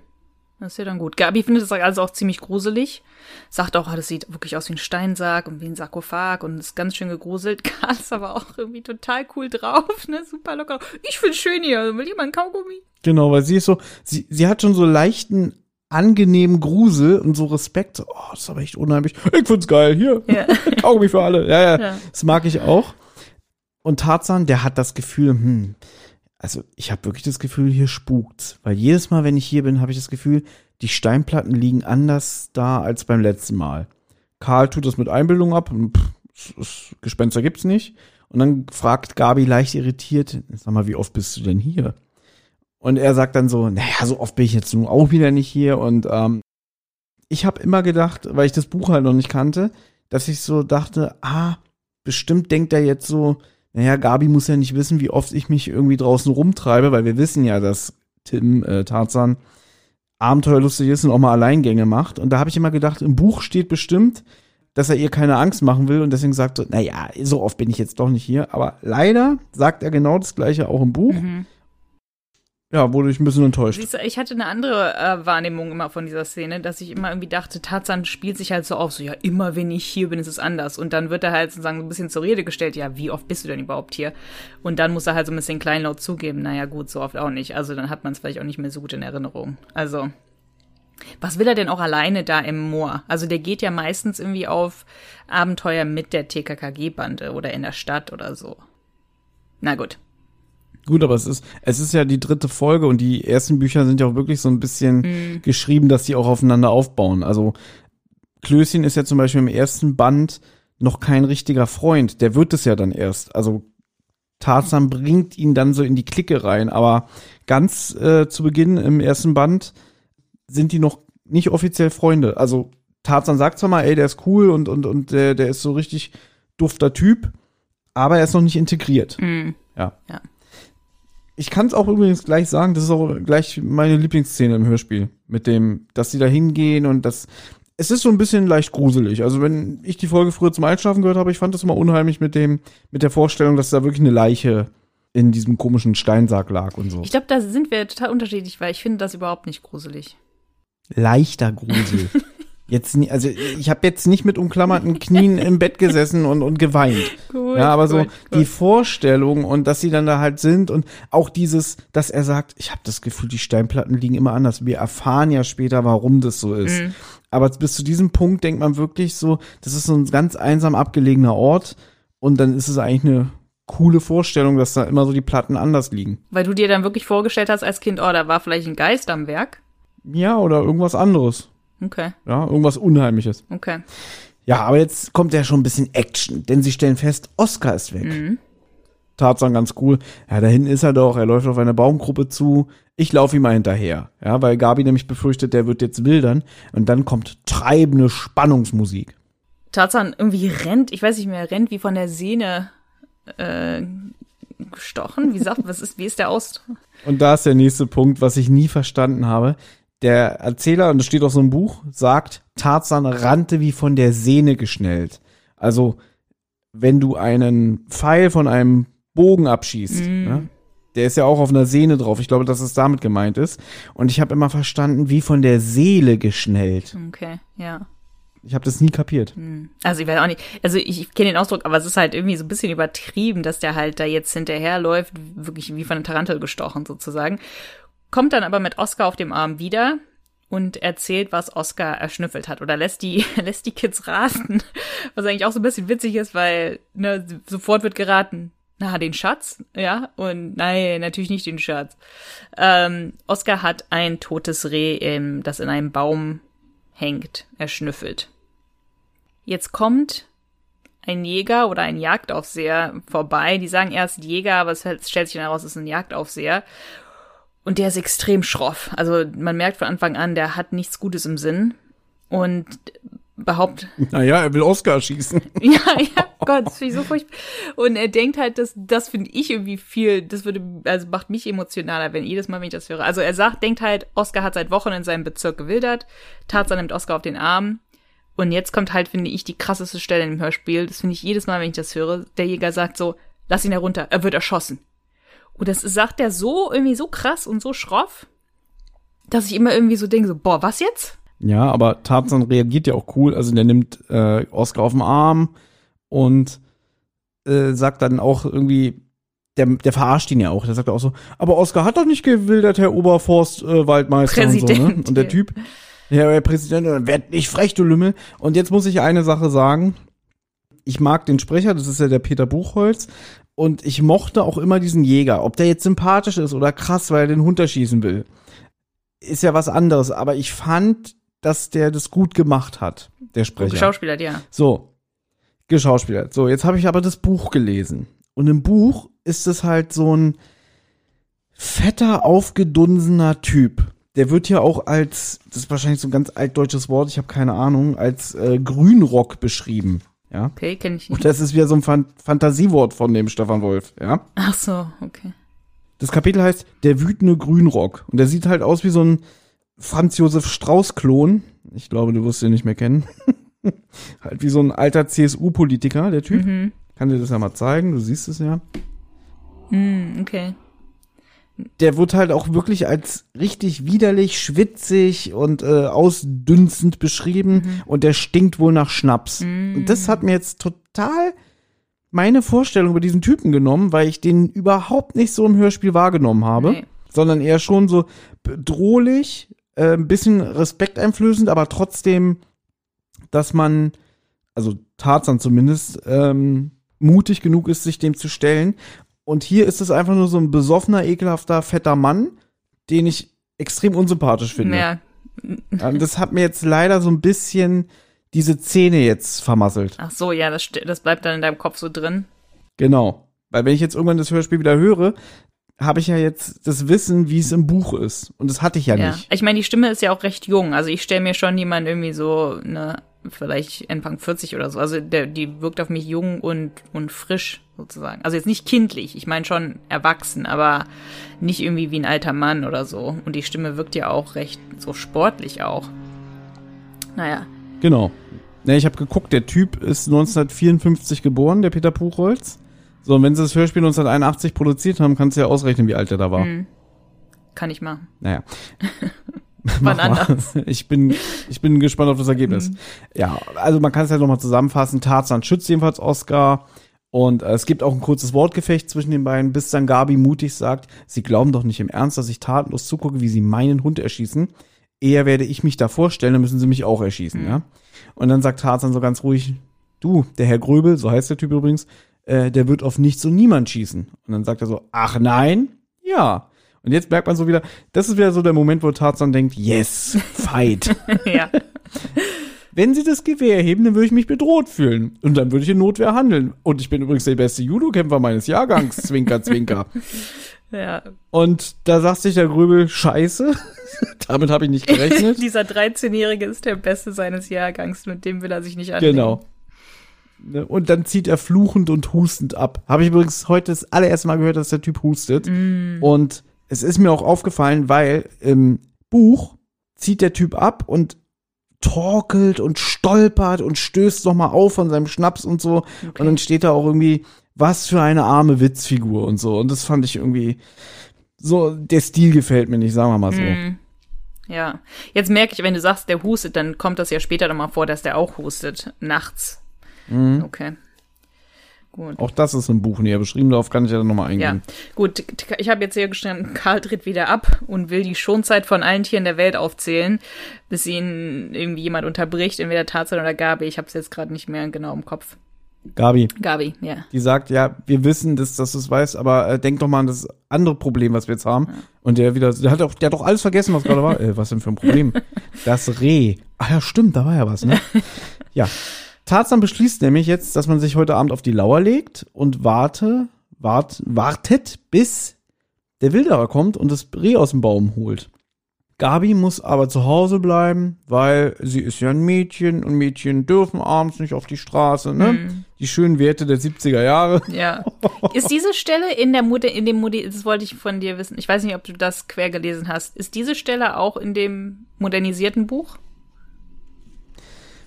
Das ist ja dann gut. Gabi findet das also auch ziemlich gruselig. Sagt auch, das sieht wirklich aus wie ein Steinsack und wie ein Sarkophag und ist ganz schön gegruselt. Karl ist aber auch irgendwie total cool drauf, ne? Super locker. Ich find's schön hier. Will jemand Kaugummi? Genau, weil sie ist so, sie, sie hat schon so leichten, angenehmen Grusel und so Respekt. Oh, das ist aber echt unheimlich. Ich find's geil. Hier. Ja. Kaugummi für alle. Ja, ja, ja. Das mag ich auch. Und Tarzan, der hat das Gefühl, hm, also ich habe wirklich das Gefühl, hier spukt. Weil jedes Mal, wenn ich hier bin, habe ich das Gefühl, die Steinplatten liegen anders da als beim letzten Mal. Karl tut das mit Einbildung ab. Pff, Gespenster gibt's nicht. Und dann fragt Gabi leicht irritiert, sag mal, wie oft bist du denn hier? Und er sagt dann so, naja, so oft bin ich jetzt nun auch wieder nicht hier. Und ähm, ich habe immer gedacht, weil ich das Buch halt noch nicht kannte, dass ich so dachte, ah, bestimmt denkt er jetzt so, naja, Gabi muss ja nicht wissen, wie oft ich mich irgendwie draußen rumtreibe, weil wir wissen ja, dass Tim äh, Tarzan abenteuerlustig ist und auch mal Alleingänge macht. Und da habe ich immer gedacht, im Buch steht bestimmt, dass er ihr keine Angst machen will und deswegen sagt er, naja, so oft bin ich jetzt doch nicht hier. Aber leider sagt er genau das gleiche auch im Buch. Mhm ja, wurde ich ein bisschen enttäuscht. Siehst du, ich hatte eine andere äh, Wahrnehmung immer von dieser Szene, dass ich immer irgendwie dachte, Tarzan spielt sich halt so auf, so ja, immer wenn ich hier bin, ist es anders. Und dann wird er halt sozusagen ein bisschen zur Rede gestellt, ja, wie oft bist du denn überhaupt hier? Und dann muss er halt so ein bisschen kleinlaut zugeben, naja gut, so oft auch nicht. Also dann hat man es vielleicht auch nicht mehr so gut in Erinnerung. Also, was will er denn auch alleine da im Moor? Also der geht ja meistens irgendwie auf Abenteuer mit der TKKG-Bande oder in der Stadt oder so. Na gut. Gut, aber es ist, es ist ja die dritte Folge und die ersten Bücher sind ja auch wirklich so ein bisschen mhm. geschrieben, dass die auch aufeinander aufbauen. Also Klößchen ist ja zum Beispiel im ersten Band noch kein richtiger Freund. Der wird es ja dann erst. Also Tarzan bringt ihn dann so in die Clique rein, aber ganz äh, zu Beginn im ersten Band sind die noch nicht offiziell Freunde. Also Tarzan sagt zwar mal, ey, der ist cool und, und, und der, der ist so richtig dufter Typ, aber er ist noch nicht integriert. Mhm. Ja. ja. Ich kann es auch übrigens gleich sagen, das ist auch gleich meine Lieblingsszene im Hörspiel. Mit dem, dass sie da hingehen und das. Es ist so ein bisschen leicht gruselig. Also wenn ich die Folge früher zum Einschlafen gehört habe, ich fand das immer unheimlich mit dem, mit der Vorstellung, dass da wirklich eine Leiche in diesem komischen Steinsack lag und so. Ich glaube, da sind wir total unterschiedlich, weil ich finde das überhaupt nicht gruselig. Leichter Grusel. jetzt nie, also ich habe jetzt nicht mit umklammerten Knien im Bett gesessen und, und geweint. Gut, ja, aber so gut, die Vorstellung und dass sie dann da halt sind und auch dieses, dass er sagt, ich habe das Gefühl, die Steinplatten liegen immer anders. Wir erfahren ja später, warum das so ist. Mhm. Aber bis zu diesem Punkt denkt man wirklich so, das ist so ein ganz einsam abgelegener Ort und dann ist es eigentlich eine coole Vorstellung, dass da immer so die Platten anders liegen. Weil du dir dann wirklich vorgestellt hast als Kind, oh, da war vielleicht ein Geist am Werk. Ja, oder irgendwas anderes. Okay. Ja, irgendwas Unheimliches. Okay. Ja, aber jetzt kommt ja schon ein bisschen Action, denn sie stellen fest, Oscar ist weg. Mhm. Tarzan ganz cool. Ja, da hinten ist er doch. Er läuft auf eine Baumgruppe zu. Ich laufe ihm mal hinterher. Ja, weil Gabi nämlich befürchtet, der wird jetzt wildern. Und dann kommt treibende Spannungsmusik. Tarzan irgendwie rennt, ich weiß nicht mehr, rennt wie von der Sehne äh, gestochen. Wie sagt, was ist, wie ist der Ausdruck? Und da ist der nächste Punkt, was ich nie verstanden habe der Erzähler, und das steht auch so im Buch, sagt, Tarzan rannte wie von der Sehne geschnellt. Also, wenn du einen Pfeil von einem Bogen abschießt, mm. ne, der ist ja auch auf einer Sehne drauf. Ich glaube, dass es damit gemeint ist. Und ich habe immer verstanden, wie von der Seele geschnellt. Okay, ja. Ich habe das nie kapiert. Hm. Also ich weiß auch nicht. Also ich, ich kenne den Ausdruck, aber es ist halt irgendwie so ein bisschen übertrieben, dass der halt da jetzt hinterherläuft, wirklich wie von einer Tarantel gestochen sozusagen kommt dann aber mit Oscar auf dem Arm wieder. und erzählt, was Oscar erschnüffelt hat oder lässt die, lässt die Kids raten, was eigentlich auch so ein bisschen witzig ist, weil ne, sofort wird geraten, na, den Schatz, ja, und nein, natürlich nicht den Schatz. Ähm, Oscar hat ein totes Reh, im, das in einem Baum hängt, erschnüffelt. Jetzt kommt ein Jäger oder ein Jagdaufseher vorbei. Die sagen erst Jäger, aber es stellt sich dann heraus, es ist ein Jagdaufseher. Und der ist extrem schroff. Also man merkt von Anfang an, der hat nichts Gutes im Sinn. Und behauptet. Naja, er will Oscar schießen. ja, ja, Gott, das finde ich so furchtbar. Und er denkt halt, dass das finde ich irgendwie viel, das würde, also macht mich emotionaler, wenn jedes Mal, wenn ich das höre. Also er sagt, denkt halt, Oscar hat seit Wochen in seinem Bezirk gewildert, Tarzan nimmt Oscar auf den Arm. Und jetzt kommt halt, finde ich, die krasseste Stelle im Hörspiel. Das finde ich jedes Mal, wenn ich das höre. Der Jäger sagt so, lass ihn herunter, er wird erschossen. Und das sagt er so, irgendwie so krass und so schroff, dass ich immer irgendwie so denke, so, boah, was jetzt? Ja, aber Tarzan reagiert ja auch cool. Also der nimmt äh, Oscar auf den Arm und äh, sagt dann auch irgendwie, der, der verarscht ihn ja auch. Der sagt auch so, aber Oscar hat doch nicht gewildert, Herr Oberforstwaldmeister äh, und so, ne? Und der Typ, ja, Herr Präsident, werd nicht frech, du Lümmel. Und jetzt muss ich eine Sache sagen. Ich mag den Sprecher, das ist ja der Peter Buchholz. Und ich mochte auch immer diesen Jäger. Ob der jetzt sympathisch ist oder krass, weil er den Hund erschießen will, ist ja was anderes. Aber ich fand dass der das gut gemacht hat, der Sprecher. Geschauspielert, ja. So, geschauspielert. So, jetzt habe ich aber das Buch gelesen. Und im Buch ist es halt so ein fetter, aufgedunsener Typ. Der wird ja auch als, das ist wahrscheinlich so ein ganz altdeutsches Wort, ich habe keine Ahnung, als äh, Grünrock beschrieben. Ja. Okay, kenne ich nicht. Und das ist wieder so ein Fan Fantasiewort von dem Stefan Wolf, ja. Ach so, okay. Das Kapitel heißt Der wütende Grünrock. Und der sieht halt aus wie so ein, Franz Josef Strauß-Klon. Ich glaube, du wirst ihn nicht mehr kennen. halt wie so ein alter CSU-Politiker, der Typ. Mhm. Kann dir das ja mal zeigen, du siehst es ja. Mhm, okay. Der wird halt auch wirklich als richtig widerlich, schwitzig und äh, ausdünstend beschrieben mhm. und der stinkt wohl nach Schnaps. Mhm. Und das hat mir jetzt total meine Vorstellung über diesen Typen genommen, weil ich den überhaupt nicht so im Hörspiel wahrgenommen habe, nee. sondern eher schon so bedrohlich, äh, ein bisschen respekteinflößend, aber trotzdem, dass man, also Tarzan zumindest, ähm, mutig genug ist, sich dem zu stellen. Und hier ist es einfach nur so ein besoffener, ekelhafter, fetter Mann, den ich extrem unsympathisch finde. Ja. Ähm, das hat mir jetzt leider so ein bisschen diese Szene jetzt vermasselt. Ach so, ja, das, das bleibt dann in deinem Kopf so drin. Genau. Weil wenn ich jetzt irgendwann das Hörspiel wieder höre, habe ich ja jetzt das Wissen, wie es im Buch ist. Und das hatte ich ja, ja. nicht. Ich meine, die Stimme ist ja auch recht jung. Also ich stelle mir schon jemanden irgendwie so, ne, vielleicht Anfang 40 oder so. Also der, die wirkt auf mich jung und, und frisch sozusagen. Also jetzt nicht kindlich, ich meine schon erwachsen, aber nicht irgendwie wie ein alter Mann oder so. Und die Stimme wirkt ja auch recht so sportlich auch. Naja. Genau. Ne, ich habe geguckt, der Typ ist 1954 geboren, der Peter Puchholz. So, und wenn sie das Hörspiel 1981 produziert haben, kannst du ja ausrechnen, wie alt er da war. Mhm. Kann ich machen. Naja. Wann anders. Ich bin, ich bin gespannt auf das Ergebnis. Mhm. Ja, also man kann es ja nochmal zusammenfassen. Tarzan schützt jedenfalls Oscar. Und äh, es gibt auch ein kurzes Wortgefecht zwischen den beiden, bis dann Gabi mutig sagt, sie glauben doch nicht im Ernst, dass ich tatenlos zugucke, wie sie meinen Hund erschießen. Eher werde ich mich da vorstellen, dann müssen sie mich auch erschießen, mhm. ja. Und dann sagt Tarzan so ganz ruhig, du, der Herr Gröbel, so heißt der Typ übrigens, äh, der wird auf nichts und niemand schießen. Und dann sagt er so, ach nein, ja. Und jetzt merkt man so wieder, das ist wieder so der Moment, wo Tarzan denkt, yes, fight. ja. Wenn sie das Gewehr heben, dann würde ich mich bedroht fühlen. Und dann würde ich in Notwehr handeln. Und ich bin übrigens der beste Judo-Kämpfer meines Jahrgangs. Zwinker, zwinker. Ja. Und da sagt sich der Grübel, scheiße. Damit habe ich nicht gerechnet. Dieser 13-Jährige ist der Beste seines Jahrgangs. Mit dem will er sich nicht anlegen. Genau. Ne? Und dann zieht er fluchend und hustend ab. Habe ich übrigens heute das allererste Mal gehört, dass der Typ hustet. Mm. Und es ist mir auch aufgefallen, weil im Buch zieht der Typ ab und torkelt und stolpert und stößt nochmal auf von seinem Schnaps und so. Okay. Und dann steht da auch irgendwie, was für eine arme Witzfigur und so. Und das fand ich irgendwie so, der Stil gefällt mir nicht, sagen wir mal so. Mm. Ja, jetzt merke ich, wenn du sagst, der hustet, dann kommt das ja später nochmal vor, dass der auch hustet, nachts. Mhm. Okay. Gut. Auch das ist im Buch näher beschrieben, darauf kann ich ja dann nochmal eingehen. Ja, gut, ich habe jetzt hier geschrieben, Karl tritt wieder ab und will die Schonzeit von allen Tieren der Welt aufzählen, bis ihn irgendwie jemand unterbricht, entweder Tarzan oder Gabi. Ich habe es jetzt gerade nicht mehr genau im Kopf. Gabi. Gabi, ja. Die sagt, ja, wir wissen, dass, dass du es weißt, aber äh, denk doch mal an das andere Problem, was wir jetzt haben. Ja. Und der wieder, der hat, auch, der hat doch alles vergessen, was gerade war. Äh, was denn für ein Problem? Das Reh. Ah ja, stimmt, da war ja was, ne? Ja. Tarzan beschließt nämlich jetzt, dass man sich heute Abend auf die Lauer legt und warte, wart, wartet, bis der Wilderer kommt und das Reh aus dem Baum holt. Gabi muss aber zu Hause bleiben, weil sie ist ja ein Mädchen und Mädchen dürfen abends nicht auf die Straße, ne? Mhm. Die schönen Werte der 70er Jahre. Ja. Ist diese Stelle in der Mutter, in dem Modi das wollte ich von dir wissen. Ich weiß nicht, ob du das quer gelesen hast. Ist diese Stelle auch in dem modernisierten Buch?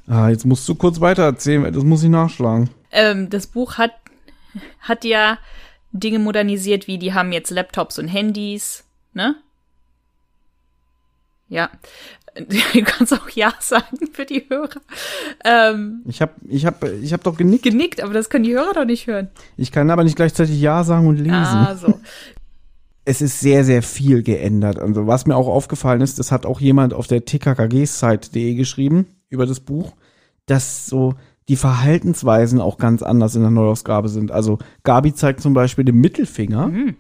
Ah, jetzt musst du kurz weiter erzählen, das muss ich nachschlagen. Ähm, das Buch hat, hat ja Dinge modernisiert, wie die haben jetzt Laptops und Handys, ne? Ja. Du kannst auch Ja sagen für die Hörer. Ähm, ich habe ich hab, ich hab doch genickt. Genickt, aber das können die Hörer doch nicht hören. Ich kann aber nicht gleichzeitig Ja sagen und lesen. Ah, so. Es ist sehr, sehr viel geändert. Also was mir auch aufgefallen ist, das hat auch jemand auf der tkkg-site.de geschrieben über das Buch, dass so die Verhaltensweisen auch ganz anders in der Neuausgabe sind. Also Gabi zeigt zum Beispiel den Mittelfinger, mhm.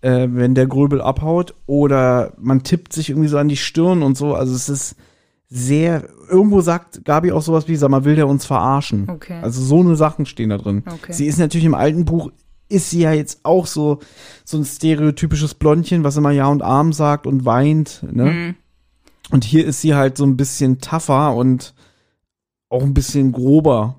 äh, wenn der Gröbel abhaut, oder man tippt sich irgendwie so an die Stirn und so. Also es ist sehr, irgendwo sagt Gabi auch sowas wie, sag mal, will der uns verarschen? Okay. Also so eine Sachen stehen da drin. Okay. Sie ist natürlich im alten Buch, ist sie ja jetzt auch so, so ein stereotypisches Blondchen, was immer Ja und Arm sagt und weint, ne? Mhm. Und hier ist sie halt so ein bisschen tougher und auch ein bisschen grober.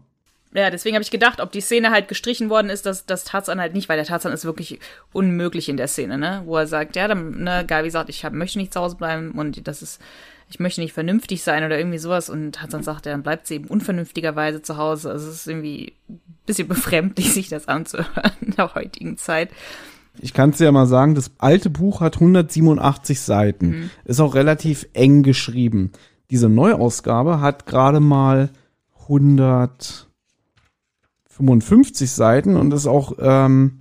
Ja, deswegen habe ich gedacht, ob die Szene halt gestrichen worden ist, dass das Tarzan halt nicht, weil der Tarzan ist wirklich unmöglich in der Szene, ne? Wo er sagt, ja, dann, ne, Gabi sagt, ich hab, möchte nicht zu Hause bleiben und das ist, ich möchte nicht vernünftig sein oder irgendwie sowas und Tarzan sagt, ja, dann bleibt sie eben unvernünftigerweise zu Hause. Also es ist irgendwie ein bisschen befremdlich, sich das anzuhören in der heutigen Zeit. Ich kann es dir ja mal sagen, das alte Buch hat 187 Seiten. Mhm. Ist auch relativ eng geschrieben. Diese Neuausgabe hat gerade mal 155 Seiten und ist auch ähm,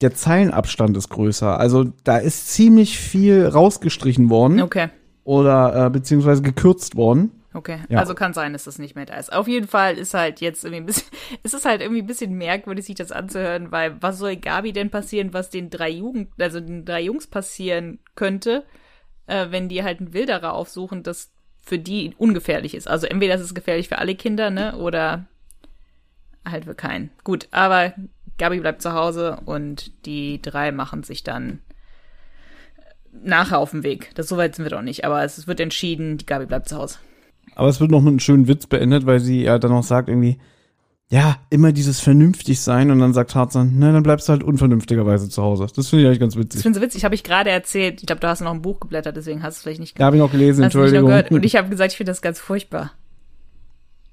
der Zeilenabstand ist größer. Also da ist ziemlich viel rausgestrichen worden. Okay. Oder äh, beziehungsweise gekürzt worden. Okay, ja. also kann sein, dass das nicht mehr da ist. Auf jeden Fall ist halt jetzt irgendwie ein bisschen, es ist halt irgendwie ein bisschen merkwürdig, sich das anzuhören, weil was soll Gabi denn passieren, was den drei Jugend, also den drei Jungs passieren könnte, äh, wenn die halt einen Wilderer aufsuchen, das für die ungefährlich ist. Also entweder ist es gefährlich für alle Kinder, ne, oder halt für keinen. Gut, aber Gabi bleibt zu Hause und die drei machen sich dann nachher auf den Weg. Das so weit sind wir doch nicht, aber es wird entschieden, die Gabi bleibt zu Hause. Aber es wird noch mit einem schönen Witz beendet, weil sie ja dann noch sagt irgendwie, ja, immer dieses vernünftig sein und dann sagt Tarzan, na, dann bleibst du halt unvernünftigerweise zu Hause. Das finde ich eigentlich ganz witzig. Das finde ich witzig. Habe ich gerade erzählt. Ich glaube, du hast noch ein Buch geblättert, deswegen hast du es vielleicht nicht Ja, habe ich noch gelesen, Entschuldigung. Noch und ich habe gesagt, ich finde das ganz furchtbar.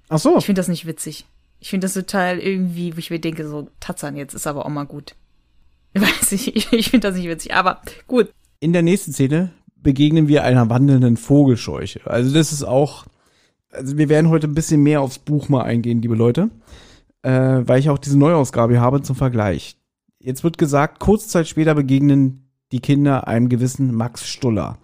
Ach so. Ich finde das nicht witzig. Ich finde das total irgendwie, wo ich mir denke, so, Tarzan, jetzt ist aber auch mal gut. Ich weiß nicht, ich, ich finde das nicht witzig, aber gut. In der nächsten Szene begegnen wir einer wandelnden Vogelscheuche. Also das ist auch also wir werden heute ein bisschen mehr aufs Buch mal eingehen, liebe Leute, äh, weil ich auch diese Neuausgabe habe zum Vergleich. Jetzt wird gesagt, kurz Zeit später begegnen die Kinder einem gewissen Max Stuller,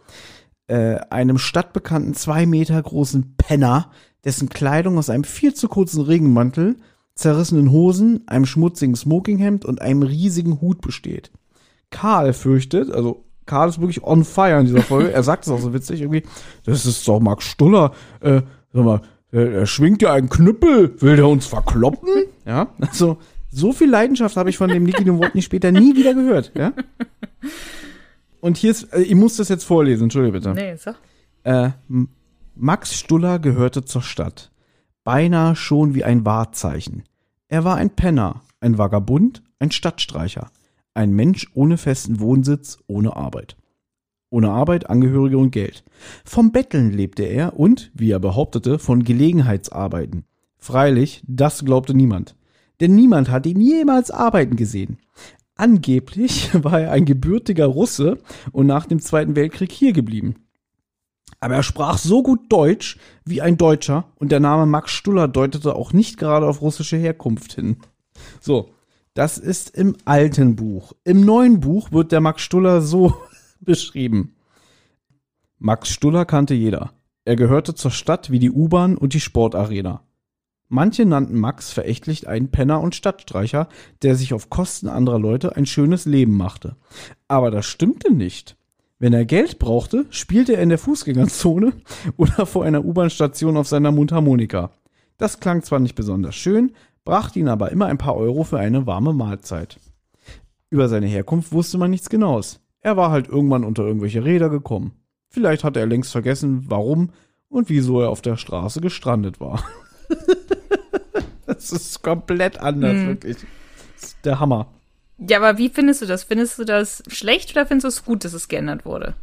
äh, einem stadtbekannten zwei Meter großen Penner, dessen Kleidung aus einem viel zu kurzen Regenmantel, zerrissenen Hosen, einem schmutzigen Smokinghemd und einem riesigen Hut besteht. Karl fürchtet, also Karl ist wirklich on fire in dieser Folge. er sagt es auch so witzig irgendwie. Das ist doch Max Stuller. Äh, sag mal, er, er schwingt ja einen Knüppel, will der uns verkloppen? Ja, also so viel Leidenschaft habe ich von dem Niki dem Wort nicht später nie wieder gehört, ja. Und hier ist, äh, ich muss das jetzt vorlesen, entschuldige bitte. Nee, sag. Äh, Max Stuller gehörte zur Stadt. Beinahe schon wie ein Wahrzeichen. Er war ein Penner, ein Vagabund, ein Stadtstreicher. Ein Mensch ohne festen Wohnsitz, ohne Arbeit ohne Arbeit, Angehörige und Geld. Vom Betteln lebte er und, wie er behauptete, von Gelegenheitsarbeiten. Freilich, das glaubte niemand. Denn niemand hat ihn jemals arbeiten gesehen. Angeblich war er ein gebürtiger Russe und nach dem Zweiten Weltkrieg hier geblieben. Aber er sprach so gut Deutsch wie ein Deutscher und der Name Max Stuller deutete auch nicht gerade auf russische Herkunft hin. So, Das ist im alten Buch. Im neuen Buch wird der Max Stuller so beschrieben. Max Stuller kannte jeder. Er gehörte zur Stadt wie die U-Bahn und die Sportarena. Manche nannten Max verächtlich einen Penner und Stadtstreicher, der sich auf Kosten anderer Leute ein schönes Leben machte. Aber das stimmte nicht. Wenn er Geld brauchte, spielte er in der Fußgängerzone oder vor einer U-Bahn-Station auf seiner Mundharmonika. Das klang zwar nicht besonders schön, brachte ihn aber immer ein paar Euro für eine warme Mahlzeit. Über seine Herkunft wusste man nichts Genaues. Er war halt irgendwann unter irgendwelche Räder gekommen. Vielleicht hatte er längst vergessen, warum und wieso er auf der Straße gestrandet war. das ist komplett anders, mhm. wirklich. Das ist der Hammer. Ja, aber wie findest du das? Findest du das schlecht oder findest du es gut, dass es geändert wurde?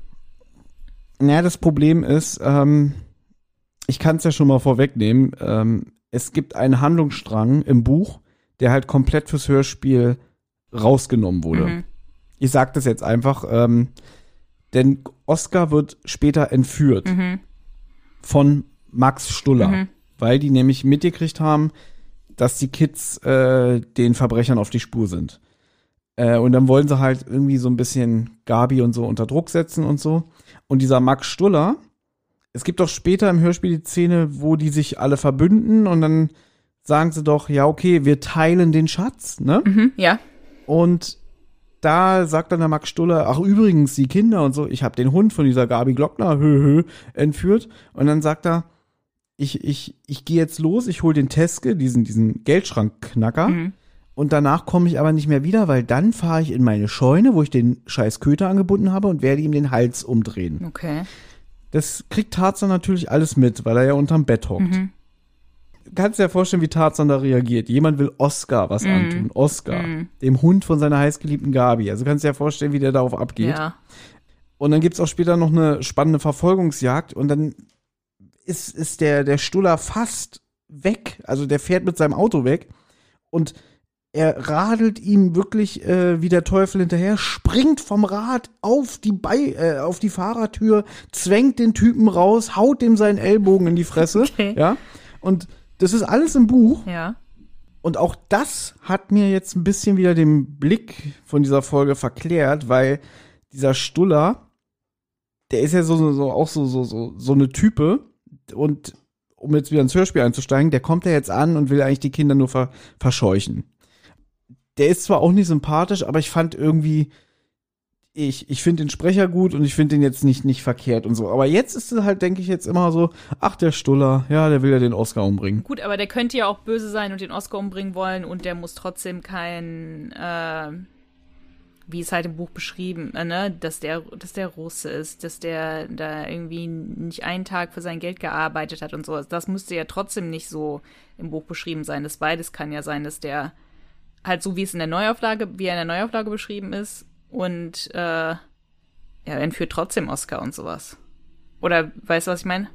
Naja, das Problem ist, ähm, ich kann es ja schon mal vorwegnehmen, ähm, es gibt einen Handlungsstrang im Buch, der halt komplett fürs Hörspiel rausgenommen wurde. Mhm. Ich sag das jetzt einfach, ähm, denn Oscar wird später entführt mhm. von Max Stuller, mhm. weil die nämlich mitgekriegt haben, dass die Kids äh, den Verbrechern auf die Spur sind. Äh, und dann wollen sie halt irgendwie so ein bisschen Gabi und so unter Druck setzen und so. Und dieser Max Stuller, es gibt doch später im Hörspiel die Szene, wo die sich alle verbünden und dann sagen sie doch, ja, okay, wir teilen den Schatz, ne? Mhm, ja. Und da sagt dann der Max Stuller, ach übrigens, die Kinder und so, ich habe den Hund von dieser Gabi Glockner, hö, hö, entführt. Und dann sagt er, ich, ich, ich gehe jetzt los, ich hole den Teske, diesen, diesen Geldschrankknacker. Mhm. Und danach komme ich aber nicht mehr wieder, weil dann fahre ich in meine Scheune, wo ich den scheiß Köter angebunden habe und werde ihm den Hals umdrehen. Okay. Das kriegt Tarzan natürlich alles mit, weil er ja unterm Bett hockt. Mhm kannst dir ja vorstellen, wie Tarzan da reagiert. Jemand will Oscar was mm. antun. Oscar. Mm. Dem Hund von seiner heißgeliebten Gabi. Also kannst du dir ja vorstellen, wie der darauf abgeht. Ja. Und dann gibt's auch später noch eine spannende Verfolgungsjagd und dann ist, ist der, der Stuller fast weg. Also der fährt mit seinem Auto weg und er radelt ihm wirklich äh, wie der Teufel hinterher, springt vom Rad auf die, Be äh, auf die Fahrertür, zwängt den Typen raus, haut dem seinen Ellbogen in die Fresse. Okay. Ja. Und das ist alles im Buch. Ja. Und auch das hat mir jetzt ein bisschen wieder den Blick von dieser Folge verklärt, weil dieser Stuller, der ist ja so, so, auch so, so, so, so eine Type. Und um jetzt wieder ins Hörspiel einzusteigen, der kommt ja jetzt an und will eigentlich die Kinder nur ver verscheuchen. Der ist zwar auch nicht sympathisch, aber ich fand irgendwie, ich, ich finde den Sprecher gut und ich finde den jetzt nicht, nicht verkehrt und so. Aber jetzt ist es halt, denke ich, jetzt immer so, ach, der Stuller, ja, der will ja den Oscar umbringen. Gut, aber der könnte ja auch böse sein und den Oscar umbringen wollen und der muss trotzdem kein, äh, wie es halt im Buch beschrieben, äh, ne, dass der, dass der Russe ist, dass der da irgendwie nicht einen Tag für sein Geld gearbeitet hat und sowas. Das müsste ja trotzdem nicht so im Buch beschrieben sein. Das beides kann ja sein, dass der halt so wie es in der Neuauflage, wie er in der Neuauflage beschrieben ist, und äh, ja, entführt trotzdem Oscar und sowas. Oder weißt du, was ich meine?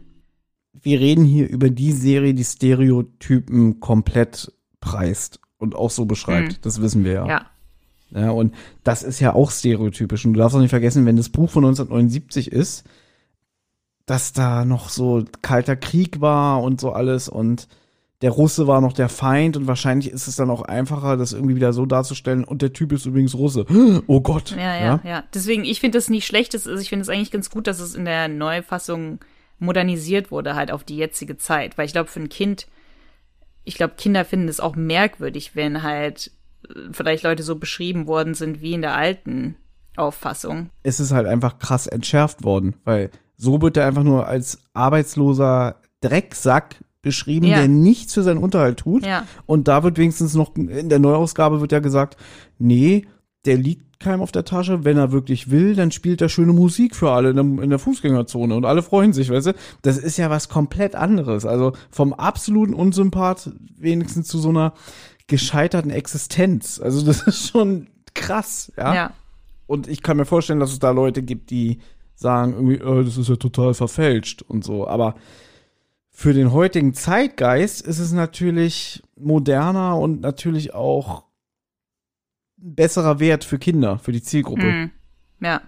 Wir reden hier über die Serie, die Stereotypen komplett preist und auch so beschreibt. Mhm. Das wissen wir ja. Ja. Ja, und das ist ja auch stereotypisch. Und du darfst auch nicht vergessen, wenn das Buch von 1979 ist, dass da noch so kalter Krieg war und so alles und der Russe war noch der Feind und wahrscheinlich ist es dann auch einfacher, das irgendwie wieder so darzustellen. Und der Typ ist übrigens Russe. Oh Gott. Ja, ja, ja. ja. Deswegen, ich finde das nicht schlecht. Also ich finde es eigentlich ganz gut, dass es in der Neufassung modernisiert wurde, halt auf die jetzige Zeit. Weil ich glaube, für ein Kind, ich glaube, Kinder finden es auch merkwürdig, wenn halt äh, vielleicht Leute so beschrieben worden sind wie in der alten Auffassung. Es ist halt einfach krass entschärft worden, weil so wird er einfach nur als arbeitsloser Drecksack beschrieben, ja. der nichts für seinen Unterhalt tut. Ja. Und da wird wenigstens noch, in der Neuausgabe wird ja gesagt, nee, der liegt keinem auf der Tasche. Wenn er wirklich will, dann spielt er schöne Musik für alle in der, Fußgängerzone und alle freuen sich, weißt du? Das ist ja was komplett anderes. Also vom absoluten Unsympath wenigstens zu so einer gescheiterten Existenz. Also das ist schon krass, ja. ja. Und ich kann mir vorstellen, dass es da Leute gibt, die sagen irgendwie, oh, das ist ja total verfälscht und so. Aber für den heutigen Zeitgeist ist es natürlich moderner und natürlich auch ein besserer Wert für Kinder, für die Zielgruppe. Mm, ja.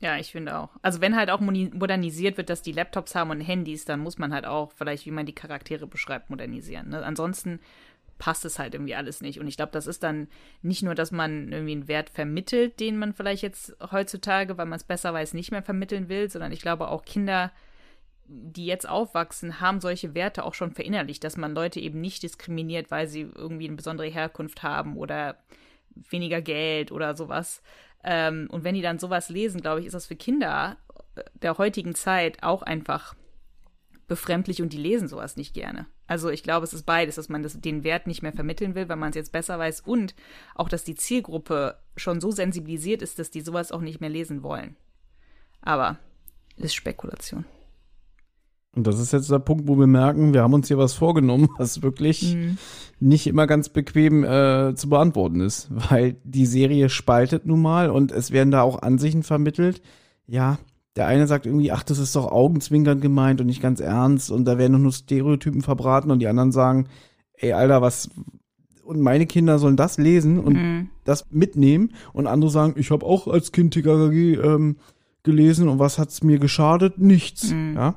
Ja, ich finde auch. Also wenn halt auch modernisiert wird, dass die Laptops haben und Handys, dann muss man halt auch vielleicht, wie man die Charaktere beschreibt, modernisieren. Ne? Ansonsten passt es halt irgendwie alles nicht. Und ich glaube, das ist dann nicht nur, dass man irgendwie einen Wert vermittelt, den man vielleicht jetzt heutzutage, weil man es besser weiß, nicht mehr vermitteln will, sondern ich glaube auch Kinder, die jetzt aufwachsen, haben solche Werte auch schon verinnerlicht, dass man Leute eben nicht diskriminiert, weil sie irgendwie eine besondere Herkunft haben oder weniger Geld oder sowas. Ähm, und wenn die dann sowas lesen, glaube ich, ist das für Kinder der heutigen Zeit auch einfach befremdlich und die lesen sowas nicht gerne. Also ich glaube, es ist beides, dass man das, den Wert nicht mehr vermitteln will, weil man es jetzt besser weiß und auch, dass die Zielgruppe schon so sensibilisiert ist, dass die sowas auch nicht mehr lesen wollen. Aber ist Spekulation. Und das ist jetzt der Punkt, wo wir merken, wir haben uns hier was vorgenommen, was wirklich mhm. nicht immer ganz bequem äh, zu beantworten ist, weil die Serie spaltet nun mal und es werden da auch Ansichten vermittelt. Ja, der eine sagt irgendwie, ach, das ist doch augenzwinkernd gemeint und nicht ganz ernst und da werden nur Stereotypen verbraten und die anderen sagen, ey, Alter, was und meine Kinder sollen das lesen und mhm. das mitnehmen und andere sagen, ich habe auch als Kind TKKG ähm, gelesen und was hat's mir geschadet? Nichts, mhm. ja.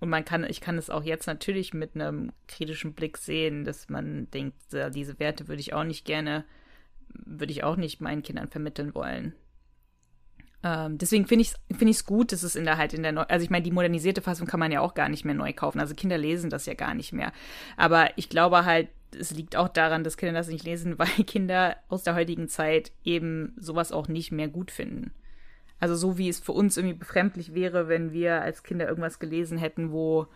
Und man kann, ich kann es auch jetzt natürlich mit einem kritischen Blick sehen, dass man denkt, diese Werte würde ich auch nicht gerne, würde ich auch nicht meinen Kindern vermitteln wollen. Ähm, deswegen finde ich es find gut, dass es in der halt in der Neu also ich meine, die modernisierte Fassung kann man ja auch gar nicht mehr neu kaufen. Also Kinder lesen das ja gar nicht mehr. Aber ich glaube halt, es liegt auch daran, dass Kinder das nicht lesen, weil Kinder aus der heutigen Zeit eben sowas auch nicht mehr gut finden. Also so wie es für uns irgendwie befremdlich wäre, wenn wir als Kinder irgendwas gelesen hätten, wo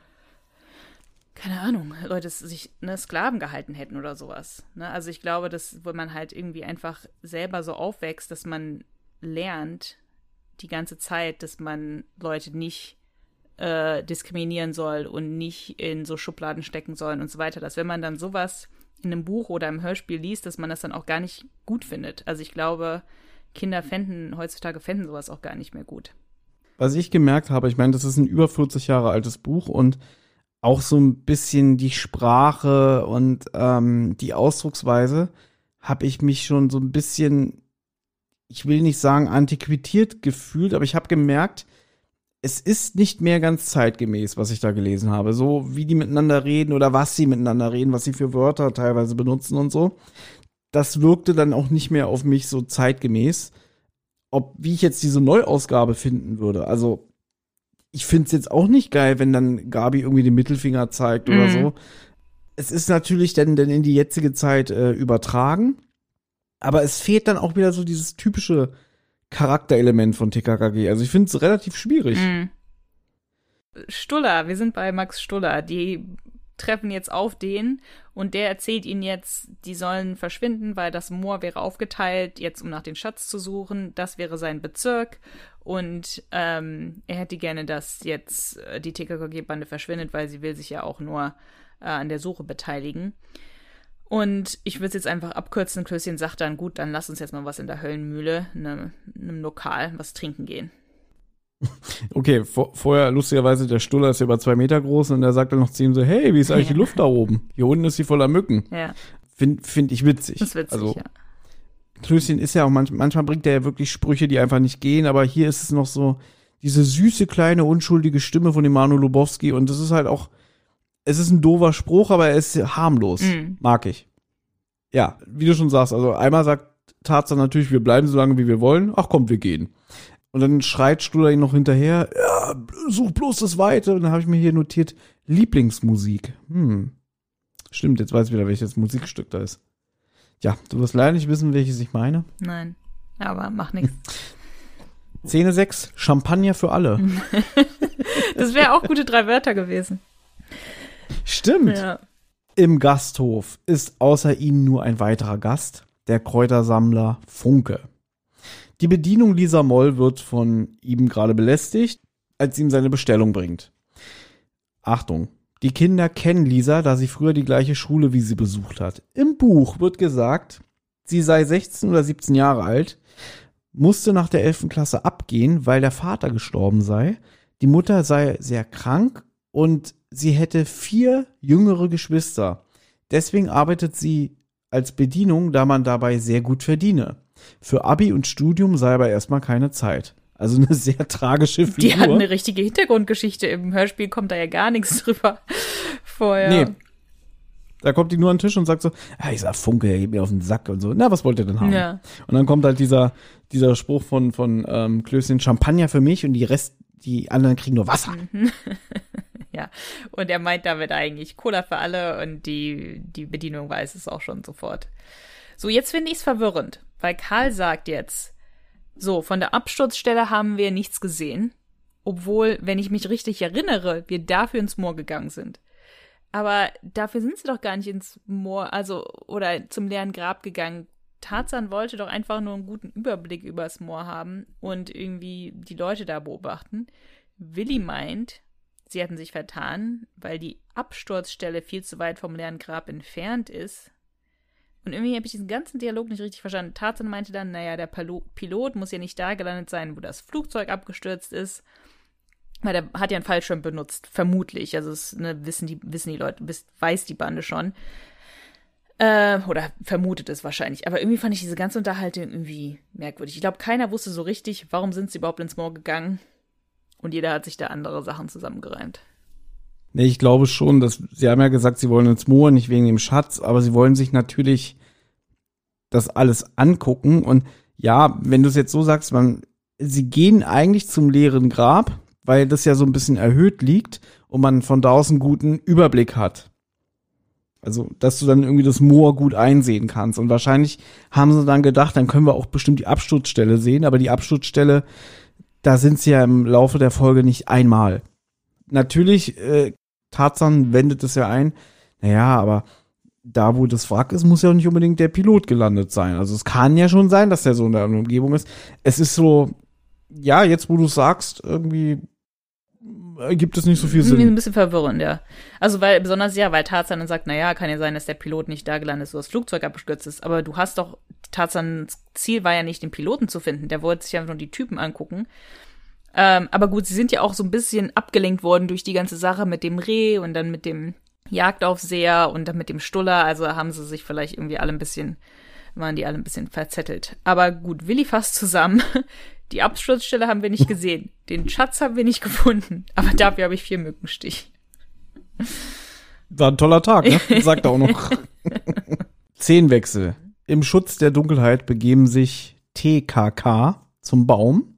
keine Ahnung, Leute sich ne, Sklaven gehalten hätten oder sowas. Ne? Also ich glaube, dass wo man halt irgendwie einfach selber so aufwächst, dass man lernt, die ganze Zeit, dass man Leute nicht äh, diskriminieren soll und nicht in so Schubladen stecken soll und so weiter. Dass wenn man dann sowas in einem Buch oder im Hörspiel liest, dass man das dann auch gar nicht gut findet. Also ich glaube, Kinder fänden, heutzutage fänden sowas auch gar nicht mehr gut. Was ich gemerkt habe, ich meine, das ist ein über 40 Jahre altes Buch und auch so ein bisschen die Sprache und ähm, die Ausdrucksweise habe ich mich schon so ein bisschen ich will nicht sagen antiquiert gefühlt, aber ich habe gemerkt, es ist nicht mehr ganz zeitgemäß, was ich da gelesen habe. So wie die miteinander reden oder was sie miteinander reden, was sie für Wörter teilweise benutzen und so. Das wirkte dann auch nicht mehr auf mich so zeitgemäß. Ob, wie ich jetzt diese Neuausgabe finden würde. Also, ich finde es jetzt auch nicht geil, wenn dann Gabi irgendwie den Mittelfinger zeigt oder mhm. so. Es ist natürlich dann, dann in die jetzige Zeit äh, übertragen. Aber es fehlt dann auch wieder so dieses typische Charakterelement von TKKG. Also ich finde es relativ schwierig. Mhm. Stuller, wir sind bei Max Stuller. Die treffen jetzt auf den und der erzählt ihnen jetzt, die sollen verschwinden, weil das Moor wäre aufgeteilt, jetzt um nach den Schatz zu suchen. Das wäre sein Bezirk und ähm, er hätte gerne, dass jetzt äh, die TKKG-Bande verschwindet, weil sie will sich ja auch nur äh, an der Suche beteiligen. Und ich würde es jetzt einfach abkürzen. Klößchen sagt dann, gut, dann lass uns jetzt mal was in der Höllenmühle, ne, einem Lokal, was trinken gehen. Okay, vor, vorher lustigerweise, der Stuller ist ja über zwei Meter groß und er sagt dann noch zu ihm so, hey, wie ist eigentlich ja. die Luft da oben? Hier unten ist sie voller Mücken. Ja. Finde find ich witzig. Das ist witzig, also, ja. Klößchen ist ja auch manchmal, manchmal bringt er ja wirklich Sprüche, die einfach nicht gehen, aber hier ist es noch so diese süße, kleine, unschuldige Stimme von dem Manu Lubowski und das ist halt auch, es ist ein doofer Spruch, aber er ist harmlos. Mhm. Mag ich. Ja, wie du schon sagst, also einmal sagt Tarzan natürlich, wir bleiben so lange, wie wir wollen. Ach komm, wir gehen. Und dann schreit Stuller ihn noch hinterher, ja, such bloß das Weite. Und dann habe ich mir hier notiert, Lieblingsmusik. Hm. Stimmt, jetzt weiß ich wieder, welches Musikstück da ist. Ja, du wirst leider nicht wissen, welches ich meine. Nein, aber mach nichts. Szene 6, Champagner für alle. das wäre auch gute drei Wörter gewesen. Stimmt. Ja. Im Gasthof ist außer ihnen nur ein weiterer Gast, der Kräutersammler Funke. Die Bedienung Lisa Moll wird von ihm gerade belästigt, als sie ihm seine Bestellung bringt. Achtung, die Kinder kennen Lisa, da sie früher die gleiche Schule wie sie besucht hat. Im Buch wird gesagt, sie sei 16 oder 17 Jahre alt, musste nach der 11. Klasse abgehen, weil der Vater gestorben sei. Die Mutter sei sehr krank und sie hätte vier jüngere Geschwister. Deswegen arbeitet sie als Bedienung, da man dabei sehr gut verdiene. Für Abi und Studium sei aber erstmal keine Zeit. Also eine sehr tragische Figur. Die hat eine richtige Hintergrundgeschichte. Im Hörspiel kommt da ja gar nichts drüber vorher. Nee. Da kommt die nur an den Tisch und sagt so, ja, dieser Funke, der geht mir auf den Sack und so. Na, was wollt ihr denn haben? Ja. Und dann kommt halt dieser, dieser Spruch von, von ähm, Klößchen, Champagner für mich und die Rest, die anderen kriegen nur Wasser. Mhm. ja, und er meint damit eigentlich Cola für alle und die, die Bedienung weiß es auch schon sofort. So, jetzt finde ich es verwirrend, weil Karl sagt jetzt, so, von der Absturzstelle haben wir nichts gesehen, obwohl, wenn ich mich richtig erinnere, wir dafür ins Moor gegangen sind. Aber dafür sind sie doch gar nicht ins Moor, also, oder zum leeren Grab gegangen. Tarzan wollte doch einfach nur einen guten Überblick übers Moor haben und irgendwie die Leute da beobachten. Willi meint, sie hatten sich vertan, weil die Absturzstelle viel zu weit vom leeren Grab entfernt ist. Und irgendwie habe ich diesen ganzen Dialog nicht richtig verstanden. Tarzan meinte dann, naja, der Pilot muss ja nicht da gelandet sein, wo das Flugzeug abgestürzt ist. Weil der hat ja einen Fallschirm benutzt, vermutlich. Also es ne, wissen, die, wissen die Leute, weiß die Bande schon. Äh, oder vermutet es wahrscheinlich. Aber irgendwie fand ich diese ganze Unterhaltung irgendwie merkwürdig. Ich glaube, keiner wusste so richtig, warum sind sie überhaupt ins Moor gegangen. Und jeder hat sich da andere Sachen zusammengereimt. Nee, ich glaube schon, dass sie haben ja gesagt, sie wollen ins Moor, nicht wegen dem Schatz, aber sie wollen sich natürlich das alles angucken. Und ja, wenn du es jetzt so sagst, man, sie gehen eigentlich zum leeren Grab, weil das ja so ein bisschen erhöht liegt und man von da aus einen guten Überblick hat. Also, dass du dann irgendwie das Moor gut einsehen kannst. Und wahrscheinlich haben sie dann gedacht, dann können wir auch bestimmt die Absturzstelle sehen, aber die Absturzstelle, da sind sie ja im Laufe der Folge nicht einmal. Natürlich, äh, Tarzan wendet es ja ein, naja, aber da, wo das Wrack ist, muss ja auch nicht unbedingt der Pilot gelandet sein. Also es kann ja schon sein, dass der so in der Umgebung ist. Es ist so, ja, jetzt wo du sagst, irgendwie gibt es nicht so viel Sinn. Ein bisschen verwirrend, ja. Also, weil, besonders ja, weil Tarzan dann sagt, naja, kann ja sein, dass der Pilot nicht da gelandet ist, wo das Flugzeug abgestürzt ist. Aber du hast doch, Tarzans Ziel war ja nicht, den Piloten zu finden. Der wollte sich einfach nur die Typen angucken. Ähm, aber gut, sie sind ja auch so ein bisschen abgelenkt worden durch die ganze Sache mit dem Reh und dann mit dem Jagdaufseher und dann mit dem Stuller. Also haben sie sich vielleicht irgendwie alle ein bisschen, waren die alle ein bisschen verzettelt. Aber gut, Willi fasst zusammen. Die Absturzstelle haben wir nicht gesehen. Den Schatz haben wir nicht gefunden. Aber dafür habe ich vier Mückenstich. War ein toller Tag, ne? Sagt er auch noch. Zehnwechsel. Im Schutz der Dunkelheit begeben sich TKK zum Baum,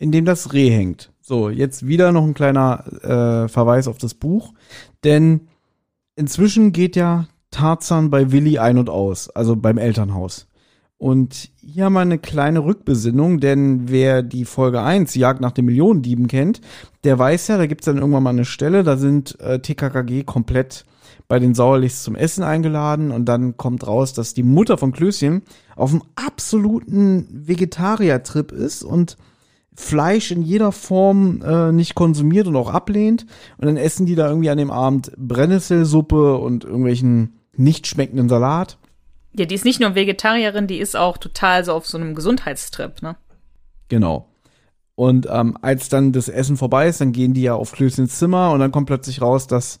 in dem das Reh hängt. So, jetzt wieder noch ein kleiner äh, Verweis auf das Buch, denn inzwischen geht ja Tarzan bei Willi ein und aus, also beim Elternhaus. Und hier haben wir eine kleine Rückbesinnung, denn wer die Folge 1, Jagd nach den Millionendieben kennt, der weiß ja, da gibt's dann irgendwann mal eine Stelle, da sind äh, TKKG komplett bei den Sauerlichs zum Essen eingeladen und dann kommt raus, dass die Mutter von Klößchen auf einem absoluten Vegetarier-Trip ist und Fleisch in jeder Form äh, nicht konsumiert und auch ablehnt. Und dann essen die da irgendwie an dem Abend Brennnesselsuppe und irgendwelchen nicht schmeckenden Salat. Ja, die ist nicht nur Vegetarierin, die ist auch total so auf so einem Gesundheitstrip, ne? Genau. Und ähm, als dann das Essen vorbei ist, dann gehen die ja auf Klößchens Zimmer und dann kommt plötzlich raus, dass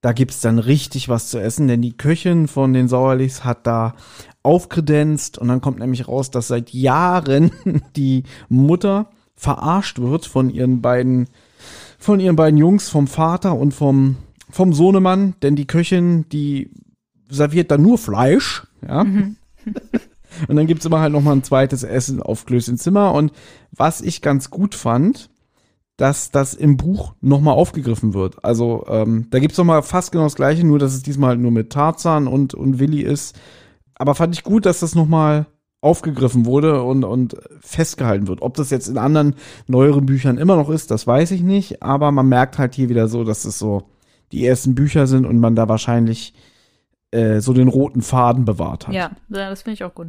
da gibt's dann richtig was zu essen, denn die Köchin von den Sauerlichs hat da aufkredenzt und dann kommt nämlich raus, dass seit Jahren die Mutter verarscht wird von ihren beiden, von ihren beiden Jungs, vom Vater und vom, vom Sohnemann, denn die Köchin, die serviert dann nur Fleisch, ja. Mhm. und dann gibt's immer halt noch mal ein zweites Essen auf Klößchen Zimmer. Und was ich ganz gut fand, dass das im Buch noch mal aufgegriffen wird. Also ähm, da gibt's noch mal fast genau das Gleiche, nur dass es diesmal halt nur mit Tarzan und und Willi ist. Aber fand ich gut, dass das noch mal aufgegriffen wurde und und festgehalten wird. Ob das jetzt in anderen neueren Büchern immer noch ist, das weiß ich nicht. Aber man merkt halt hier wieder so, dass es so die ersten Bücher sind und man da wahrscheinlich äh, so den roten Faden bewahrt hat. Ja, das finde ich auch gut.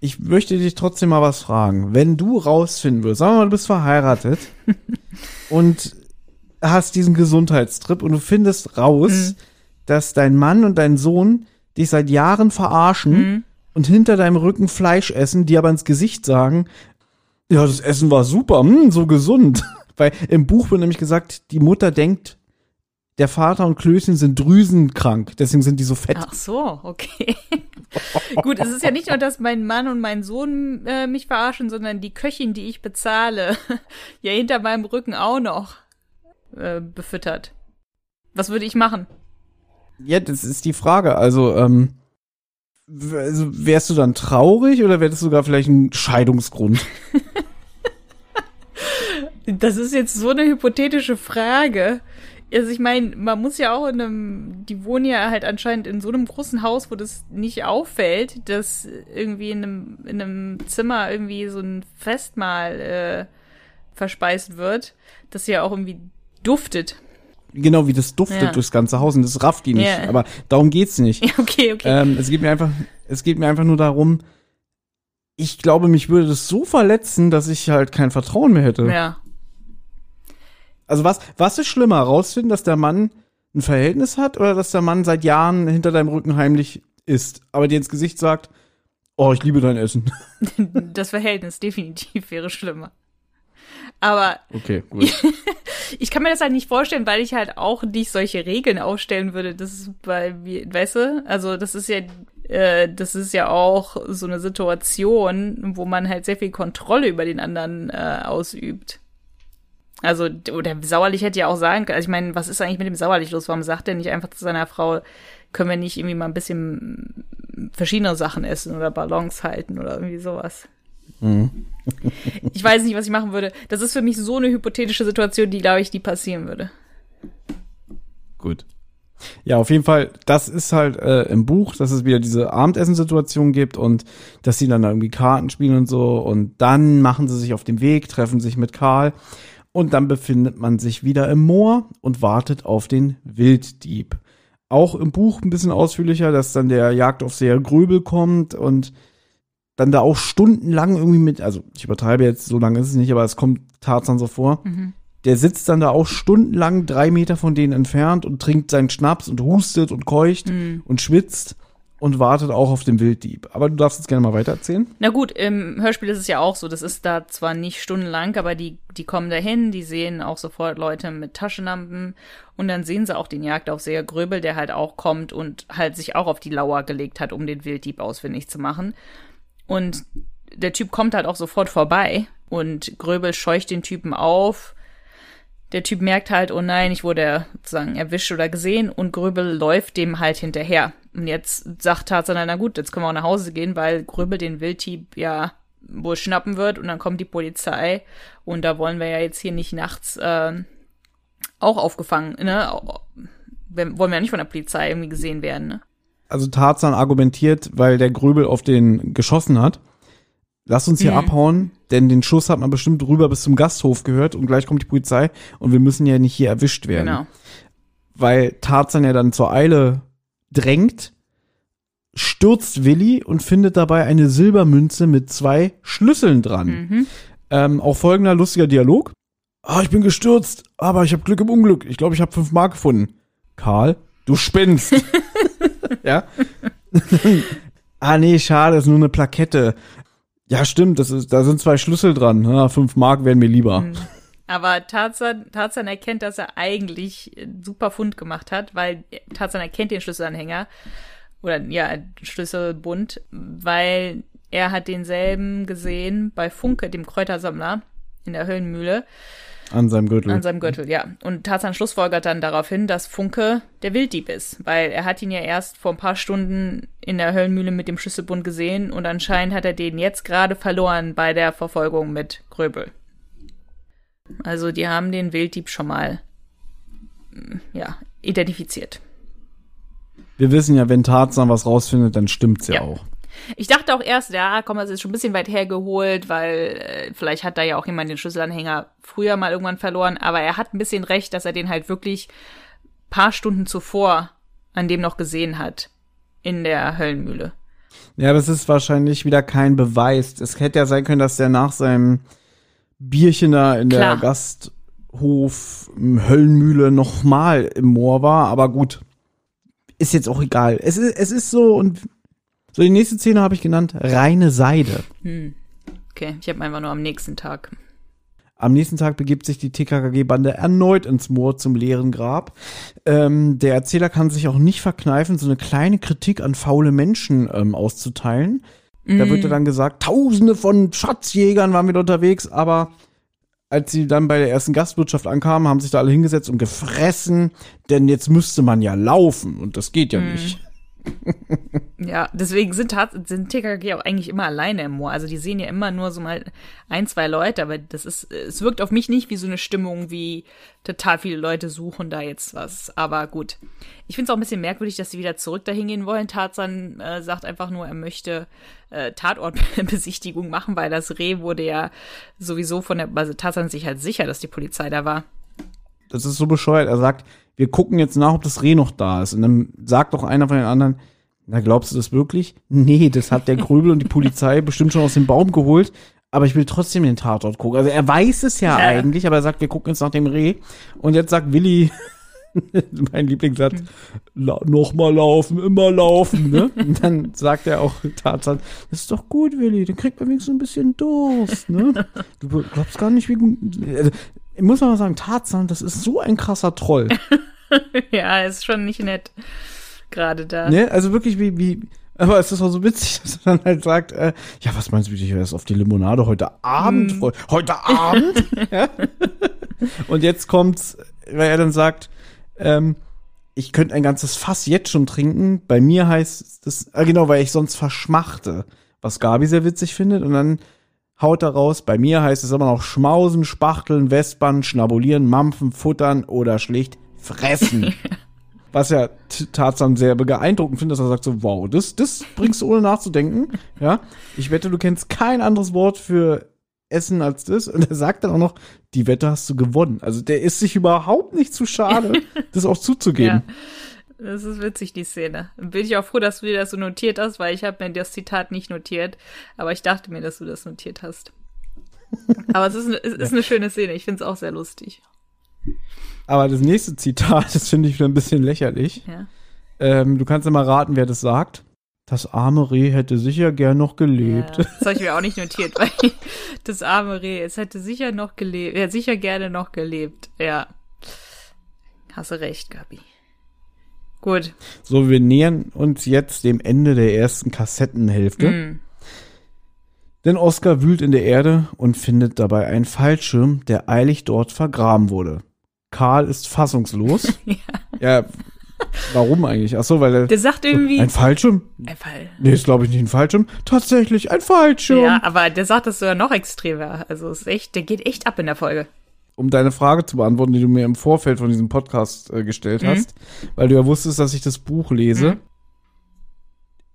Ich möchte dich trotzdem mal was fragen. Wenn du rausfinden würdest, sagen wir mal, du bist verheiratet und hast diesen Gesundheitstrip und du findest raus, mhm. dass dein Mann und dein Sohn dich seit Jahren verarschen mhm. Und hinter deinem Rücken Fleisch essen, die aber ins Gesicht sagen, ja, das Essen war super, mh, hm, so gesund. Weil im Buch wird nämlich gesagt, die Mutter denkt, der Vater und Klößchen sind drüsenkrank, deswegen sind die so fett. Ach so, okay. Gut, es ist ja nicht nur, dass mein Mann und mein Sohn äh, mich verarschen, sondern die Köchin, die ich bezahle, ja hinter meinem Rücken auch noch äh, befüttert. Was würde ich machen? Ja, das ist die Frage. Also, ähm, also wärst du dann traurig oder wäre das sogar vielleicht ein Scheidungsgrund? das ist jetzt so eine hypothetische Frage. Also ich meine, man muss ja auch in einem, die wohnen ja halt anscheinend in so einem großen Haus, wo das nicht auffällt, dass irgendwie in einem, in einem Zimmer irgendwie so ein Festmahl äh, verspeist wird, das ja auch irgendwie duftet. Genau, wie das duftet ja. durchs ganze Haus und das rafft die nicht. Ja. Aber darum geht's nicht. Ja, okay, okay. Ähm, es geht mir einfach, es geht mir einfach nur darum, ich glaube, mich würde das so verletzen, dass ich halt kein Vertrauen mehr hätte. Ja. Also was, was ist schlimmer, rausfinden, dass der Mann ein Verhältnis hat oder dass der Mann seit Jahren hinter deinem Rücken heimlich isst, aber dir ins Gesicht sagt, oh, ich liebe dein Essen. Das Verhältnis definitiv wäre schlimmer. Aber okay, gut. ich kann mir das halt nicht vorstellen, weil ich halt auch nicht solche Regeln aufstellen würde. Das ist bei, weißt du, also das ist ja, äh, das ist ja auch so eine Situation, wo man halt sehr viel Kontrolle über den anderen äh, ausübt. Also, oder Sauerlich hätte ja auch sagen können, also ich meine, was ist eigentlich mit dem Sauerlich los? Warum sagt er nicht einfach zu seiner Frau, können wir nicht irgendwie mal ein bisschen verschiedene Sachen essen oder Ballons halten oder irgendwie sowas? Mhm. ich weiß nicht, was ich machen würde. Das ist für mich so eine hypothetische Situation, die, glaube ich, die passieren würde. Gut. Ja, auf jeden Fall, das ist halt äh, im Buch, dass es wieder diese Abendessenssituation gibt und dass sie dann da irgendwie Karten spielen und so und dann machen sie sich auf den Weg, treffen sich mit Karl und dann befindet man sich wieder im Moor und wartet auf den Wilddieb. Auch im Buch ein bisschen ausführlicher, dass dann der Jagdaufseher Gröbel kommt und dann da auch stundenlang irgendwie mit, also ich übertreibe jetzt, so lange ist es nicht, aber es kommt Tarzan so vor. Mhm. Der sitzt dann da auch stundenlang drei Meter von denen entfernt und trinkt seinen Schnaps und hustet und keucht mhm. und schwitzt und wartet auch auf den Wilddieb. Aber du darfst jetzt gerne mal weitererzählen. Na gut, im Hörspiel ist es ja auch so. Das ist da zwar nicht stundenlang, aber die, die kommen dahin, die sehen auch sofort Leute mit Taschenlampen und dann sehen sie auch den Jagdaufseher Gröbel, der halt auch kommt und halt sich auch auf die Lauer gelegt hat, um den Wilddieb ausfindig zu machen. Und der Typ kommt halt auch sofort vorbei und Gröbel scheucht den Typen auf der Typ merkt halt, oh nein, ich wurde sozusagen erwischt oder gesehen und Gröbel läuft dem halt hinterher. Und jetzt sagt Tarzan, na gut, jetzt können wir auch nach Hause gehen, weil Gröbel den Wildtyp ja wohl schnappen wird und dann kommt die Polizei und da wollen wir ja jetzt hier nicht nachts äh, auch aufgefangen, ne? Wollen wir ja nicht von der Polizei irgendwie gesehen werden, ne? Also Tarzan argumentiert, weil der Gröbel auf den geschossen hat lass uns hier mhm. abhauen, denn den Schuss hat man bestimmt rüber bis zum Gasthof gehört und gleich kommt die Polizei und wir müssen ja nicht hier erwischt werden. Genau. Weil Tarzan ja dann zur Eile drängt, stürzt Willi und findet dabei eine Silbermünze mit zwei Schlüsseln dran. Mhm. Ähm, auch folgender lustiger Dialog. Ah, ich bin gestürzt, aber ich habe Glück im Unglück. Ich glaube, ich habe fünf Mark gefunden. Karl, du spinnst. ja. ah, nee, schade, ist nur eine Plakette. Ja, stimmt, das ist, da sind zwei Schlüssel dran. Ja, fünf Mark wären mir lieber. Mhm. Aber Tarzan, Tarzan erkennt, dass er eigentlich einen super Fund gemacht hat, weil Tarzan erkennt den Schlüsselanhänger oder ja, Schlüsselbund, weil er hat denselben gesehen bei Funke, dem Kräutersammler in der Höllenmühle. An seinem Gürtel. An seinem Gürtel, ja. Und Tarzan schlussfolgert dann darauf hin, dass Funke der Wilddieb ist, weil er hat ihn ja erst vor ein paar Stunden in der Höllenmühle mit dem Schlüsselbund gesehen und anscheinend hat er den jetzt gerade verloren bei der Verfolgung mit Gröbel. Also die haben den Wilddieb schon mal, mm, ja, identifiziert. Wir wissen ja, wenn Tarzan was rausfindet, dann stimmt's ja, ja. auch. Ich dachte auch erst, ja, komm, das ist schon ein bisschen weit hergeholt, weil äh, vielleicht hat da ja auch jemand den Schlüsselanhänger früher mal irgendwann verloren, aber er hat ein bisschen recht, dass er den halt wirklich paar Stunden zuvor an dem noch gesehen hat in der Höllenmühle. Ja, das ist wahrscheinlich wieder kein Beweis. Es hätte ja sein können, dass der nach seinem Bierchen da in Klar. der Gasthof Höllenmühle nochmal im Moor war, aber gut. Ist jetzt auch egal. Es ist, es ist so und so, die nächste Szene habe ich genannt, reine Seide. Hm. Okay, ich habe einfach nur am nächsten Tag. Am nächsten Tag begibt sich die TKKG-Bande erneut ins Moor zum leeren Grab. Ähm, der Erzähler kann sich auch nicht verkneifen, so eine kleine Kritik an faule Menschen ähm, auszuteilen. Mm. Da wird ja dann gesagt, Tausende von Schatzjägern waren wieder unterwegs, aber als sie dann bei der ersten Gastwirtschaft ankamen, haben sich da alle hingesetzt und gefressen, denn jetzt müsste man ja laufen und das geht ja Mhm. nicht. Ja, deswegen sind, sind TKG auch eigentlich immer alleine im Moor. Also die sehen ja immer nur so mal ein, zwei Leute, aber das ist, es wirkt auf mich nicht wie so eine Stimmung, wie total viele Leute suchen da jetzt was. Aber gut. Ich finde es auch ein bisschen merkwürdig, dass sie wieder zurück dahin gehen wollen. Tarzan äh, sagt einfach nur, er möchte äh, Tatortbesichtigung machen, weil das Reh wurde ja sowieso von der, also Tarzan sich halt sicher, dass die Polizei da war. Das ist so bescheuert. Er sagt, wir gucken jetzt nach, ob das Reh noch da ist. Und dann sagt doch einer von den anderen, na, glaubst du das wirklich? Nee, das hat der Gröbel und die Polizei bestimmt schon aus dem Baum geholt. Aber ich will trotzdem den Tatort gucken. Also er weiß es ja, Ja. eigentlich, aber er sagt, wir gucken jetzt nach dem Reh. Und jetzt sagt Willi, mein Lieblingssatz, la noch mal laufen, immer laufen, ne? Und dann sagt er auch Tarzan, das ist doch gut, Willi, dann kriegt man wenigstens ein bisschen Durst, ne? Du glaubst gar nicht, wie gut, also, ich muss mal sagen, Tarzan, das ist so ein krasser Troll. ja, ist schon nicht nett. Gerade da. Ne? Also wirklich wie, wie, aber es ist auch so witzig, dass er dann halt sagt, äh, ja, was meinst du, wie ich erst auf die Limonade heute Abend freue? Heute Abend? ja? Und jetzt kommt's, weil er dann sagt, ähm, ich könnte ein ganzes Fass jetzt schon trinken. Bei mir heißt das, äh, genau, weil ich sonst verschmachte, was Gabi sehr witzig findet. Und dann haut er raus, bei mir heißt es immer noch schmausen, spachteln, wespern, schnabulieren, mampfen, futtern oder schlicht fressen. Was ja Tarzan sehr beeindruckend findet, dass er sagt so, wow, das, das bringst du ohne nachzudenken. Ja, ich wette, du kennst kein anderes Wort für Essen als das. Und er sagt dann auch noch, die Wette hast du gewonnen. Also der ist sich überhaupt nicht zu schade, das auch zuzugeben. Ja. Das ist witzig, die Szene. Bin ich auch froh, dass du dir das so notiert hast, weil ich habe mir das Zitat nicht notiert. Aber ich dachte mir, dass du das notiert hast. Aber es ist, eine- es ist eine schöne Szene. Ich finde es auch sehr lustig. Aber das nächste Zitat, das finde ich wieder ein bisschen lächerlich. Ja. Ähm, du kannst ja mal raten, wer das sagt. Das arme Reh hätte sicher gern noch gelebt. Ja, das habe ich mir auch nicht notiert, weil das arme Reh, es hätte sicher noch gelebt, ja, sicher gerne noch gelebt. Ja. Hast du recht, Gabi. Gut. So, wir nähern uns jetzt dem Ende der ersten Kassettenhälfte. Mm. Denn Oskar wühlt in der Erde und findet dabei einen Fallschirm, der eilig dort vergraben wurde. Karl ist fassungslos. Ja. ja, warum eigentlich? Ach so, weil er Der sagt irgendwie. ein Fallschirm? Ein Fall. Nee, ist glaube ich nicht ein Fallschirm. Tatsächlich ein Fallschirm. Ja, aber der sagt das sogar noch extremer. Also ist echt, der geht echt ab in der Folge. Um deine Frage zu beantworten, die du mir im Vorfeld von diesem Podcast äh, gestellt Mhm. hast, weil du ja wusstest, dass ich das Buch lese. Mhm.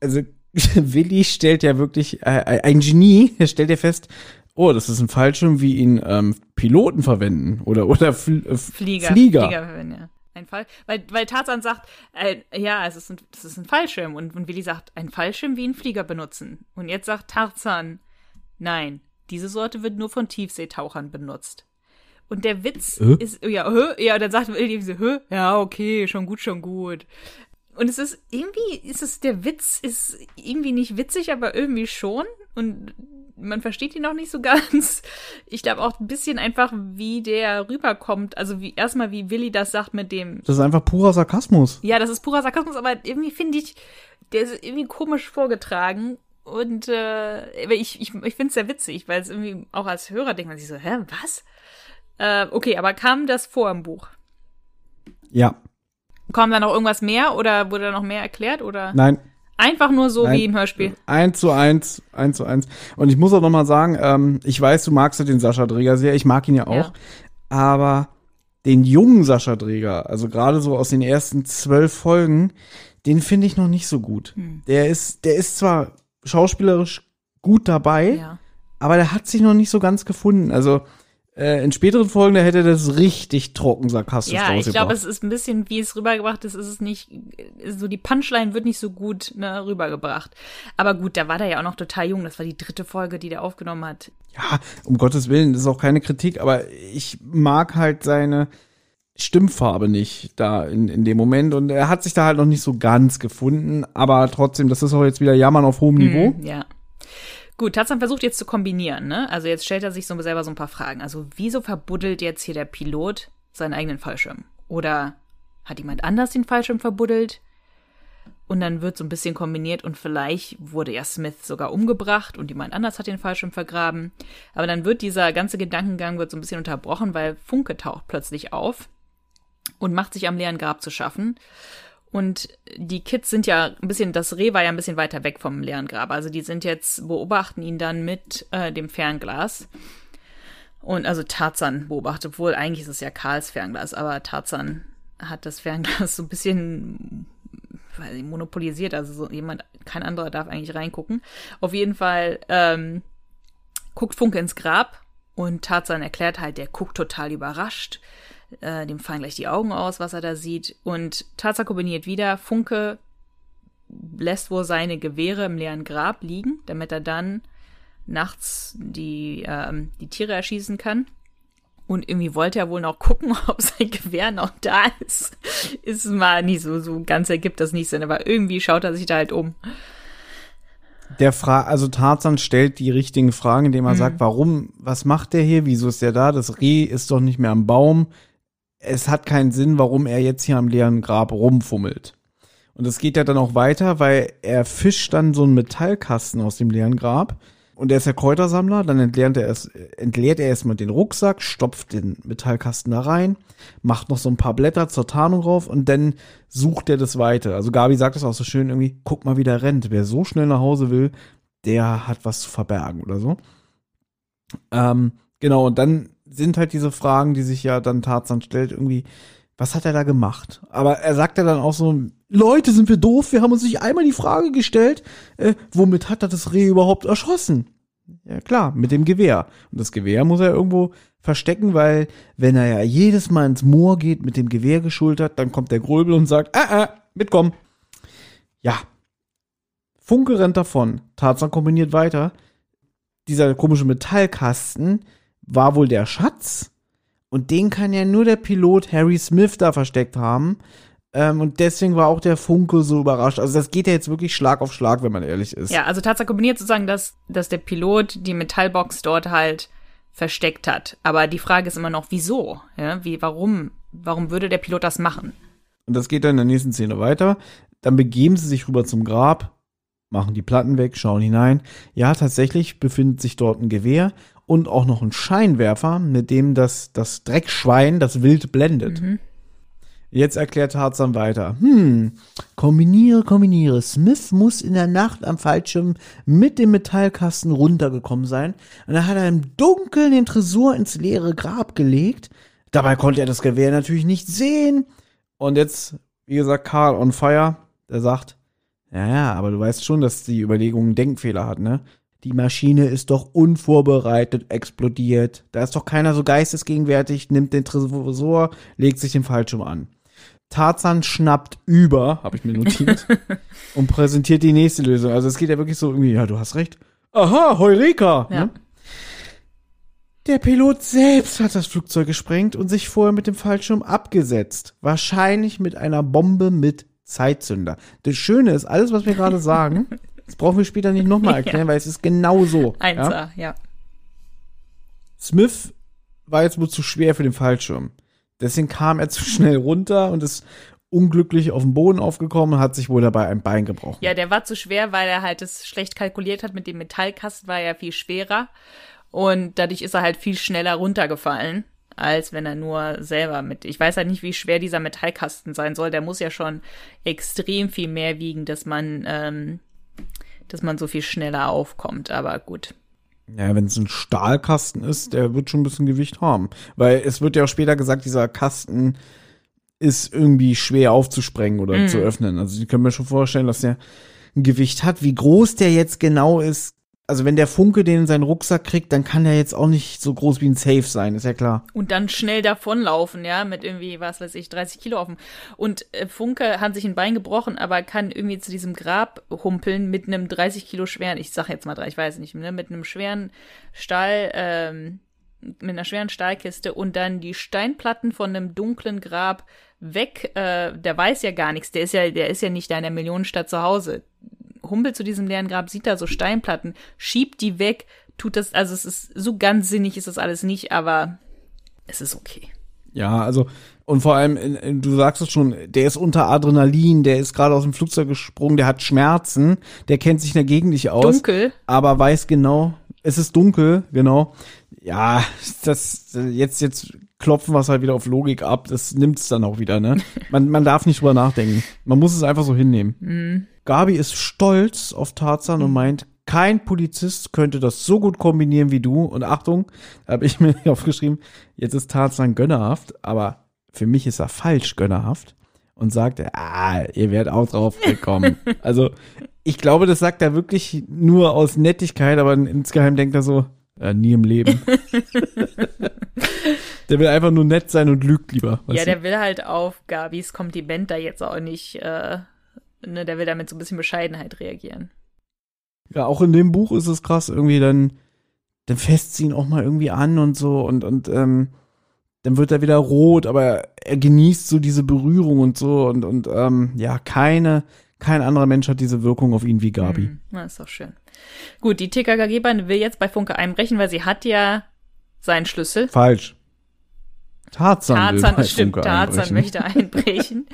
Also Willi stellt ja wirklich, äh, ein Genie, er stellt ja fest, oh, das ist ein Fallschirm, wie ihn ähm, Piloten verwenden oder oder Fl äh, Flieger. Flieger. wenn, ja. Ein Fall. Weil, weil Tarzan sagt, äh, ja, es ist ein, das ist ein Fallschirm. Und, und Willi sagt, ein Fallschirm wie ein Flieger benutzen. Und jetzt sagt Tarzan, nein, diese Sorte wird nur von Tiefseetauchern benutzt. Und der Witz Äh? ist, ja, hä? ja, dann sagt Willi so, hä? ja, okay, schon gut, schon gut. Und es ist irgendwie, ist es, der Witz ist irgendwie nicht witzig, aber irgendwie schon. Und man versteht ihn noch nicht so ganz. Ich glaube auch ein bisschen einfach, wie der rüberkommt. Also wie erstmal, wie Willi das sagt mit dem. Das ist einfach purer Sarkasmus. Ja, das ist purer Sarkasmus, aber irgendwie finde ich, der ist irgendwie komisch vorgetragen. Und äh, ich, ich, ich finde es sehr witzig, weil es irgendwie auch als Hörer denkt man sich so, hä, was? Äh, okay, aber kam das vor im Buch? Ja, Kam da noch irgendwas mehr oder wurde da noch mehr erklärt oder nein, einfach nur so Nein. wie im Hörspiel? eins zu eins, eins zu eins. Und ich muss auch noch mal sagen, ähm, ich weiß, du magst ja den Sascha Dreger sehr, ich mag ihn ja auch, Ja. aber den jungen Sascha Dreger, also gerade so aus den ersten zwölf Folgen, den finde ich noch nicht so gut. Hm. Der ist, der ist zwar schauspielerisch gut dabei, Ja. aber der hat sich noch nicht so ganz gefunden. Also äh, in späteren Folgen, da hätte er das richtig trocken sarkastisch Ja, ich glaube, es ist ein bisschen, wie es rübergebracht ist, ist es nicht, so die Punchline wird nicht so gut ne, rübergebracht. Aber gut, da war der ja auch noch total jung. Das war die dritte Folge, die der aufgenommen hat. Ja, um Gottes Willen, das ist auch keine Kritik, aber ich mag halt seine Stimmfarbe nicht da in, in dem Moment und er hat sich da halt noch nicht so ganz gefunden, aber trotzdem, das ist auch jetzt wieder Jammern auf hohem Niveau. Hm, ja. Gut, Tarzan versucht jetzt zu kombinieren, ne? Also jetzt stellt er sich so selber so ein paar Fragen. Also wieso verbuddelt jetzt hier der Pilot seinen eigenen Fallschirm? Oder hat jemand anders den Fallschirm verbuddelt? und dann wird so ein bisschen kombiniert und vielleicht wurde ja Smith sogar umgebracht und jemand anders hat den Fallschirm vergraben. Aber dann wird dieser ganze Gedankengang wird so ein bisschen unterbrochen, weil Funke taucht plötzlich auf und macht sich am leeren Grab zu schaffen. Und die Kids sind ja ein bisschen, das Reh war ja ein bisschen weiter weg vom leeren Grab. Also die sind jetzt, beobachten ihn dann mit äh, dem Fernglas. Und also Tarzan beobachtet, obwohl eigentlich ist es ja Karls Fernglas, aber Tarzan hat das Fernglas so ein bisschen weiß ich, monopolisiert, also so jemand, kein anderer darf eigentlich reingucken. Auf jeden Fall ähm, guckt Funke ins Grab und Tarzan erklärt halt, der guckt total überrascht. Äh, dem fallen gleich die Augen aus, was er da sieht. Und Tarzan kombiniert wieder, Funke lässt wohl seine Gewehre im leeren Grab liegen, damit er dann nachts die, ähm, die Tiere erschießen kann. Und irgendwie wollte er wohl noch gucken, ob sein Gewehr noch da ist. Ist mal nicht so, so ganz ergibt das nicht Sinn, aber irgendwie schaut er sich da halt um. Der Fra also Tarzan stellt die richtigen Fragen, indem er mhm. sagt, warum, was macht der hier, wieso ist der da? Das Reh ist doch nicht mehr am Baum. Es hat keinen Sinn, warum er jetzt hier am leeren Grab rumfummelt. Und es geht ja dann auch weiter, weil er fischt dann so einen Metallkasten aus dem leeren Grab und er ist ja Kräutersammler, dann entleert er, erst, entleert er erstmal den Rucksack, stopft den Metallkasten da rein, macht noch so ein paar Blätter zur Tarnung drauf und dann sucht er das weiter. Also Gabi sagt das auch so schön irgendwie, guck mal, wie der rennt. Wer so schnell nach Hause will, der hat was zu verbergen oder so. Ähm, genau, und dann sind halt diese Fragen, die sich ja dann Tarzan stellt, irgendwie, was hat er da gemacht? Aber er sagt ja dann auch so, Leute, sind wir doof? Wir haben uns nicht einmal die Frage gestellt, äh, womit hat er das Reh überhaupt erschossen? Ja klar, mit dem Gewehr. Und das Gewehr muss er irgendwo verstecken, weil wenn er ja jedes Mal ins Moor geht mit dem Gewehr geschultert, dann kommt der Gröbel und sagt, ah, ah, mitkommen. Ja. Funke rennt davon. Tarzan kombiniert weiter. Dieser komische Metallkasten war wohl der Schatz. Und den kann ja nur der Pilot Harry Smith da versteckt haben. Ähm, und deswegen war auch der Funke so überrascht. Also das geht ja jetzt wirklich Schlag auf Schlag, wenn man ehrlich ist. Ja, also Tatsache kombiniert sozusagen, dass, dass der Pilot die Metallbox dort halt versteckt hat. Aber die Frage ist immer noch, wieso? Ja, wie, warum? Warum würde der Pilot das machen? Und das geht dann in der nächsten Szene weiter. Dann begeben sie sich rüber zum Grab, machen die Platten weg, schauen hinein. Ja, tatsächlich befindet sich dort ein Gewehr und auch noch ein Scheinwerfer, mit dem das, das Dreckschwein das Wild blendet. Mhm. Jetzt erklärt Tarzan weiter. Hm, kombiniere, kombiniere. Smith muss in der Nacht am Fallschirm mit dem Metallkasten runtergekommen sein. Und dann hat er im Dunkeln den Tresor ins leere Grab gelegt. Dabei konnte er das Gewehr natürlich nicht sehen. Und jetzt, wie gesagt, Karl on fire. Der sagt, ja, ja, aber du weißt schon, dass die Überlegung einen Denkfehler hat, ne? Die Maschine ist doch unvorbereitet explodiert. Da ist doch keiner so geistesgegenwärtig, nimmt den Tresor, legt sich den Fallschirm an. Tarzan schnappt über, habe ich mir notiert, und präsentiert die nächste Lösung. Also es geht ja wirklich so irgendwie, ja, du hast recht. Aha, Heureka! Ja. Ne? Der Pilot selbst hat das Flugzeug gesprengt und sich vorher mit dem Fallschirm abgesetzt. Wahrscheinlich mit einer Bombe mit Zeitzünder. Das Schöne ist, alles, was wir gerade sagen, das brauchen wir später nicht nochmal erklären, ja. weil es ist genau so. Eins, ja? ja. Smith war jetzt wohl zu schwer für den Fallschirm. Deswegen kam er zu schnell runter und ist unglücklich auf den Boden aufgekommen und hat sich wohl dabei ein Bein gebrochen. Ja, der war zu schwer, weil er halt das schlecht kalkuliert hat. Mit dem Metallkasten war er viel schwerer. Und dadurch ist er halt viel schneller runtergefallen, als wenn er nur selber mit. Ich weiß halt nicht, wie schwer dieser Metallkasten sein soll. Der muss ja schon extrem viel mehr wiegen, dass man, ähm, dass man so viel schneller aufkommt. Aber gut. Ja, wenn es ein Stahlkasten ist, der wird schon ein bisschen Gewicht haben. Weil es wird ja auch später gesagt, dieser Kasten ist irgendwie schwer aufzusprengen oder mm. zu öffnen. Also Sie können mir schon vorstellen, dass der ein Gewicht hat. Wie groß der jetzt genau ist, also wenn der Funke den in seinen Rucksack kriegt, dann kann der jetzt auch nicht so groß wie ein Safe sein, ist ja klar. Und dann schnell davonlaufen, ja, mit irgendwie, was weiß ich, 30 Kilo auf dem. Und äh, Funke hat sich ein Bein gebrochen, aber kann irgendwie zu diesem Grab humpeln mit einem 30 Kilo schweren, ich sag jetzt mal drei, ich weiß nicht, ne, mit einem schweren Stahl, ähm, mit einer schweren Stahlkiste und dann die Steinplatten von einem dunklen Grab weg. Äh, der weiß ja gar nichts. Der ist ja, der ist ja nicht da in der Millionenstadt zu Hause humpelt zu diesem leeren Grab, sieht da so Steinplatten, schiebt die weg, tut das, also es ist so ganz sinnig ist das alles nicht, aber es ist okay. Ja, also und vor allem, du sagst es schon, der ist unter Adrenalin, der ist gerade aus dem Flugzeug gesprungen, der hat Schmerzen, der kennt sich in der Gegend nicht aus. Dunkel. Aber weiß genau, es ist dunkel, genau. Ja, das, jetzt, jetzt klopfen wir es halt wieder auf Logik ab, das nimmt's dann auch wieder, ne? Man, man darf nicht drüber nachdenken. Man muss es einfach so hinnehmen. Mhm. Gabi ist stolz auf Tarzan mhm. und meint, kein Polizist könnte das so gut kombinieren wie du. Und Achtung, da habe ich mir aufgeschrieben, jetzt ist Tarzan gönnerhaft, aber für mich ist er falsch gönnerhaft und sagt, ah, ihr werdet auch drauf gekommen. also, ich glaube, das sagt er wirklich nur aus Nettigkeit, aber insgeheim denkt er so, äh, nie im Leben. der will einfach nur nett sein und lügt lieber. Ja, der du? will halt auf Gabis Kompliment da jetzt auch nicht, äh, ne, der will damit so ein bisschen Bescheidenheit reagieren. Ja, auch in dem Buch ist es krass, irgendwie dann, dann fässt sie ihn auch mal irgendwie an und so und, und, ähm, dann wird er wieder rot, aber er genießt so diese Berührung und so und, und ähm, ja, keine, kein anderer Mensch hat diese Wirkung auf ihn wie Gabi. Hm, na, ist doch schön. Gut, die TKKG-Bande will jetzt bei Funke einbrechen, weil sie hat ja seinen Schlüssel. Falsch. Tarzan, Tarzan will stimmt, Funke Tarzan einbrechen. möchte einbrechen,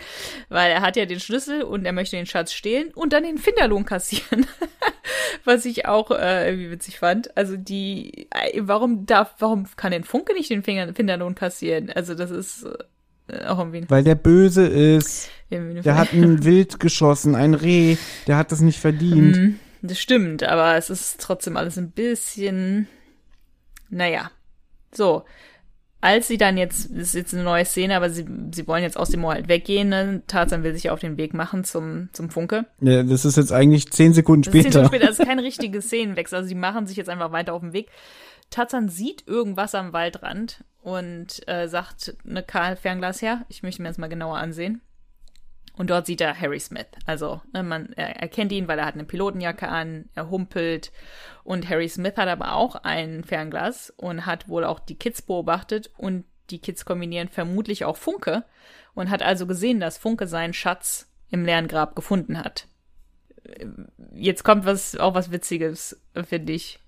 weil er hat ja den Schlüssel und er möchte den Schatz stehlen und dann den Finderlohn kassieren. Was ich auch äh, irgendwie witzig fand. Also die, äh, warum darf, warum kann denn Funke nicht den Finger, Finderlohn kassieren? Also das ist äh, auch irgendwie. Weil der böse ist. Der hat ein Wild geschossen, ein Reh. Der hat das nicht verdient. Mm, das stimmt, aber es ist trotzdem alles ein bisschen, naja. So, als sie dann jetzt, das ist jetzt eine neue Szene, aber sie, sie wollen jetzt aus dem Moor halt weggehen, ne? Tarzan will sich auf den Weg machen zum, zum Funke. Ja, das ist jetzt eigentlich zehn Sekunden später. Zehn Sekunden später, das ist kein richtiger Szenenwechsel, also sie machen sich jetzt einfach weiter auf den Weg. Tarzan sieht irgendwas am Waldrand und äh, sagt, ne Karl, Fernglas her, ich möchte mir das mal genauer ansehen. Und dort sieht er Harry Smith. Also ne, man er erkennt ihn, weil er hat eine Pilotenjacke an, er humpelt. Und Harry Smith hat aber auch ein Fernglas und hat wohl auch die Kids beobachtet und die Kids kombinieren vermutlich auch Funke und hat also gesehen, dass Funke seinen Schatz im leeren Grab gefunden hat. Jetzt kommt was auch was Witziges, finde ich,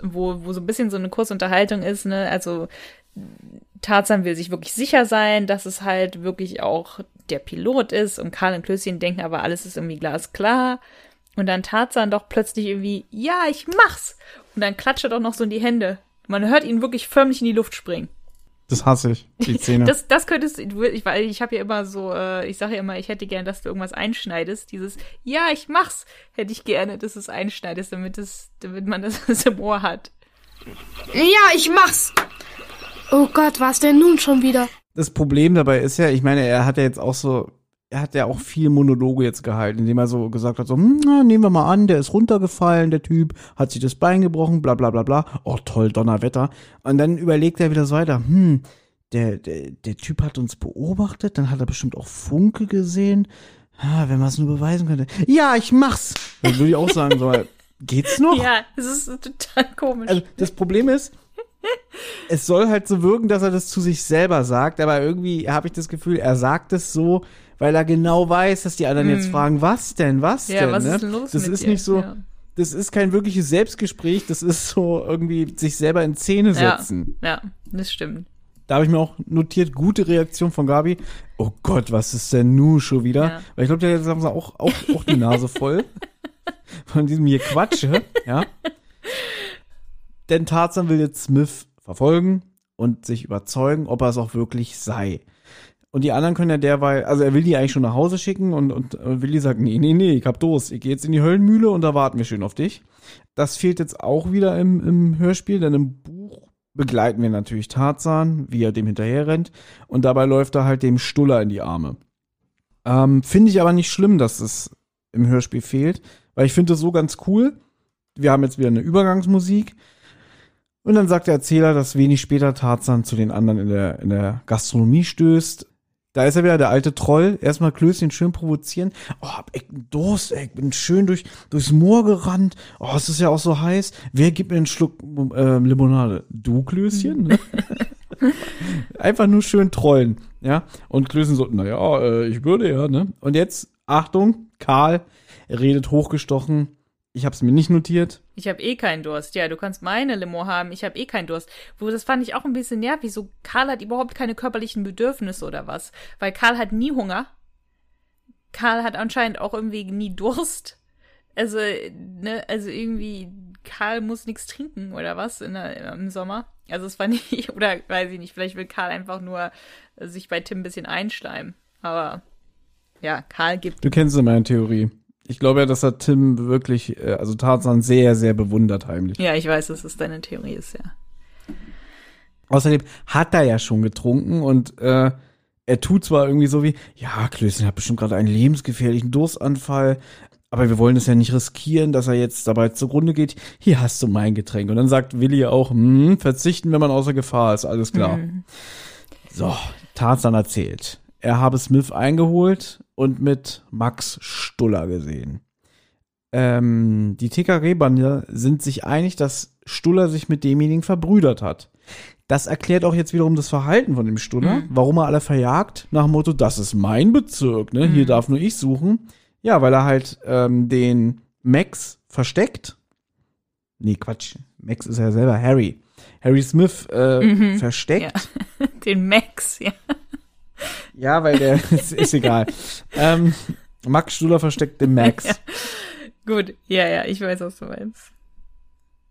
wo, wo so ein bisschen so eine Kursunterhaltung ist, ne? Also Tarzan will sich wirklich sicher sein, dass es halt wirklich auch der Pilot ist und Karl und Klößchen denken aber, alles ist irgendwie glasklar. Und dann Tarzan doch plötzlich irgendwie, ja, ich mach's. Und dann klatscht er doch noch so in die Hände. Man hört ihn wirklich förmlich in die Luft springen. Das hasse ich, die Szene. das, das könntest du, ich, weil ich habe ja immer so, äh, ich sage ja immer, ich hätte gern, dass du irgendwas einschneidest. Dieses, ja, ich mach's, hätte ich gerne, dass du es einschneidest, damit es, damit man das im Ohr hat. Ja, ich mach's. Oh Gott, was denn nun schon wieder? Das Problem dabei ist ja, ich meine, er hat ja jetzt auch so, er hat ja auch viel Monologe jetzt gehalten, indem er so gesagt hat, so, hm, na, nehmen wir mal an, der ist runtergefallen, der Typ, hat sich das Bein gebrochen, bla bla bla bla. Oh toll, Donnerwetter. Und dann überlegt er wieder so weiter, hm, der, der, der Typ hat uns beobachtet, dann hat er bestimmt auch Funke gesehen. Ah, wenn man es nur beweisen könnte. Ja, ich mach's. Dann würde ich auch sagen, so, geht's noch? Ja, es ist total komisch. Also, das Problem ist, es soll halt so wirken, dass er das zu sich selber sagt, aber irgendwie habe ich das Gefühl, er sagt es so, weil er genau weiß, dass die anderen mm. jetzt hm. fragen, was denn, was ja, denn? Was ne? ist denn los das ist dir? nicht so, ja. das ist kein wirkliches Selbstgespräch, das ist so irgendwie sich selber in Szene setzen. Ja, ja das stimmt. Da habe ich mir auch notiert, gute Reaktion von Gabi. Oh Gott, was ist denn nu schon wieder? Ja. Weil ich glaube, der haben sie auch, auch, auch die Nase voll von diesem hier Quatsche, ja. Denn Tarzan will jetzt Smith verfolgen und sich überzeugen, ob er es auch wirklich sei. Und die anderen können ja derweil, also er will die eigentlich schon nach Hause schicken und, und Willi sagt, nee, nee, nee, ich hab Durst, ich gehe jetzt in die Höllenmühle und da warten wir schön auf dich. Das fehlt jetzt auch wieder im, im Hörspiel, denn im Buch begleiten wir natürlich Tarzan, wie er dem hinterher rennt und dabei läuft er halt dem Stuller in die Arme. Ähm, finde ich aber nicht schlimm, dass es im Hörspiel fehlt, weil ich finde es so ganz cool. Wir haben jetzt wieder eine Übergangsmusik und dann sagt der Erzähler, dass wenig später Tarzan zu den anderen in der, in der Gastronomie stößt. Da ist er wieder der alte Troll. Erstmal Klößchen schön provozieren. Oh, hab echt Durst, ey. Ich bin schön durch, durchs Moor gerannt. Oh, es ist ja auch so heiß. Wer gibt mir einen Schluck äh, Limonade? Du, Klößchen? Ne? Einfach nur schön trollen. Ja. Und Klößchen so, naja, äh, ich würde ja, ne? Und jetzt, Achtung, Karl redet hochgestochen Ich habe es mir nicht notiert. Ich habe eh keinen Durst. Ja, du kannst meine Limo haben. Ich habe eh keinen Durst. Wo das fand ich auch ein bisschen nervig. So Karl hat überhaupt keine körperlichen Bedürfnisse oder was? Weil Karl hat nie Hunger. Karl hat anscheinend auch irgendwie nie Durst. Also, ne, also irgendwie Karl muss nichts trinken oder was in der, im Sommer. Also es fand ich, oder weiß ich nicht, vielleicht will Karl einfach nur sich bei Tim ein bisschen einschleimen. Aber ja, Karl gibt. Du kennst ja meine Theorie. Ich glaube ja, dass er Tim wirklich, äh, also Tarzan sehr, sehr bewundert heimlich. Ja, ich weiß, dass es deine Theorie ist, ja. Außerdem hat er ja schon getrunken und äh, er tut zwar irgendwie so wie, ja, Klößchen hat bestimmt gerade einen lebensgefährlichen Durstanfall, aber wir wollen es ja nicht riskieren, dass er jetzt dabei zugrunde geht. Hier hast du mein Getränk. Und dann sagt Willi auch, hm, verzichten, wenn man außer Gefahr ist, alles klar. Mhm. So, Tarzan erzählt. Er habe Smith eingeholt und mit Max Stuller gesehen. Ähm, die TKG-Bande sind sich einig, dass Stuller sich mit demjenigen verbrüdert hat. Das erklärt auch jetzt wiederum das Verhalten von dem Stuller, mhm. warum er alle verjagt, nach dem Motto, das ist mein Bezirk, ne? Mhm. Hier darf nur ich suchen. Ja, weil er halt ähm, den Max versteckt. Nee, Quatsch. Max ist ja selber Harry. Harry Smith äh, mhm. versteckt. Ja. Den Max, ja. Ja, weil der ist, ist egal. ähm, Max Stuller versteckt den Max. Ja. Gut, ja, ja, ich weiß, was du meinst.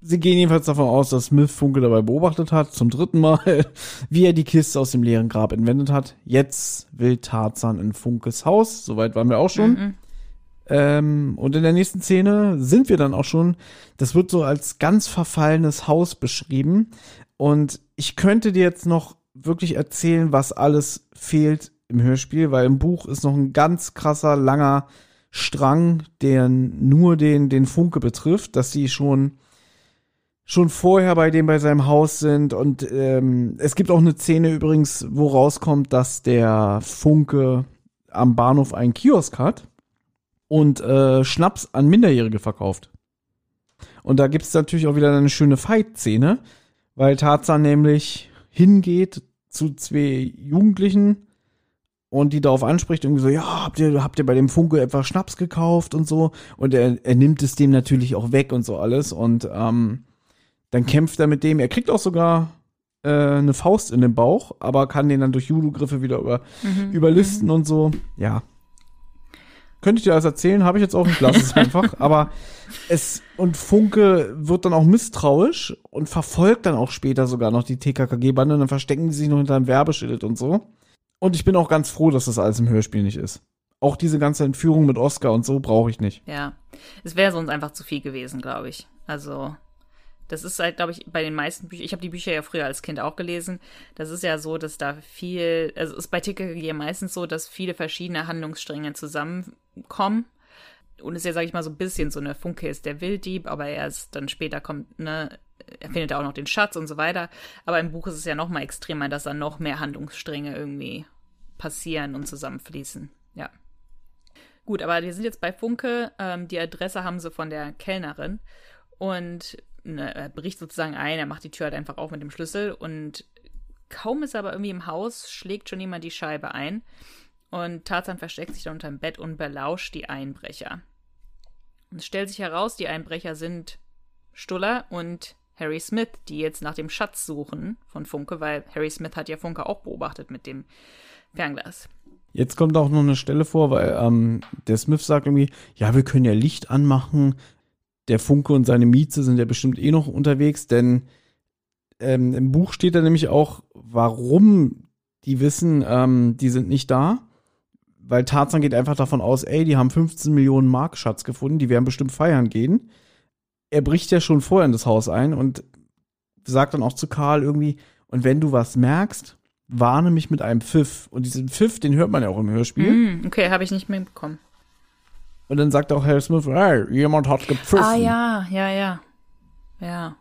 Sie gehen jedenfalls davon aus, dass Smith Funke dabei beobachtet hat, zum dritten Mal, wie er die Kiste aus dem leeren Grab entwendet hat. Jetzt will Tarzan in Funkes Haus. Soweit waren wir auch schon. Mhm. Ähm, und in der nächsten Szene sind wir dann auch schon. Das wird so als ganz verfallenes Haus beschrieben. Und ich könnte dir jetzt noch wirklich erzählen, was alles fehlt im Hörspiel, weil im Buch ist noch ein ganz krasser, langer Strang, der nur den, den Funke betrifft, dass sie schon schon vorher bei dem bei seinem Haus sind und ähm, es gibt auch eine Szene übrigens, wo rauskommt, dass der Funke am Bahnhof einen Kiosk hat und äh, Schnaps an Minderjährige verkauft. Und da gibt es natürlich auch wieder eine schöne Fight-Szene, weil Tarzan nämlich hingeht zu zwei Jugendlichen und die darauf anspricht, irgendwie so, ja, habt ihr, habt ihr bei dem Funke etwa Schnaps gekauft und so? Und er, er nimmt es dem natürlich auch weg und so alles. Und ähm, dann kämpft er mit dem. Er kriegt auch sogar äh, eine Faust in den Bauch, aber kann den dann durch Judo-Griffe wieder über, mhm. überlisten mhm. und so. Ja, könnte ich dir alles erzählen, habe ich jetzt auch nicht, lass es einfach. Aber es, und Funke wird dann auch misstrauisch und verfolgt dann auch später sogar noch die TKKG-Bande und dann verstecken die sich noch hinter einem Werbeschild und so. Und ich bin auch ganz froh, dass das alles im Hörspiel nicht ist. Auch diese ganze Entführung mit Oscar und so brauche ich nicht. Ja, es wäre sonst einfach zu viel gewesen, glaube ich. Also das ist halt, glaube ich, bei den meisten Büchern, ich habe die Bücher ja früher als Kind auch gelesen, das ist ja so, dass da viel, also es ist bei TKG meistens so, dass viele verschiedene Handlungsstränge zusammenkommen. Und es ist ja, sage ich mal, so ein bisschen so eine Funke ist der Wilddieb, aber er ist dann später kommt, ne, er findet auch noch den Schatz und so weiter. Aber im Buch ist es ja noch mal extremer, dass da noch mehr Handlungsstränge irgendwie passieren und zusammenfließen. Ja. Gut, aber wir sind jetzt bei Funke. Ähm, die Adresse haben sie von der Kellnerin. Und ne, er bricht sozusagen ein, er macht die Tür halt einfach auf mit dem Schlüssel und kaum ist er aber irgendwie im Haus, schlägt schon jemand die Scheibe ein und Tarzan versteckt sich dann unter dem Bett und belauscht die Einbrecher. Und es stellt sich heraus, die Einbrecher sind Stuller und Harry Smith, die jetzt nach dem Schatz suchen von Funke, weil Harry Smith hat ja Funke auch beobachtet mit dem Fernglas. Jetzt kommt auch noch eine Stelle vor, weil ähm, der Smith sagt irgendwie, ja, wir können ja Licht anmachen, der Funke und seine Mieze sind ja bestimmt eh noch unterwegs, denn ähm, im Buch steht da nämlich auch, warum die wissen, ähm, die sind nicht da. Weil Tarzan geht einfach davon aus, ey, die haben 15 Millionen Mark Schatz gefunden, die werden bestimmt feiern gehen. Er bricht ja schon vorher in das Haus ein und sagt dann auch zu Karl irgendwie, und wenn du was merkst, warne mich mit einem Pfiff. Und diesen Pfiff, den hört man ja auch im Hörspiel. Mm, okay, habe ich nicht mitbekommen. Und dann sagt auch Harry Smith, hey, jemand hat gepfiffen. Ah ja, ja, ja. Ja.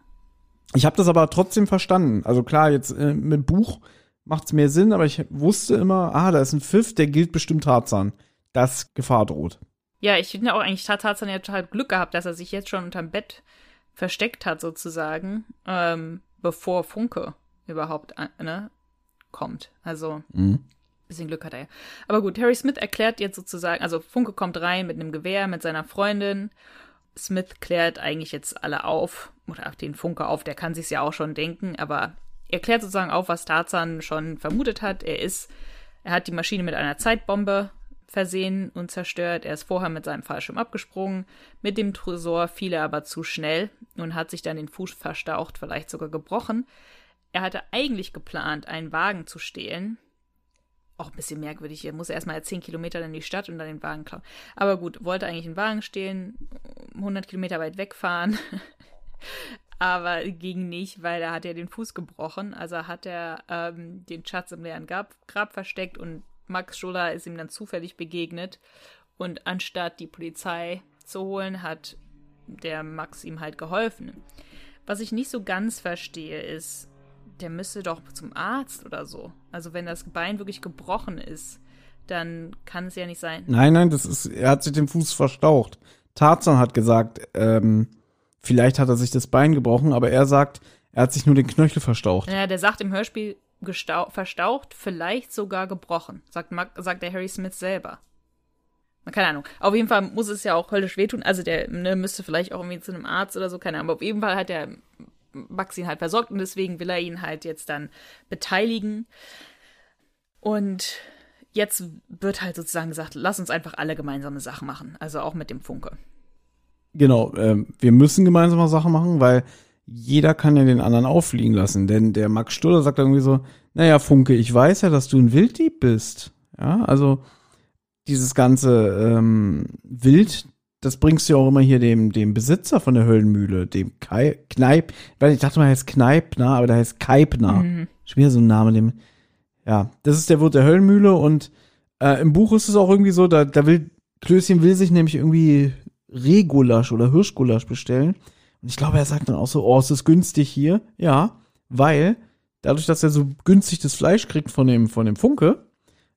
Ich habe das aber trotzdem verstanden. Also klar, jetzt äh, mit Buch macht es mehr Sinn, aber ich wusste immer, ah, da ist ein Pfiff, der gilt bestimmt Tarzan, dass Gefahr droht. Ja, ich finde auch eigentlich, hat Tarzan ja total Glück gehabt, dass er sich jetzt schon unterm Bett versteckt hat, sozusagen, ähm, bevor Funke überhaupt äh, ne, kommt. Also. Mhm. Bisschen Glück hat er ja. Aber gut, Harry Smith erklärt jetzt sozusagen, also Funke kommt rein mit einem Gewehr, mit seiner Freundin Smith klärt eigentlich jetzt alle auf, oder den Funke auf, der kann sich's ja auch schon denken, aber er klärt sozusagen auf, was Tarzan schon vermutet hat. Er ist, er hat die Maschine mit einer Zeitbombe versehen und zerstört. Er ist vorher mit seinem Fallschirm abgesprungen. Mit dem Tresor fiel er aber zu schnell und hat sich dann den Fuß verstaucht, vielleicht sogar gebrochen. Er hatte eigentlich geplant, einen Wagen zu stehlen. Auch ein bisschen merkwürdig. Er muss erstmal 10 Kilometer in die Stadt und dann den Wagen klauen. Aber gut, wollte eigentlich einen Wagen stehlen, 100 Kilometer weit wegfahren. aber ging nicht, weil er hat ja den Fuß gebrochen. Also hat er ähm, den Schatz im leeren Grab, Grab versteckt und Max Schuller ist ihm dann zufällig begegnet und anstatt die Polizei zu holen, hat der Max ihm halt geholfen. Was ich nicht so ganz verstehe, ist, der müsste doch zum Arzt oder so. Also wenn das Bein wirklich gebrochen ist, dann kann es ja nicht sein. Nein, nein, das ist, er hat sich den Fuß verstaucht. Tarzan hat gesagt, ähm, vielleicht hat er sich das Bein gebrochen, aber er sagt, er hat sich nur den Knöchel verstaucht. Ja, der sagt im Hörspiel, verstaucht, vielleicht sogar gebrochen, sagt, sagt der Harry Smith selber. Keine Ahnung. Auf jeden Fall muss es ja auch höllisch wehtun. Also der ne, müsste vielleicht auch irgendwie zu einem Arzt oder so, keine Ahnung. Aber auf jeden Fall hat der Max ihn halt versorgt und deswegen will er ihn halt jetzt dann beteiligen. Und jetzt wird halt sozusagen gesagt, lass uns einfach alle gemeinsame Sachen machen. Also auch mit dem Funke. Genau, äh, wir müssen gemeinsame Sachen machen, weil jeder kann ja den anderen auffliegen lassen. Denn der Max Stuller sagt irgendwie so, naja, Funke, ich weiß ja, dass du ein Wilddieb bist. Ja, also dieses ganze ähm, Wild, das bringst du ja auch immer hier dem, dem Besitzer von der Höllenmühle, dem Kai, Kneip, weil ich dachte mal, er heißt Kneipner, aber der heißt Keipner. Mhm. Schon wieder so ein Name, dem, ja, das ist der Wirt der Höllenmühle und äh, im Buch ist es auch irgendwie so, da, da will, Klößchen will sich nämlich irgendwie Rehgulasch oder Hirschgulasch bestellen. Und ich glaube, er sagt dann auch so, oh, es ist günstig hier. Ja, weil dadurch, dass er so günstig das Fleisch kriegt von dem, von dem Funke,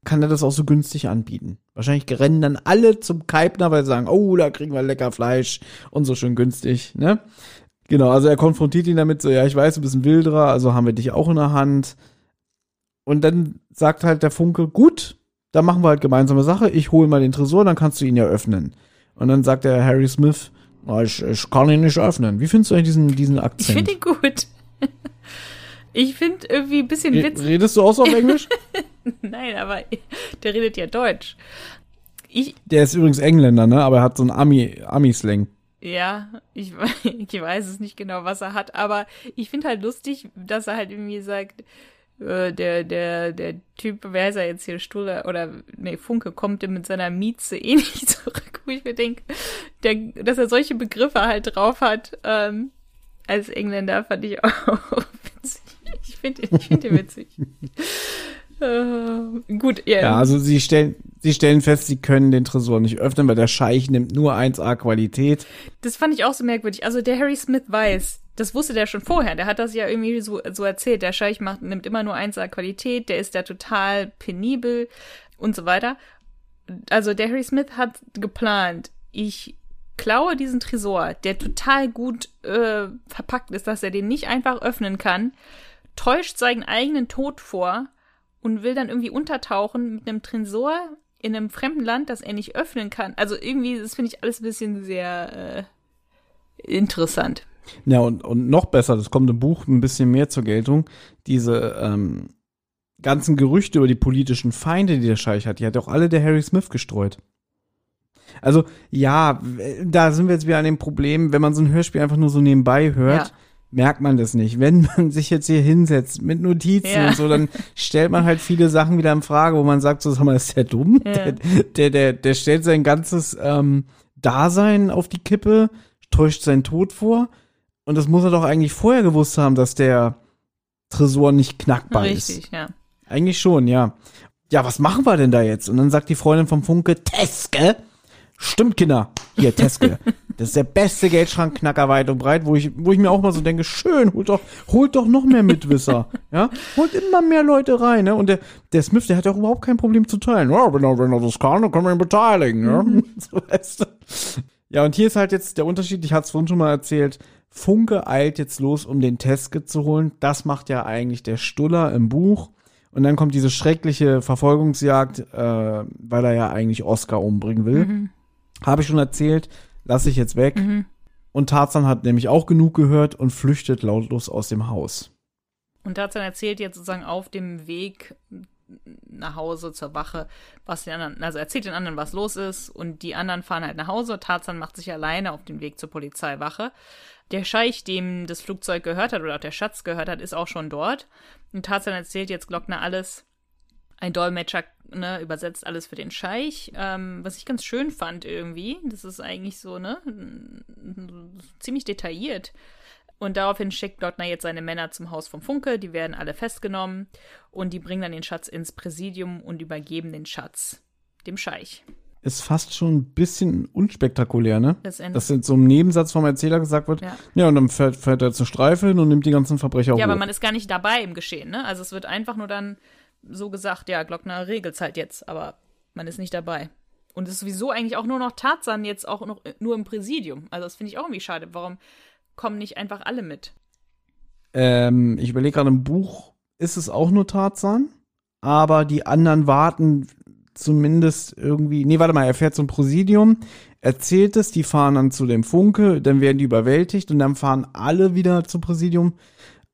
kann er das auch so günstig anbieten. Wahrscheinlich rennen dann alle zum Keipner, weil sie sagen, oh, da kriegen wir lecker Fleisch und so schön günstig, ne? Genau, also er konfrontiert ihn damit so, ja, ich weiß, du bist ein Wilderer, also haben wir dich auch in der Hand. Und dann sagt halt der Funke, gut, dann machen wir halt gemeinsame Sache, ich hole mal den Tresor, dann kannst du ihn ja öffnen. Und dann sagt der Harry Smith, ich, ich kann ihn nicht öffnen. Wie findest du eigentlich diesen, diesen Akzent? Ich finde ihn gut. Ich finde irgendwie ein bisschen witzig. Redest du auch so auf Englisch? Nein, aber der redet ja Deutsch. Ich, der ist übrigens Engländer, ne? Aber er hat so einen Ami, Ami-Slang. Ja, ich, ich weiß es nicht genau, was er hat, aber ich finde halt lustig, dass er halt irgendwie sagt, äh, der, der, der Typ, wer ist er jetzt hier, Stulle oder nee, Funke, kommt mit seiner Mieze eh nicht zurück, wo ich mir denke, dass er solche Begriffe halt drauf hat, ähm, als Engländer fand ich auch witzig. Ich finde ich find ihn witzig. Uh, gut, yeah. Ja, also sie stellen, sie stellen fest, sie können den Tresor nicht öffnen, weil der Scheich nimmt nur 1A Qualität. Das fand ich auch so merkwürdig. Also der Harry Smith weiß, das wusste der schon vorher. Der hat das ja irgendwie so, so erzählt. Der Scheich macht, nimmt immer nur 1A Qualität, der ist da total penibel und so weiter. Also der Harry Smith hat geplant, ich klaue diesen Tresor, der total gut äh, verpackt ist, dass er den nicht einfach öffnen kann, täuscht seinen eigenen Tod vor und will dann irgendwie untertauchen mit einem Tresor in einem fremden Land, das er nicht öffnen kann. Also irgendwie, das finde ich alles ein bisschen sehr äh, interessant. Ja, und, und noch besser, das kommt im Buch ein bisschen mehr zur Geltung, diese ähm, ganzen Gerüchte über die politischen Feinde, die der Scheich hat, die hat auch alle der Harry Smith gestreut. Also, ja, da sind wir jetzt wieder an dem Problem, wenn man so ein Hörspiel einfach nur so nebenbei hört, ja. Merkt man das nicht. Wenn man sich jetzt hier hinsetzt mit Notizen ja. und so, dann stellt man halt viele Sachen wieder in Frage, wo man sagt, so, sag mal, ist der dumm? Ja. Der, der, der, der stellt sein ganzes ähm, Dasein auf die Kippe, täuscht seinen Tod vor. Und das muss er doch eigentlich vorher gewusst haben, dass der Tresor nicht knackbar Richtig, ist. Richtig, ja. Eigentlich schon, ja. Ja, was machen wir denn da jetzt? Und dann sagt die Freundin vom Funke, Teske, Stimmt, Kinder. Hier, Teske. Das ist der beste Geldschrankknacker weit und breit, wo ich, wo ich mir auch mal so denke, schön, holt doch, holt doch noch mehr Mitwisser. Ja, holt immer mehr Leute rein, ne? Und der, der Smith, der hat ja auch überhaupt kein Problem zu teilen. Ja, wenn er, wenn er das kann, dann können wir ihn beteiligen, ja. Mhm. So, weißt du. Ja, und hier ist halt jetzt der Unterschied, ich hatte es vorhin schon mal erzählt, Funke eilt jetzt los, um den Teske zu holen. Das macht ja eigentlich der Stuller im Buch. Und dann kommt diese schreckliche Verfolgungsjagd, äh, weil er ja eigentlich Oscar umbringen will. Mhm habe ich schon erzählt, lasse ich jetzt weg. Mhm. Und Tarzan hat nämlich auch genug gehört und flüchtet lautlos aus dem Haus. Und Tarzan erzählt jetzt sozusagen auf dem Weg nach Hause zur Wache, was den anderen, also erzählt den anderen, was los ist und die anderen fahren halt nach Hause. Tarzan macht sich alleine auf den Weg zur Polizeiwache. Der Scheich, dem das Flugzeug gehört hat oder auch der Schatz gehört hat, ist auch schon dort. Und Tarzan erzählt jetzt Glockner alles. Ein Dolmetscher ne, übersetzt alles für den Scheich. Ähm, was ich ganz schön fand irgendwie. Das ist eigentlich so, ne, ziemlich detailliert. Und daraufhin schickt Glottner jetzt seine Männer zum Haus vom Funke. Die werden alle festgenommen und die bringen dann den Schatz ins Präsidium und übergeben den Schatz dem Scheich. Ist fast schon ein bisschen unspektakulär, ne? Das. Dass in so einem Nebensatz vom Erzähler gesagt wird, ja, Ja. und dann fährt, fährt er zur Streife hin und nimmt die ganzen Verbrecher Ja, hoch. aber man ist gar nicht dabei im Geschehen, ne? Also es wird einfach nur dann so gesagt, ja, Glockner regelt's halt jetzt, aber man ist nicht dabei. Und es ist sowieso eigentlich auch nur noch Tarzan jetzt auch noch nur im Präsidium. Also das finde ich auch irgendwie schade. Warum kommen nicht einfach alle mit? Ähm, ich überlege gerade, im Buch ist es auch nur Tarzan, aber die anderen warten zumindest irgendwie. Nee, warte mal, er fährt zum Präsidium, erzählt es, die fahren dann zu dem Funke, dann werden die überwältigt und dann fahren alle wieder zum Präsidium.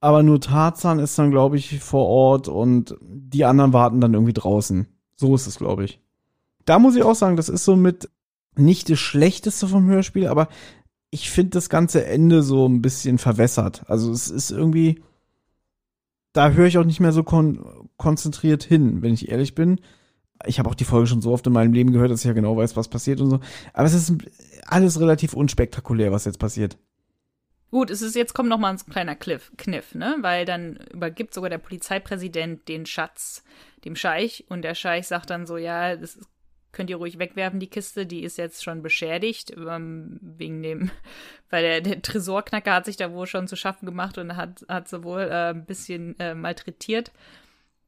Aber nur Tarzan ist dann, glaube ich, vor Ort und die anderen warten dann irgendwie draußen. So ist es, glaube ich. Da muss ich auch sagen, das ist so mit nicht das Schlechteste vom Hörspiel, aber ich finde das ganze Ende so ein bisschen verwässert. Also es ist irgendwie, da höre ich auch nicht mehr so kon konzentriert hin, wenn ich ehrlich bin. Ich habe auch die Folge schon so oft in meinem Leben gehört, dass ich ja genau weiß, was passiert und so. Aber es ist alles relativ unspektakulär, was jetzt passiert. Gut, es ist jetzt kommt noch mal ein kleiner Cliff, Kniff, ne? Weil dann übergibt sogar der Polizeipräsident den Schatz dem Scheich und der Scheich sagt dann so, ja, das könnt ihr ruhig wegwerfen, die Kiste, die ist jetzt schon beschädigt, ähm, wegen dem, weil der, der Tresorknacker hat sich da wohl schon zu schaffen gemacht und hat, hat sie wohl äh, ein bisschen äh, malträtiert.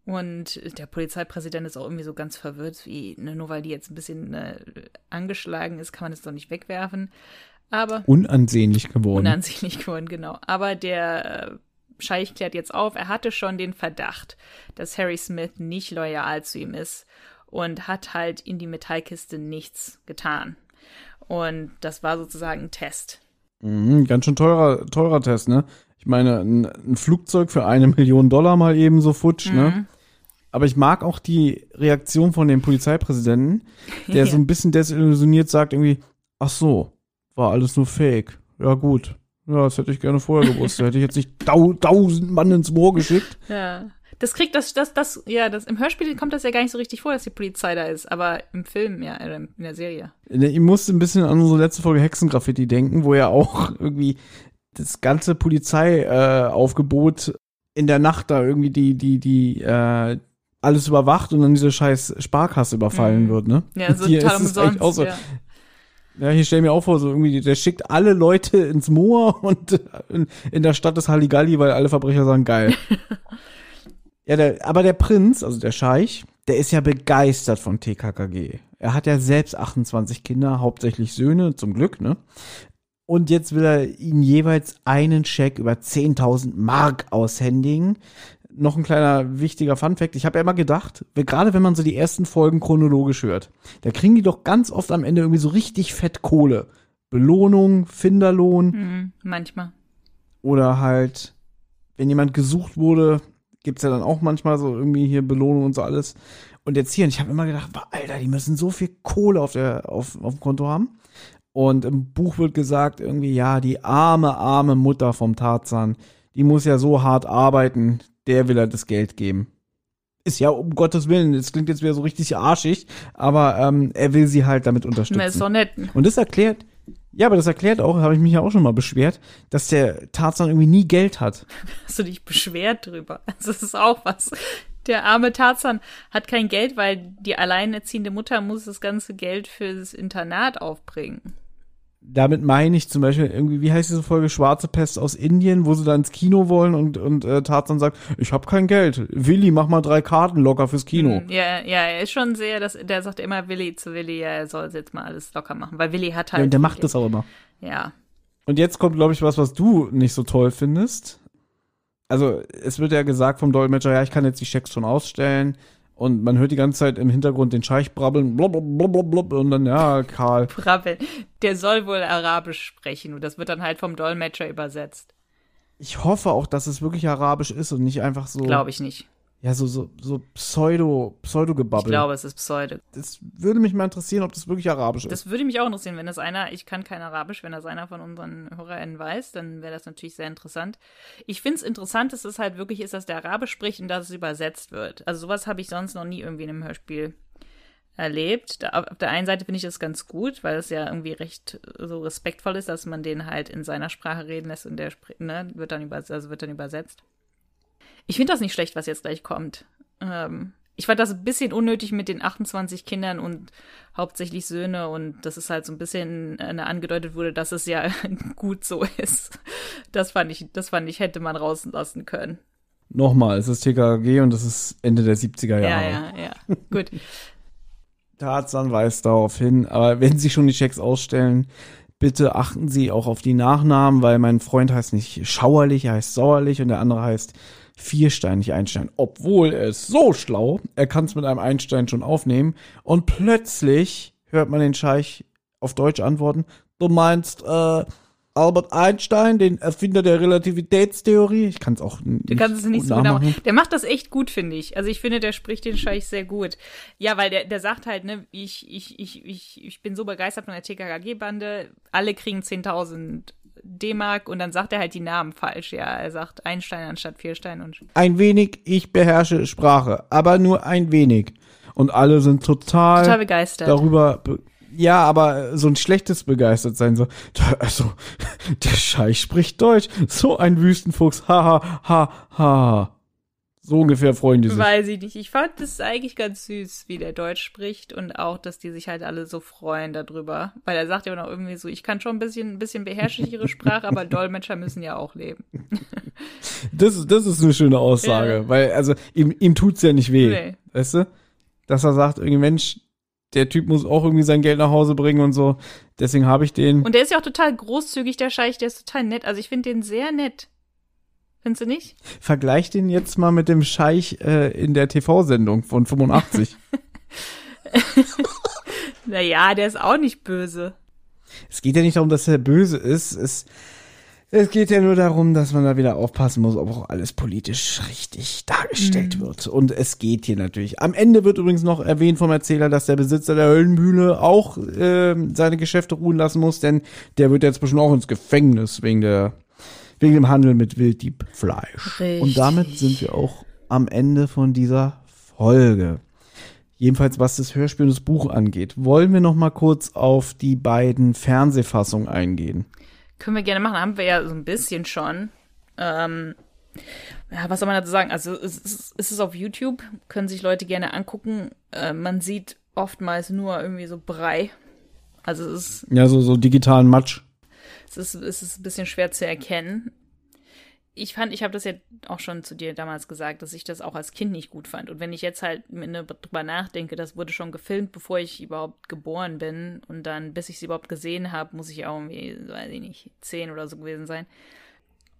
Und der Polizeipräsident ist auch irgendwie so ganz verwirrt, wie, ne, nur weil die jetzt ein bisschen äh, angeschlagen ist, kann man es doch nicht wegwerfen. Aber Unansehnlich geworden. unansehnlich geworden, genau. Aber der äh, Scheich klärt jetzt auf, er hatte schon den Verdacht, dass Harry Smith nicht loyal zu ihm ist und hat halt in die Metallkiste nichts getan. Und das war sozusagen ein Test. Mhm, ganz schön teurer, teurer Test, ne? Ich meine, ein, ein Flugzeug für eine Million Dollar mal eben so futsch, ne? Aber ich mag auch die Reaktion von dem Polizeipräsidenten, der so ein bisschen desillusioniert sagt irgendwie, ach so, war alles nur Fake. Ja gut, ja, das hätte ich gerne vorher gewusst. Da hätte ich jetzt nicht tau tausend Mann ins Moor geschickt. Ja. Das kriegt das, das, das, ja, das, im Hörspiel kommt das ja gar nicht so richtig vor, dass die Polizei da ist, aber im Film, ja, äh, in der Serie. Ich musste ein bisschen an unsere letzte Folge Hexengraffiti denken, wo ja auch irgendwie das ganze Polizeiaufgebot äh, in der Nacht da irgendwie die, die, die, äh, alles überwacht und dann diese scheiß Sparkasse überfallen Mhm. wird, ne? Ja, so total umsonst. auch so. ja. Ja, hier stell mir auch vor, so irgendwie, der schickt alle Leute ins Moor und in, in der Stadt ist Halligalli, weil alle Verbrecher sagen, geil. ja, der, aber der Prinz, also der Scheich, der ist ja begeistert von TKKG. Er hat ja selbst 28 Kinder, hauptsächlich Söhne, zum Glück, ne? Und jetzt will er ihnen jeweils einen Scheck über 10.000 Mark aushändigen. Noch ein kleiner wichtiger Funfact. Ich habe ja immer gedacht, gerade wenn man so die ersten Folgen chronologisch hört, da kriegen die doch ganz oft am Ende irgendwie so richtig fett Kohle. Belohnung, Finderlohn Mhm, manchmal. oder halt, wenn jemand gesucht wurde, gibt's ja dann auch manchmal so irgendwie hier Belohnung und so alles. Und jetzt hier, und ich habe immer gedacht, Alter, die müssen so viel Kohle auf, der, auf, auf dem Konto haben. Und im Buch wird gesagt, irgendwie, ja, die arme, arme Mutter vom Tarzan, die muss ja so hart arbeiten, der will er das Geld geben. Ist ja um Gottes Willen, das klingt jetzt wieder so richtig arschig, aber ähm, er will sie halt damit Na, ist unterstützen. doch nett. Und das erklärt, ja, aber das erklärt auch, habe ich mich ja auch schon mal beschwert, dass der Tarzan irgendwie nie Geld hat. Hast du dich beschwert drüber? Also, das ist auch was. Der arme Tarzan hat kein Geld, weil die alleinerziehende Mutter muss das ganze Geld fürs Internat aufbringen. Damit meine ich zum Beispiel irgendwie, wie heißt diese Folge, Schwarze Pest aus Indien, wo sie da ins Kino wollen und, und äh, Tarzan sagt, ich habe kein Geld. Willi, mach mal drei Karten locker fürs Kino. Hm, Ja, ja, er ist schon sehr, dass, der sagt immer Willi zu Willi, ja, er soll jetzt mal alles locker machen, weil Willi hat halt. Ja, und der macht das auch immer. Ja. Und jetzt kommt, glaube ich, was, was du nicht so toll findest. Also, es wird ja gesagt vom Dolmetscher, ja, ich kann jetzt die Schecks schon ausstellen, Und man hört die ganze Zeit im Hintergrund den Scheich brabbeln, blub, blub, blub, blub, und dann, ja, Karl. Brabbeln. Der soll wohl Arabisch sprechen und das wird dann halt vom Dolmetscher übersetzt. Ich hoffe auch, dass es wirklich Arabisch ist und nicht einfach so. Glaube ich nicht. Ja, so, so, so Pseudo, Pseudo-Gebabbel. Ich glaube, es ist Pseudo. Das würde mich mal interessieren, ob das wirklich Arabisch ist. Das würde mich auch interessieren, wenn das einer, ich kann kein Arabisch, wenn das einer von unseren HörerInnen weiß, dann wäre das natürlich sehr interessant. Ich finde es interessant, dass es halt wirklich ist, dass der Arabisch spricht und dass es übersetzt wird. Also sowas habe ich sonst noch nie irgendwie in einem Hörspiel erlebt. Da, auf der einen Seite finde ich das ganz gut, weil es ja irgendwie recht so respektvoll ist, dass man den halt in seiner Sprache reden lässt und der ne, wird dann übersetzt, also wird dann übersetzt. Ich finde das nicht schlecht, was jetzt gleich kommt. Ähm, ich fand das ein bisschen unnötig mit den 28 Kindern und hauptsächlich Söhne und das ist halt so ein bisschen äh, angedeutet wurde, dass es ja gut so ist. Das fand ich, das fand ich, hätte man rauslassen können. Nochmal, es ist TKG und es ist Ende der 70er Jahre. Ja, ja, ja. Gut. Tarzan weist darauf hin, aber wenn Sie schon die Checks ausstellen, bitte achten Sie auch auf die Nachnamen, weil mein Freund heißt nicht schauerlich, er heißt sauerlich und der andere heißt viersteinig Einstein. Obwohl er ist so schlau, er kann es mit einem Einstein schon aufnehmen und plötzlich hört man den Scheich auf Deutsch antworten, du meinst äh, Albert Einstein, den Erfinder der Relativitätstheorie. Ich kann es auch nicht Du kannst es nicht so genau machen. Der macht das echt gut, finde ich. Also ich finde, der spricht den Scheich sehr gut. Ja, weil der, der sagt halt, ne, ich, ich, ich, ich, ich bin so begeistert von der TKKG-Bande, alle kriegen 10.000 D-Mark und dann sagt er halt die Namen falsch. Ja, er sagt Einstein anstatt Vierstein und. Ein wenig, ich beherrsche Sprache, aber nur ein wenig. Und alle sind total, total begeistert darüber. Be ja, aber so ein schlechtes begeistert sein, so, also, der Scheich spricht Deutsch, so ein Wüstenfuchs, ha, ha, ha, ha. So ungefähr freuen die sich. Weiß ich nicht. Ich fand es eigentlich ganz süß, wie der Deutsch spricht und auch, dass die sich halt alle so freuen darüber. Weil er sagt ja noch irgendwie so, ich kann schon ein bisschen, ein bisschen beherrsche ich ihre Sprache, aber Dolmetscher müssen ja auch leben. das, das ist eine schöne Aussage, ja. weil, also, ihm, ihm tut's ja nicht weh. Nee. Weißt du? Dass er sagt, irgendwie, Mensch, der Typ muss auch irgendwie sein Geld nach Hause bringen und so. Deswegen habe ich den. Und der ist ja auch total großzügig, der Scheich, der ist total nett. Also ich finde den sehr nett. Findest du nicht? Vergleich den jetzt mal mit dem Scheich äh, in der TV-Sendung von 85. naja, der ist auch nicht böse. Es geht ja nicht darum, dass er böse ist. Es, es geht ja nur darum, dass man da wieder aufpassen muss, ob auch alles politisch richtig dargestellt mhm. wird. Und es geht hier natürlich. Am Ende wird übrigens noch erwähnt vom Erzähler, dass der Besitzer der Höllenmühle auch äh, seine Geschäfte ruhen lassen muss, denn der wird jetzt bestimmt auch ins Gefängnis wegen der wegen dem Handel mit Wilddiebfleisch. Richtig. Und damit sind wir auch am Ende von dieser Folge. Jedenfalls was das Hörspiel und das Buch angeht, wollen wir noch mal kurz auf die beiden Fernsehfassungen eingehen. Können wir gerne machen, haben wir ja so ein bisschen schon. Ähm, ja, was soll man dazu sagen? Also es ist, es ist auf YouTube, können sich Leute gerne angucken. Äh, man sieht oftmals nur irgendwie so Brei. Also es ist. Ja, so, so digitalen Matsch. Es ist, es ist ein bisschen schwer zu erkennen ich fand, ich habe das ja auch schon zu dir damals gesagt, dass ich das auch als Kind nicht gut fand. Und wenn ich jetzt halt ne, drüber nachdenke, das wurde schon gefilmt, bevor ich überhaupt geboren bin und dann, bis ich sie überhaupt gesehen habe, muss ich auch irgendwie, weiß ich nicht, zehn oder so gewesen sein,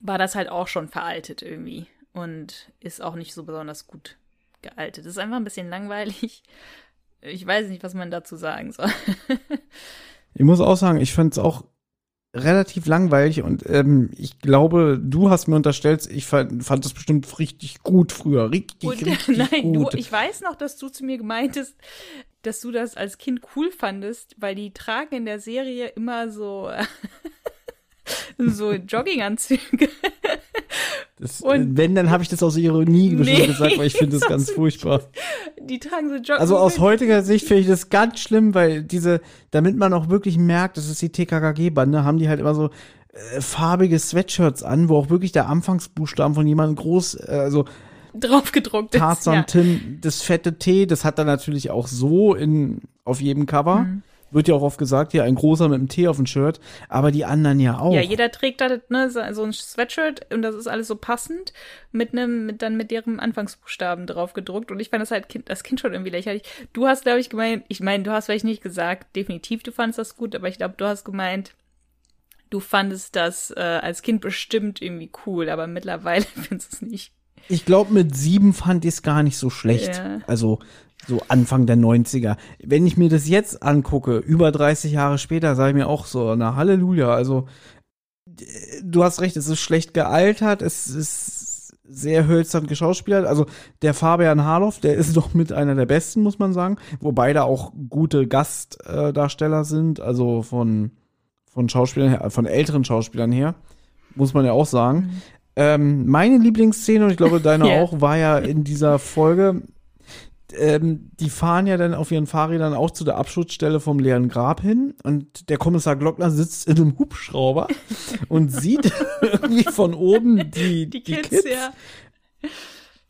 war das halt auch schon veraltet irgendwie und ist auch nicht so besonders gut gealtet. Das ist einfach ein bisschen langweilig. Ich weiß nicht, was man dazu sagen soll. ich muss auch sagen, ich fand es auch relativ langweilig und ähm, ich glaube, du hast mir unterstellt, ich fand, fand das bestimmt richtig gut früher. Richtig, und, richtig nein, gut. Du, ich weiß noch, dass du zu mir gemeintest, dass du das als Kind cool fandest, weil die tragen in der Serie immer so so Jogginganzüge. Das, und wenn, dann habe ich das aus Ironie nee, gesagt, weil ich finde das ganz furchtbar. Die tragen so Jogginganzüge. Also aus heutiger Sicht finde ich das ganz schlimm, weil diese, damit man auch wirklich merkt, das ist die TKKG-Bande, haben die halt immer so äh, farbige Sweatshirts an, wo auch wirklich der Anfangsbuchstaben von jemandem groß, äh, also draufgedruckt Tarzan, ist. Ja. Tim, das fette T, das hat er natürlich auch so in, auf jedem Cover. Mhm. Wird ja auch oft gesagt, ja, ein großer mit einem T auf dem Shirt, aber die anderen ja auch. Ja, jeder trägt da ne, so ein Sweatshirt und das ist alles so passend mit einem, mit dann mit deren Anfangsbuchstaben drauf gedruckt und ich fand das halt kind, das Kind schon irgendwie lächerlich. Du hast, glaube ich, gemeint, ich meine, du hast vielleicht nicht gesagt, definitiv du fandest das gut, aber ich glaube, du hast gemeint, du fandest das äh, als Kind bestimmt irgendwie cool, aber mittlerweile findest du es nicht. Ich glaube, mit sieben fand ich es gar nicht so schlecht. Ja. Also so Anfang der 90er. Wenn ich mir das jetzt angucke, über 30 Jahre später, sage ich mir auch so, na Halleluja. Also du hast recht, es ist schlecht gealtert, es ist sehr hölzern geschauspielert. Also der Fabian Harloff, der ist doch mit einer der besten, muss man sagen. Wobei da auch gute Gastdarsteller sind, also von, von Schauspielern her, von älteren Schauspielern her, muss man ja auch sagen. Mhm. Ähm, meine Lieblingsszene, und ich glaube deine yeah. auch, war ja in dieser Folge, ähm, die fahren ja dann auf ihren Fahrrädern auch zu der Abschutzstelle vom leeren Grab hin und der Kommissar Glockner sitzt in einem Hubschrauber und sieht irgendwie von oben die, die, die Kids. Kids. Ja.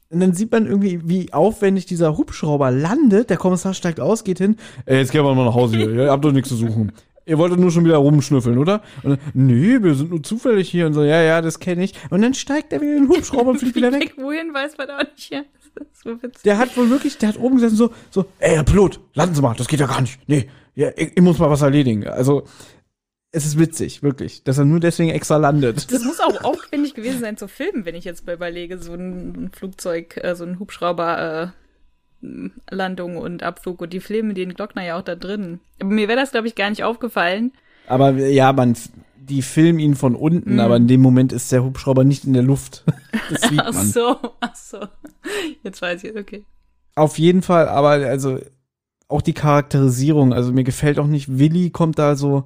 Und dann sieht man irgendwie, wie aufwendig dieser Hubschrauber landet. Der Kommissar steigt aus, geht hin. Ey, jetzt gehen wir mal nach Hause hier. Ihr habt doch nichts zu suchen. Ihr wolltet nur schon wieder rumschnüffeln, oder? Und dann, nee, wir sind nur zufällig hier und so, ja, ja, das kenne ich. Und dann steigt er wieder in den Hubschrauber und fliegt wieder weg. Wohin weiß man auch nicht, ja. So der hat wohl wirklich, der hat oben gesessen so, so, ey, Herr Pilot, landen Sie mal, das geht ja gar nicht. Nee, ja, ich, ich muss mal was erledigen. Also, es ist witzig, wirklich, dass er nur deswegen extra landet. Das muss auch aufwendig gewesen sein zu filmen, wenn ich jetzt mal überlege, so ein, Flugzeug, äh, so ein Hubschrauber, äh, Landung und Abflug und die filmen den Glockner ja auch da drin. Aber mir wäre das, glaube ich, gar nicht aufgefallen. Aber ja, man, die filmen ihn von unten, mm. aber in dem Moment ist der Hubschrauber nicht in der Luft. Das sieht man. ach so, ach so. Jetzt weiß ich, okay. Auf jeden Fall, aber also auch die Charakterisierung, also mir gefällt auch nicht, Willi kommt da so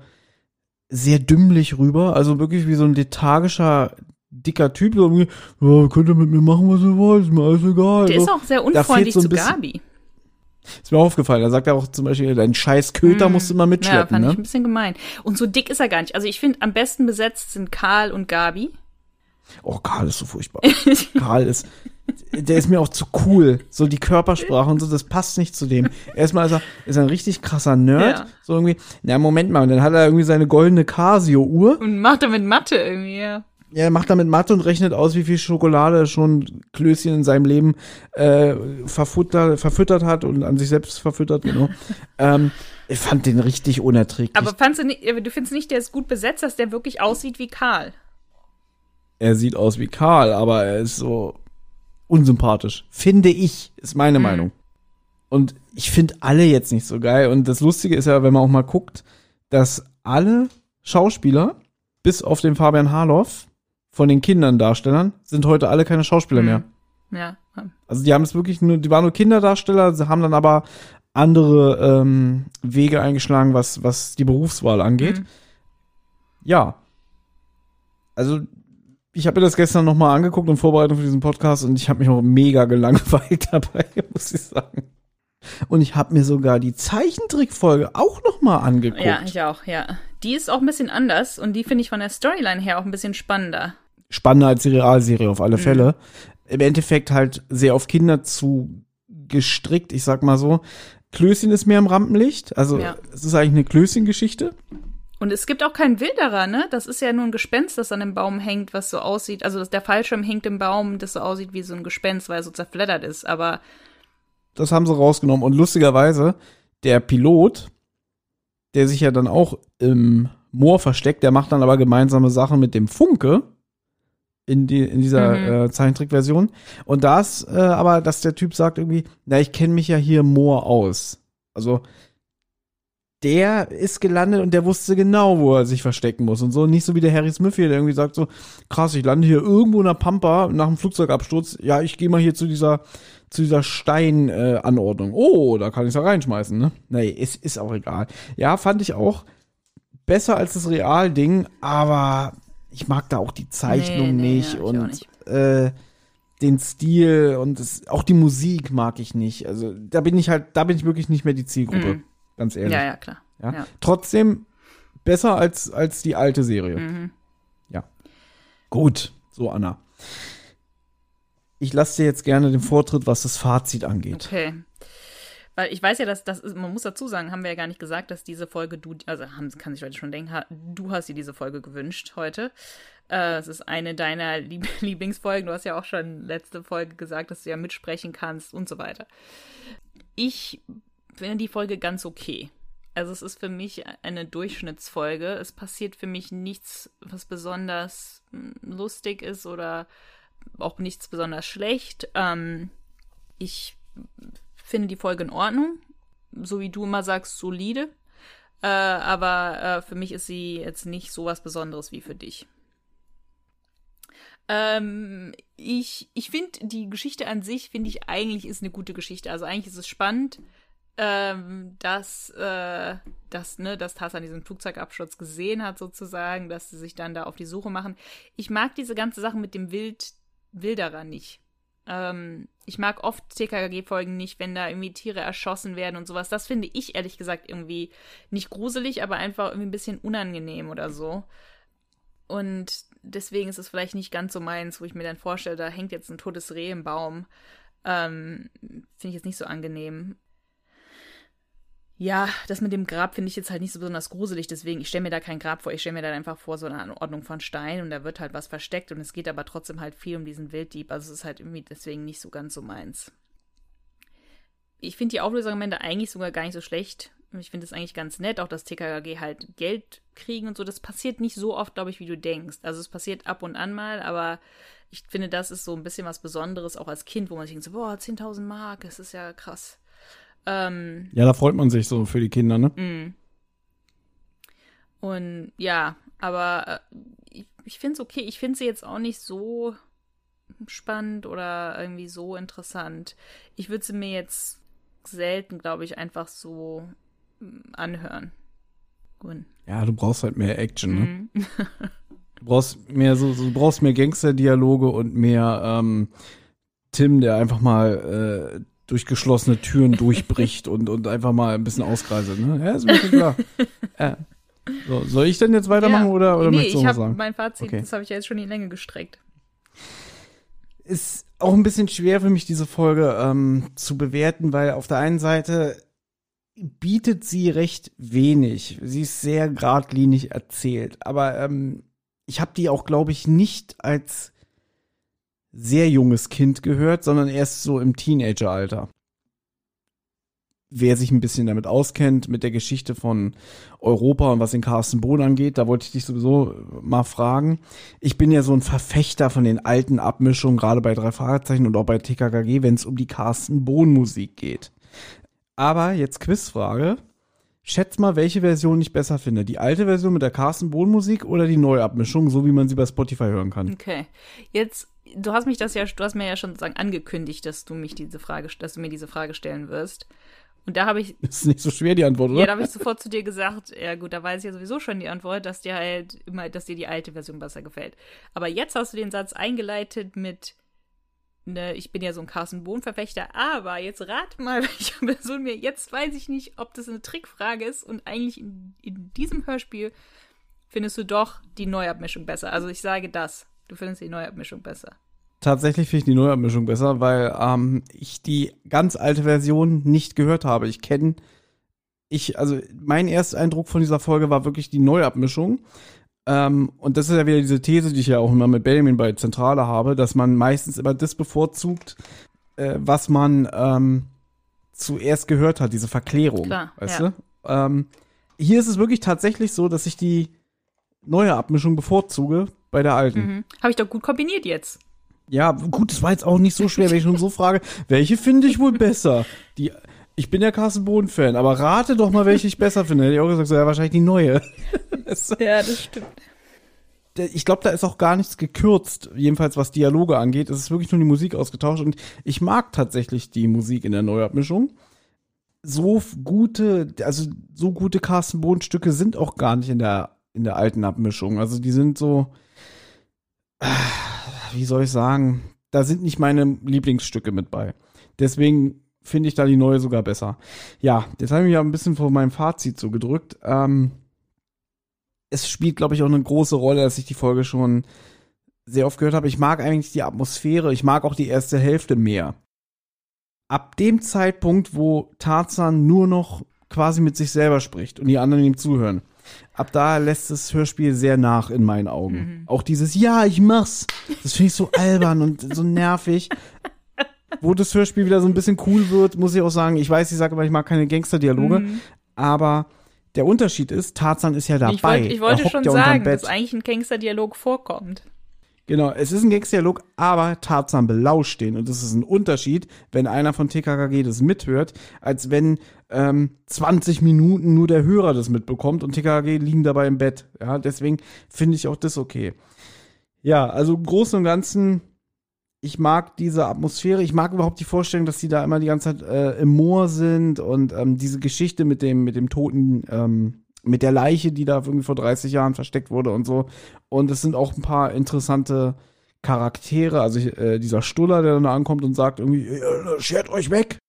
sehr dümmlich rüber, also wirklich wie so ein lethargischer dicker Typ, so irgendwie, ja, könnt ihr mit mir machen, was ihr wollt, ist mir alles egal. Der ist auch sehr unfreundlich so zu Gabi. Ist mir aufgefallen. Da sagt er auch zum Beispiel, dein scheiß Köter mm. musst du immer mitschleppen. Ja, fand ne? ich ein bisschen gemein. Und so dick ist er gar nicht. Also ich finde, am besten besetzt sind Karl und Gabi. Oh, Karl ist so furchtbar. Karl ist, der ist mir auch zu cool. So die Körpersprache und so, das passt nicht zu dem. Erstmal ist er, ist er ein richtig krasser Nerd. Ja. So irgendwie, na, Moment mal, und dann hat er irgendwie seine goldene Casio-Uhr. Und macht er mit Mathe irgendwie, ja. Ja, er macht damit Mathe und rechnet aus, wie viel Schokolade schon Klößchen in seinem Leben äh, verfuttert, verfüttert hat und an sich selbst verfüttert, genau. ähm, ich fand den richtig unerträglich. Aber fandst du nicht, du findest nicht, der ist gut besetzt, dass der wirklich aussieht wie Karl? Er sieht aus wie Karl, aber er ist so unsympathisch. Finde ich, ist meine mhm. Meinung. Und ich finde alle jetzt nicht so geil. Und das Lustige ist ja, wenn man auch mal guckt, dass alle Schauspieler, bis auf den Fabian Harloff, von den Kindern Darstellern sind heute alle keine Schauspieler mhm. mehr. Ja. Also die haben es wirklich nur, die waren nur Kinderdarsteller, sie haben dann aber andere ähm, Wege eingeschlagen, was, was die Berufswahl angeht. Mhm. Ja. Also ich habe mir das gestern noch mal angeguckt in Vorbereitung für diesen Podcast und ich habe mich auch mega gelangweilt dabei, muss ich sagen. Und ich habe mir sogar die Zeichentrickfolge auch noch mal angeguckt. Ja, ich auch, ja. Die ist auch ein bisschen anders und die finde ich von der Storyline her auch ein bisschen spannender spannender als die Realserie auf alle mhm. Fälle. Im Endeffekt halt sehr auf Kinder zu gestrickt, ich sag mal so. Klößchen ist mehr im Rampenlicht, also ja. es ist eigentlich eine Klößchen-Geschichte. Und es gibt auch keinen Wilderer, ne? Das ist ja nur ein Gespenst, das an dem Baum hängt, was so aussieht. Also der Fallschirm hängt im Baum, das so aussieht wie so ein Gespenst, weil er so zerfleddert ist, aber. Das haben sie rausgenommen. Und lustigerweise, der Pilot, der sich ja dann auch im Moor versteckt, der macht dann aber gemeinsame Sachen mit dem Funke in, die, in dieser mhm. äh, Zeichentrickversion. Und das äh, aber, dass der Typ sagt irgendwie, na, ich kenne mich ja hier Moor aus. Also der ist gelandet und der wusste genau, wo er sich verstecken muss und so. Nicht so wie der Harry Smith hier, der irgendwie sagt so, krass, ich lande hier irgendwo in der Pampa nach einem Flugzeugabsturz. Ja, ich gehe mal hier zu dieser zu dieser Steinanordnung. Äh, oh, da kann ich da reinschmeißen, ne? Nee, es ist auch egal. Ja, fand ich auch besser als das Real-Ding, aber ich mag da auch die Zeichnung nee, nee, nicht ja, und nicht. Äh, den Stil und das, auch die Musik mag ich nicht. Also da bin ich halt, da bin ich wirklich nicht mehr die Zielgruppe, mhm. ganz ehrlich. Ja, ja, klar. Ja? ja? Trotzdem besser als, als die alte Serie. Mhm. Ja. Gut, so Anna. Ich lasse dir jetzt gerne den Vortritt, was das Fazit angeht. Okay. Weil ich weiß ja, dass das ist, man muss dazu sagen, haben wir ja gar nicht gesagt, dass diese Folge du, also haben, kann sich heute schon denken, du hast dir diese Folge gewünscht heute. Äh, es ist eine deiner Lieb Lieblingsfolgen. Du hast ja auch schon letzte Folge gesagt, dass du ja mitsprechen kannst und so weiter. Ich finde die Folge ganz okay. Also es ist für mich eine Durchschnittsfolge. Es passiert für mich nichts, was besonders hm, lustig ist oder auch nichts besonders schlecht. Ähm, ich finde die Folge in Ordnung. So wie du immer sagst, solide. Äh, aber äh, für mich ist sie jetzt nicht so was Besonderes wie für dich. Ähm, ich ich finde die Geschichte an sich, finde ich eigentlich ist eine gute Geschichte. Also eigentlich ist es spannend, ähm, dass, äh, dass, ne, dass Tassan diesen Flugzeugabsturz gesehen hat, sozusagen, dass sie sich dann da auf die Suche machen. Ich mag diese ganze Sache mit dem Wild, Wilderer nicht. Ähm, ich mag oft TKKG-Folgen nicht, wenn da irgendwie Tiere erschossen werden und sowas. Das finde ich ehrlich gesagt irgendwie nicht gruselig, aber einfach irgendwie ein bisschen unangenehm oder so. Und deswegen ist es vielleicht nicht ganz so meins, wo ich mir dann vorstelle, da hängt jetzt ein totes Reh im Baum. Ähm, finde ich jetzt nicht so angenehm. Ja, das mit dem Grab finde ich jetzt halt nicht so besonders gruselig, deswegen, ich stelle mir da kein Grab vor, ich stelle mir dann einfach vor so eine Anordnung von Stein und da wird halt was versteckt und es geht aber trotzdem halt viel um diesen Wilddieb, also es ist halt irgendwie deswegen nicht so ganz so meins. Ich finde die Auflösung am Ende eigentlich sogar gar nicht so schlecht. Ich finde es eigentlich ganz nett, auch dass TKKG halt Geld kriegen und so. Das passiert nicht so oft, glaube ich, wie du denkst. Also es passiert ab und an mal, aber ich finde, das ist so ein bisschen was Besonderes, auch als Kind, wo man sich denkt, so, boah, 10.000 Mark, das ist ja krass. Ähm, ja, da freut man sich so für die Kinder, ne? Mm. Und ja, aber äh, ich, ich finde es okay. Ich finde sie jetzt auch nicht so spannend oder irgendwie so interessant. Ich würde sie mir jetzt selten, glaube ich, einfach so mm, anhören. Gut. Ja, du brauchst halt mehr Action, ne? Mm. du brauchst mehr so, so du brauchst mehr Gangster-Dialoge und mehr ähm, Tim, der einfach mal äh, durch geschlossene Türen durchbricht und, und einfach mal ein bisschen ausgreiselt. Ne? Ja, ist mir schon klar. äh. So, soll ich denn jetzt weitermachen ja, oder, oder nee, möchtest du ich sagen? Mein Fazit, okay. das habe ich ja jetzt schon in die Länge gestreckt. Ist auch ein bisschen schwer für mich, diese Folge ähm, zu bewerten, weil auf der einen Seite bietet sie recht wenig. Sie ist sehr geradlinig erzählt. Aber ähm, ich habe die auch, glaube ich, nicht als sehr junges Kind gehört, sondern erst so im Teenageralter. Wer sich ein bisschen damit auskennt, mit der Geschichte von Europa und was den Carsten Bohn angeht, da wollte ich dich sowieso mal fragen. Ich bin ja so ein Verfechter von den alten Abmischungen, gerade bei drei Fragezeichen und auch bei TKKG, wenn es um die Carsten Bohn Musik geht. Aber jetzt Quizfrage. Schätz mal, welche Version ich besser finde. Die alte Version mit der Carsten Bohn Musik oder die Neuabmischung, so wie man sie bei Spotify hören kann. Okay. Jetzt, du hast mich das ja, du hast mir ja schon sozusagen angekündigt, dass du mich diese Frage, dass du mir diese Frage stellen wirst. Und da habe ich. Das ist nicht so schwer, die Antwort, oder? Ja, da habe ich sofort zu dir gesagt, ja gut, da weiß ich ja sowieso schon die Antwort, dass dir halt immer, dass dir die alte Version besser gefällt. Aber jetzt hast du den Satz eingeleitet mit ne, ich bin ja so ein Carsten Bohn-Verfechter, aber jetzt rat mal, welche Person mir, jetzt weiß ich nicht, ob das eine Trickfrage ist und eigentlich in, in diesem Hörspiel findest du doch die Neuabmischung besser. Also ich sage das, du findest die Neuabmischung besser. Tatsächlich finde ich die Neuabmischung besser, weil ähm, ich die ganz alte Version nicht gehört habe. Ich kenne, ich, also mein erster Eindruck von dieser Folge war wirklich die Neuabmischung. Ähm, und das ist ja wieder diese These, die ich ja auch immer mit Benjamin bei Zentrale habe, dass man meistens immer das bevorzugt, äh, was man ähm, zuerst gehört hat, diese Verklärung. Klar, weißt ja. du? Ähm, hier ist es wirklich tatsächlich so, dass ich die neue Abmischung bevorzuge bei der alten. Mhm. Habe ich doch gut kombiniert jetzt. Ja, gut, das war jetzt auch nicht so schwer, wenn ich schon so frage, welche finde ich wohl besser? Die, ich bin ja Carsten Bohn-Fan, aber rate doch mal, welche ich besser finde. Hätte ich auch gesagt, so, ja, wahrscheinlich die neue. ja, das stimmt. Ich glaube, da ist auch gar nichts gekürzt, jedenfalls was Dialoge angeht. Es ist wirklich nur die Musik ausgetauscht und ich mag tatsächlich die Musik in der Neuabmischung. So gute, also so gute Carsten Bohn-Stücke sind auch gar nicht in der, in der alten Abmischung. Also die sind so, wie soll ich sagen, da sind nicht meine Lieblingsstücke mit bei. Deswegen finde ich da die neue sogar besser. Ja, jetzt habe ich mich ja ein bisschen vor meinem Fazit so gedrückt. Ähm, es spielt, glaube ich, auch eine große Rolle, dass ich die Folge schon sehr oft gehört habe. Ich mag eigentlich die Atmosphäre, ich mag auch die erste Hälfte mehr. Ab dem Zeitpunkt, wo Tarzan nur noch quasi mit sich selber spricht und die anderen ihm zuhören, ab da lässt das Hörspiel sehr nach in meinen Augen. Mhm. Auch dieses Ja, ich mach's. Das finde ich so albern und so nervig wo das Hörspiel wieder so ein bisschen cool wird, muss ich auch sagen. Ich weiß, ich sage aber, ich mag keine Gangster-Dialoge, mhm. aber der Unterschied ist, Tarzan ist ja dabei. Ich, wollt, ich wollte schon sagen, dass eigentlich ein Gangster-Dialog vorkommt. Genau, es ist ein Gangsterdialog, aber Tarzan belauscht den. Und das ist ein Unterschied, wenn einer von TKKG das mithört, als wenn ähm, 20 Minuten nur der Hörer das mitbekommt und TKKG liegen dabei im Bett. Ja, deswegen finde ich auch das okay. Ja, also im Großen und Ganzen, ich mag diese Atmosphäre, ich mag überhaupt die Vorstellung, dass die da immer die ganze Zeit äh, im Moor sind und ähm, diese Geschichte mit dem, mit dem toten ähm, mit der Leiche, die da irgendwie vor 30 Jahren versteckt wurde und so. Und es sind auch ein paar interessante Charaktere. Also äh, dieser Stuller, der dann da ankommt und sagt irgendwie, schert euch weg.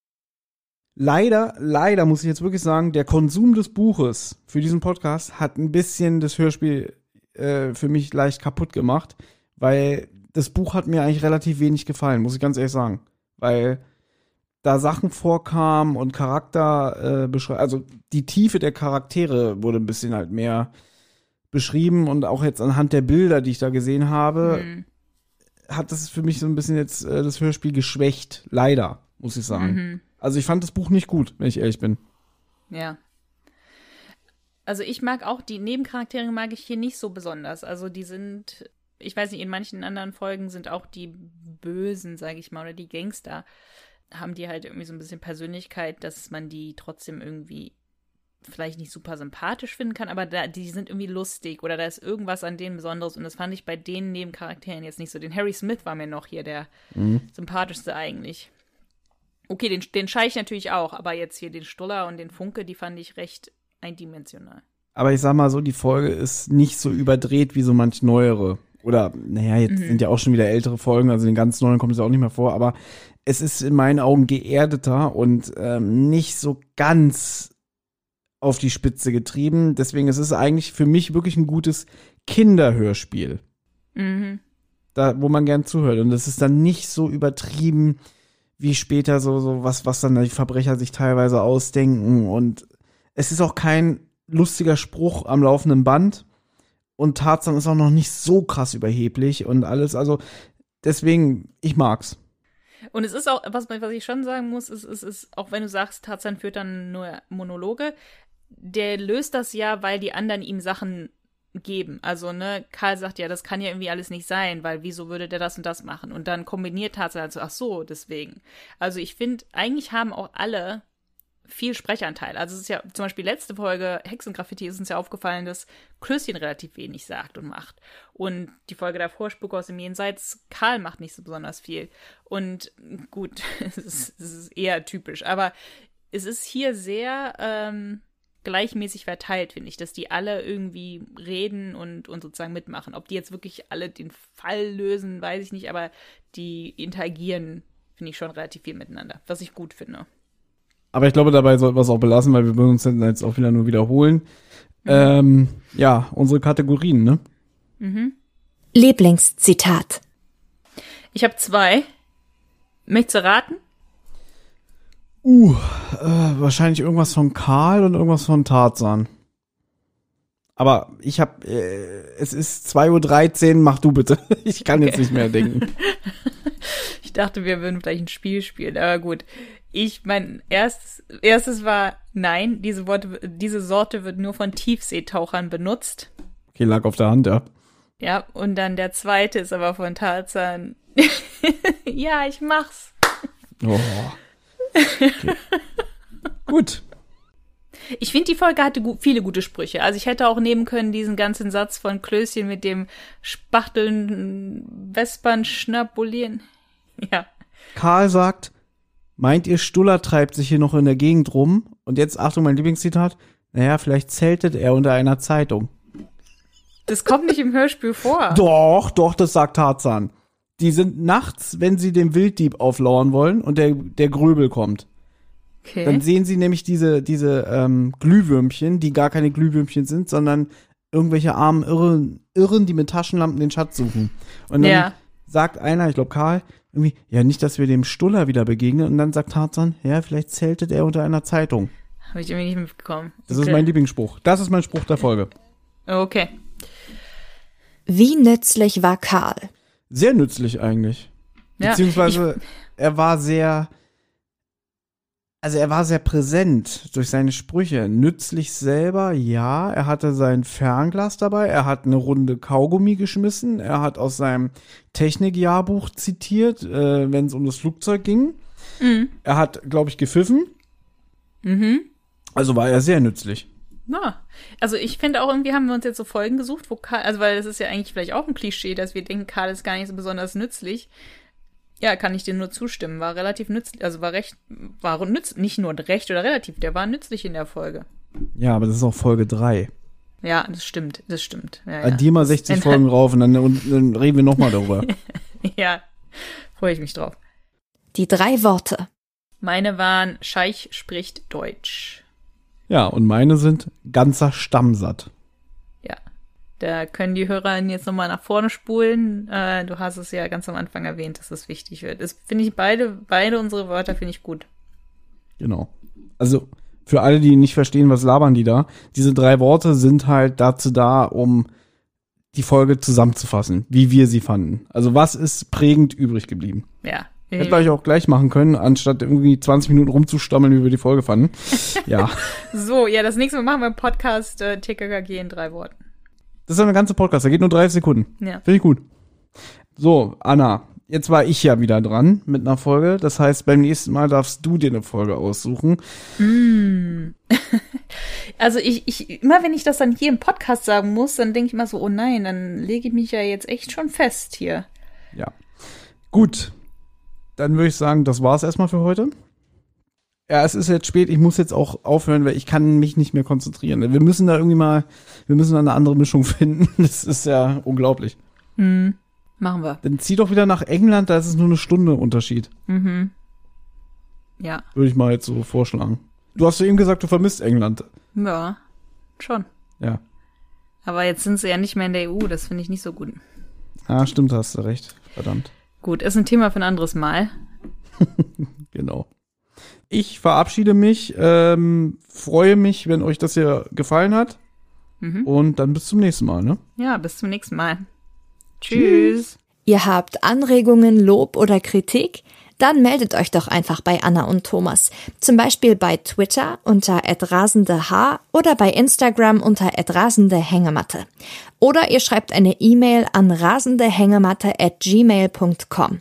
Leider, leider muss ich jetzt wirklich sagen, der Konsum des Buches für diesen Podcast hat ein bisschen das Hörspiel äh, für mich leicht kaputt gemacht, weil das Buch hat mir eigentlich relativ wenig gefallen, muss ich ganz ehrlich sagen. Weil da Sachen vorkamen und Charakter äh, beschreiben. Also die Tiefe der Charaktere wurde ein bisschen halt mehr beschrieben und auch jetzt anhand der Bilder, die ich da gesehen habe, mhm. hat das für mich so ein bisschen jetzt äh, das Hörspiel geschwächt. Leider, muss ich sagen. Mhm. Also ich fand das Buch nicht gut, wenn ich ehrlich bin. Ja. Also ich mag auch die Nebencharaktere mag ich hier nicht so besonders. Also die sind, ich weiß nicht, in manchen anderen Folgen sind auch die Bösen, sage ich mal, oder die Gangster haben die halt irgendwie so ein bisschen Persönlichkeit, dass man die trotzdem irgendwie vielleicht nicht super sympathisch finden kann, aber da, die sind irgendwie lustig oder da ist irgendwas an denen Besonderes und das fand ich bei den Nebencharakteren jetzt nicht so. Den Harry Smith war mir noch hier der mhm. sympathischste eigentlich. Okay, den, den Scheich natürlich auch, aber jetzt hier den Stuller und den Funke, die fand ich recht eindimensional. Aber ich sag mal so, die Folge ist nicht so überdreht wie so manch neuere. Oder, naja, jetzt mhm. sind ja auch schon wieder ältere Folgen, also den ganz neuen kommt es auch nicht mehr vor, aber es ist in meinen Augen geerdeter und ähm, nicht so ganz auf die Spitze getrieben. Deswegen ist es eigentlich für mich wirklich ein gutes Kinderhörspiel. Mhm. Da, wo man gern zuhört. Und es ist dann nicht so übertrieben wie später so, so was, was dann die Verbrecher sich teilweise ausdenken. Und es ist auch kein lustiger Spruch am laufenden Band. Und Tarzan ist auch noch nicht so krass überheblich und alles. Also deswegen, ich mag's. Und es ist auch, was, was ich schon sagen muss, ist, ist, ist, auch wenn du sagst, Tarzan führt dann nur Monologe, der löst das ja, weil die anderen ihm Sachen geben. Also, ne, Karl sagt ja, das kann ja irgendwie alles nicht sein, weil wieso würde der das und das machen? Und dann kombiniert Tarzan also, ach so, deswegen. Also, ich finde, eigentlich haben auch alle viel Sprechanteil. Also es ist ja zum Beispiel letzte Folge Hexengraffiti ist uns ja aufgefallen, dass Klößchen relativ wenig sagt und macht. Und die Folge davor, Spuk aus dem Jenseits, Karl macht nicht so besonders viel. Und gut, es ist, es ist eher typisch. Aber es ist hier sehr ähm, gleichmäßig verteilt, finde ich, dass die alle irgendwie reden und, und sozusagen mitmachen. Ob die jetzt wirklich alle den Fall lösen, weiß ich nicht, aber die interagieren, finde ich schon relativ viel miteinander, was ich gut finde. Aber ich glaube, dabei sollten wir es auch belassen, weil wir würden uns jetzt auch wieder nur wiederholen. Mhm. Ähm, ja, unsere Kategorien, ne? Mhm. Lieblingszitat. Ich habe zwei. Möchtest du raten? Uh, äh, wahrscheinlich irgendwas von Karl und irgendwas von Tarzan. Aber ich habe, äh, es ist 2.13 Uhr, mach du bitte. Ich kann okay. jetzt nicht mehr denken. ich dachte, wir würden vielleicht ein Spiel spielen, aber gut ich, mein erstes, erstes war, nein, diese Worte, diese Sorte wird nur von Tiefseetauchern benutzt. Okay, lag auf der Hand, ja. Ja, und dann der zweite ist aber von Tarzan. ja, ich mach's. Oh. Okay. Gut. Ich finde, die Folge hatte gu viele gute Sprüche. Also ich hätte auch nehmen können diesen ganzen Satz von Klößchen mit dem Spachteln, Vespern, Schnabulieren. Ja. Karl sagt, Meint ihr, Stuller treibt sich hier noch in der Gegend rum? Und jetzt, Achtung, mein Lieblingszitat. Naja, vielleicht zeltet er unter einer Zeitung. Das kommt nicht im Hörspiel vor. Doch, doch, das sagt Tarzan. Die sind nachts, wenn sie dem Wilddieb auflauern wollen und der, der Gröbel kommt. Okay. Dann sehen sie nämlich diese, diese ähm, Glühwürmchen, die gar keine Glühwürmchen sind, sondern irgendwelche armen Irren, Irren, die mit Taschenlampen den Schatz suchen. Und dann ja. sagt einer, ich glaube Karl, irgendwie, ja, nicht, dass wir dem Stuller wieder begegnen. Und dann sagt Tarzan, ja, vielleicht zeltet er unter einer Zeitung. Habe ich irgendwie nicht mitbekommen. Das okay. ist mein Lieblingsspruch. Das ist mein Spruch der Folge. Okay. Wie nützlich war Karl? Sehr nützlich eigentlich. Ja, Beziehungsweise er war sehr also er war sehr präsent durch seine Sprüche. Nützlich selber, ja. Er hatte sein Fernglas dabei. Er hat eine Runde Kaugummi geschmissen. Er hat aus seinem Technikjahrbuch zitiert, äh, wenn es um das Flugzeug ging. Mhm. Er hat, glaube ich, gepfiffen. Mhm. Also war er sehr nützlich. Na, also ich finde auch irgendwie haben wir uns jetzt so Folgen gesucht, wo Karl, also weil das ist ja eigentlich vielleicht auch ein Klischee, dass wir denken, Karl ist gar nicht so besonders nützlich. Ja, kann ich dir nur zustimmen. War relativ nützlich, also war recht, war nütz, nicht nur recht oder relativ, der war nützlich in der Folge. Ja, aber das ist auch Folge 3. Ja, das stimmt, das stimmt. Ja, Addier ja. mal 60 Folgen rauf und dann, und dann reden wir nochmal darüber. ja, freue ich mich drauf. Die drei Worte. Meine waren, Scheich spricht Deutsch. Ja, und meine sind ganzer Stammsatt. Da können die Hörer jetzt nochmal nach vorne spulen. Äh, du hast es ja ganz am Anfang erwähnt, dass es wichtig wird. Das finde ich beide, beide unsere Wörter finde ich gut. Genau. Also, für alle, die nicht verstehen, was labern die da, diese drei Worte sind halt dazu da, um die Folge zusammenzufassen, wie wir sie fanden. Also, was ist prägend übrig geblieben? Ja. Hätte wir auch gleich machen können, anstatt irgendwie 20 Minuten rumzustammeln, wie wir die Folge fanden. Ja. so, ja, das nächste Mal machen wir einen Podcast äh, TKKG in drei Worten. Das ist eine ganze Podcast, der geht nur 30 Sekunden. Ja. Finde ich gut. So, Anna, jetzt war ich ja wieder dran mit einer Folge. Das heißt, beim nächsten Mal darfst du dir eine Folge aussuchen. Mm. also ich, ich, immer wenn ich das dann hier im Podcast sagen muss, dann denke ich mal so, oh nein, dann lege ich mich ja jetzt echt schon fest hier. Ja. Gut, dann würde ich sagen, das war's erstmal für heute. Ja, es ist jetzt spät, ich muss jetzt auch aufhören, weil ich kann mich nicht mehr konzentrieren. Wir müssen da irgendwie mal, wir müssen da eine andere Mischung finden. Das ist ja unglaublich. Mhm. Machen wir. Dann zieh doch wieder nach England, da ist es nur eine Stunde Unterschied. Mhm. Ja. Würde ich mal jetzt so vorschlagen. Du hast ja eben gesagt, du vermisst England. Ja, schon. Ja. Aber jetzt sind sie ja nicht mehr in der EU, das finde ich nicht so gut. Ah, stimmt, hast du recht. Verdammt. Gut, ist ein Thema für ein anderes Mal. genau. Ich verabschiede mich, ähm, freue mich, wenn euch das hier gefallen hat. Mhm. Und dann bis zum nächsten Mal, ne? Ja, bis zum nächsten Mal. Tschüss. Ihr habt Anregungen, Lob oder Kritik? Dann meldet euch doch einfach bei Anna und Thomas. Zum Beispiel bei Twitter unter @rasendeh oder bei Instagram unter @rasendehängematte. Oder ihr schreibt eine E-Mail an rasendehängematte@gmail.com.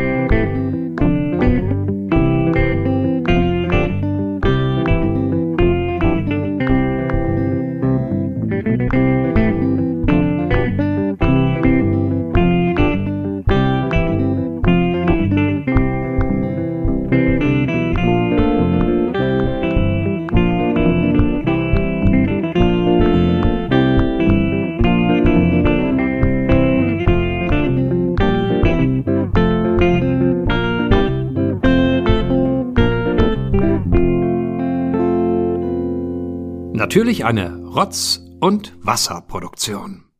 Natürlich eine Rotz- und Wasserproduktion.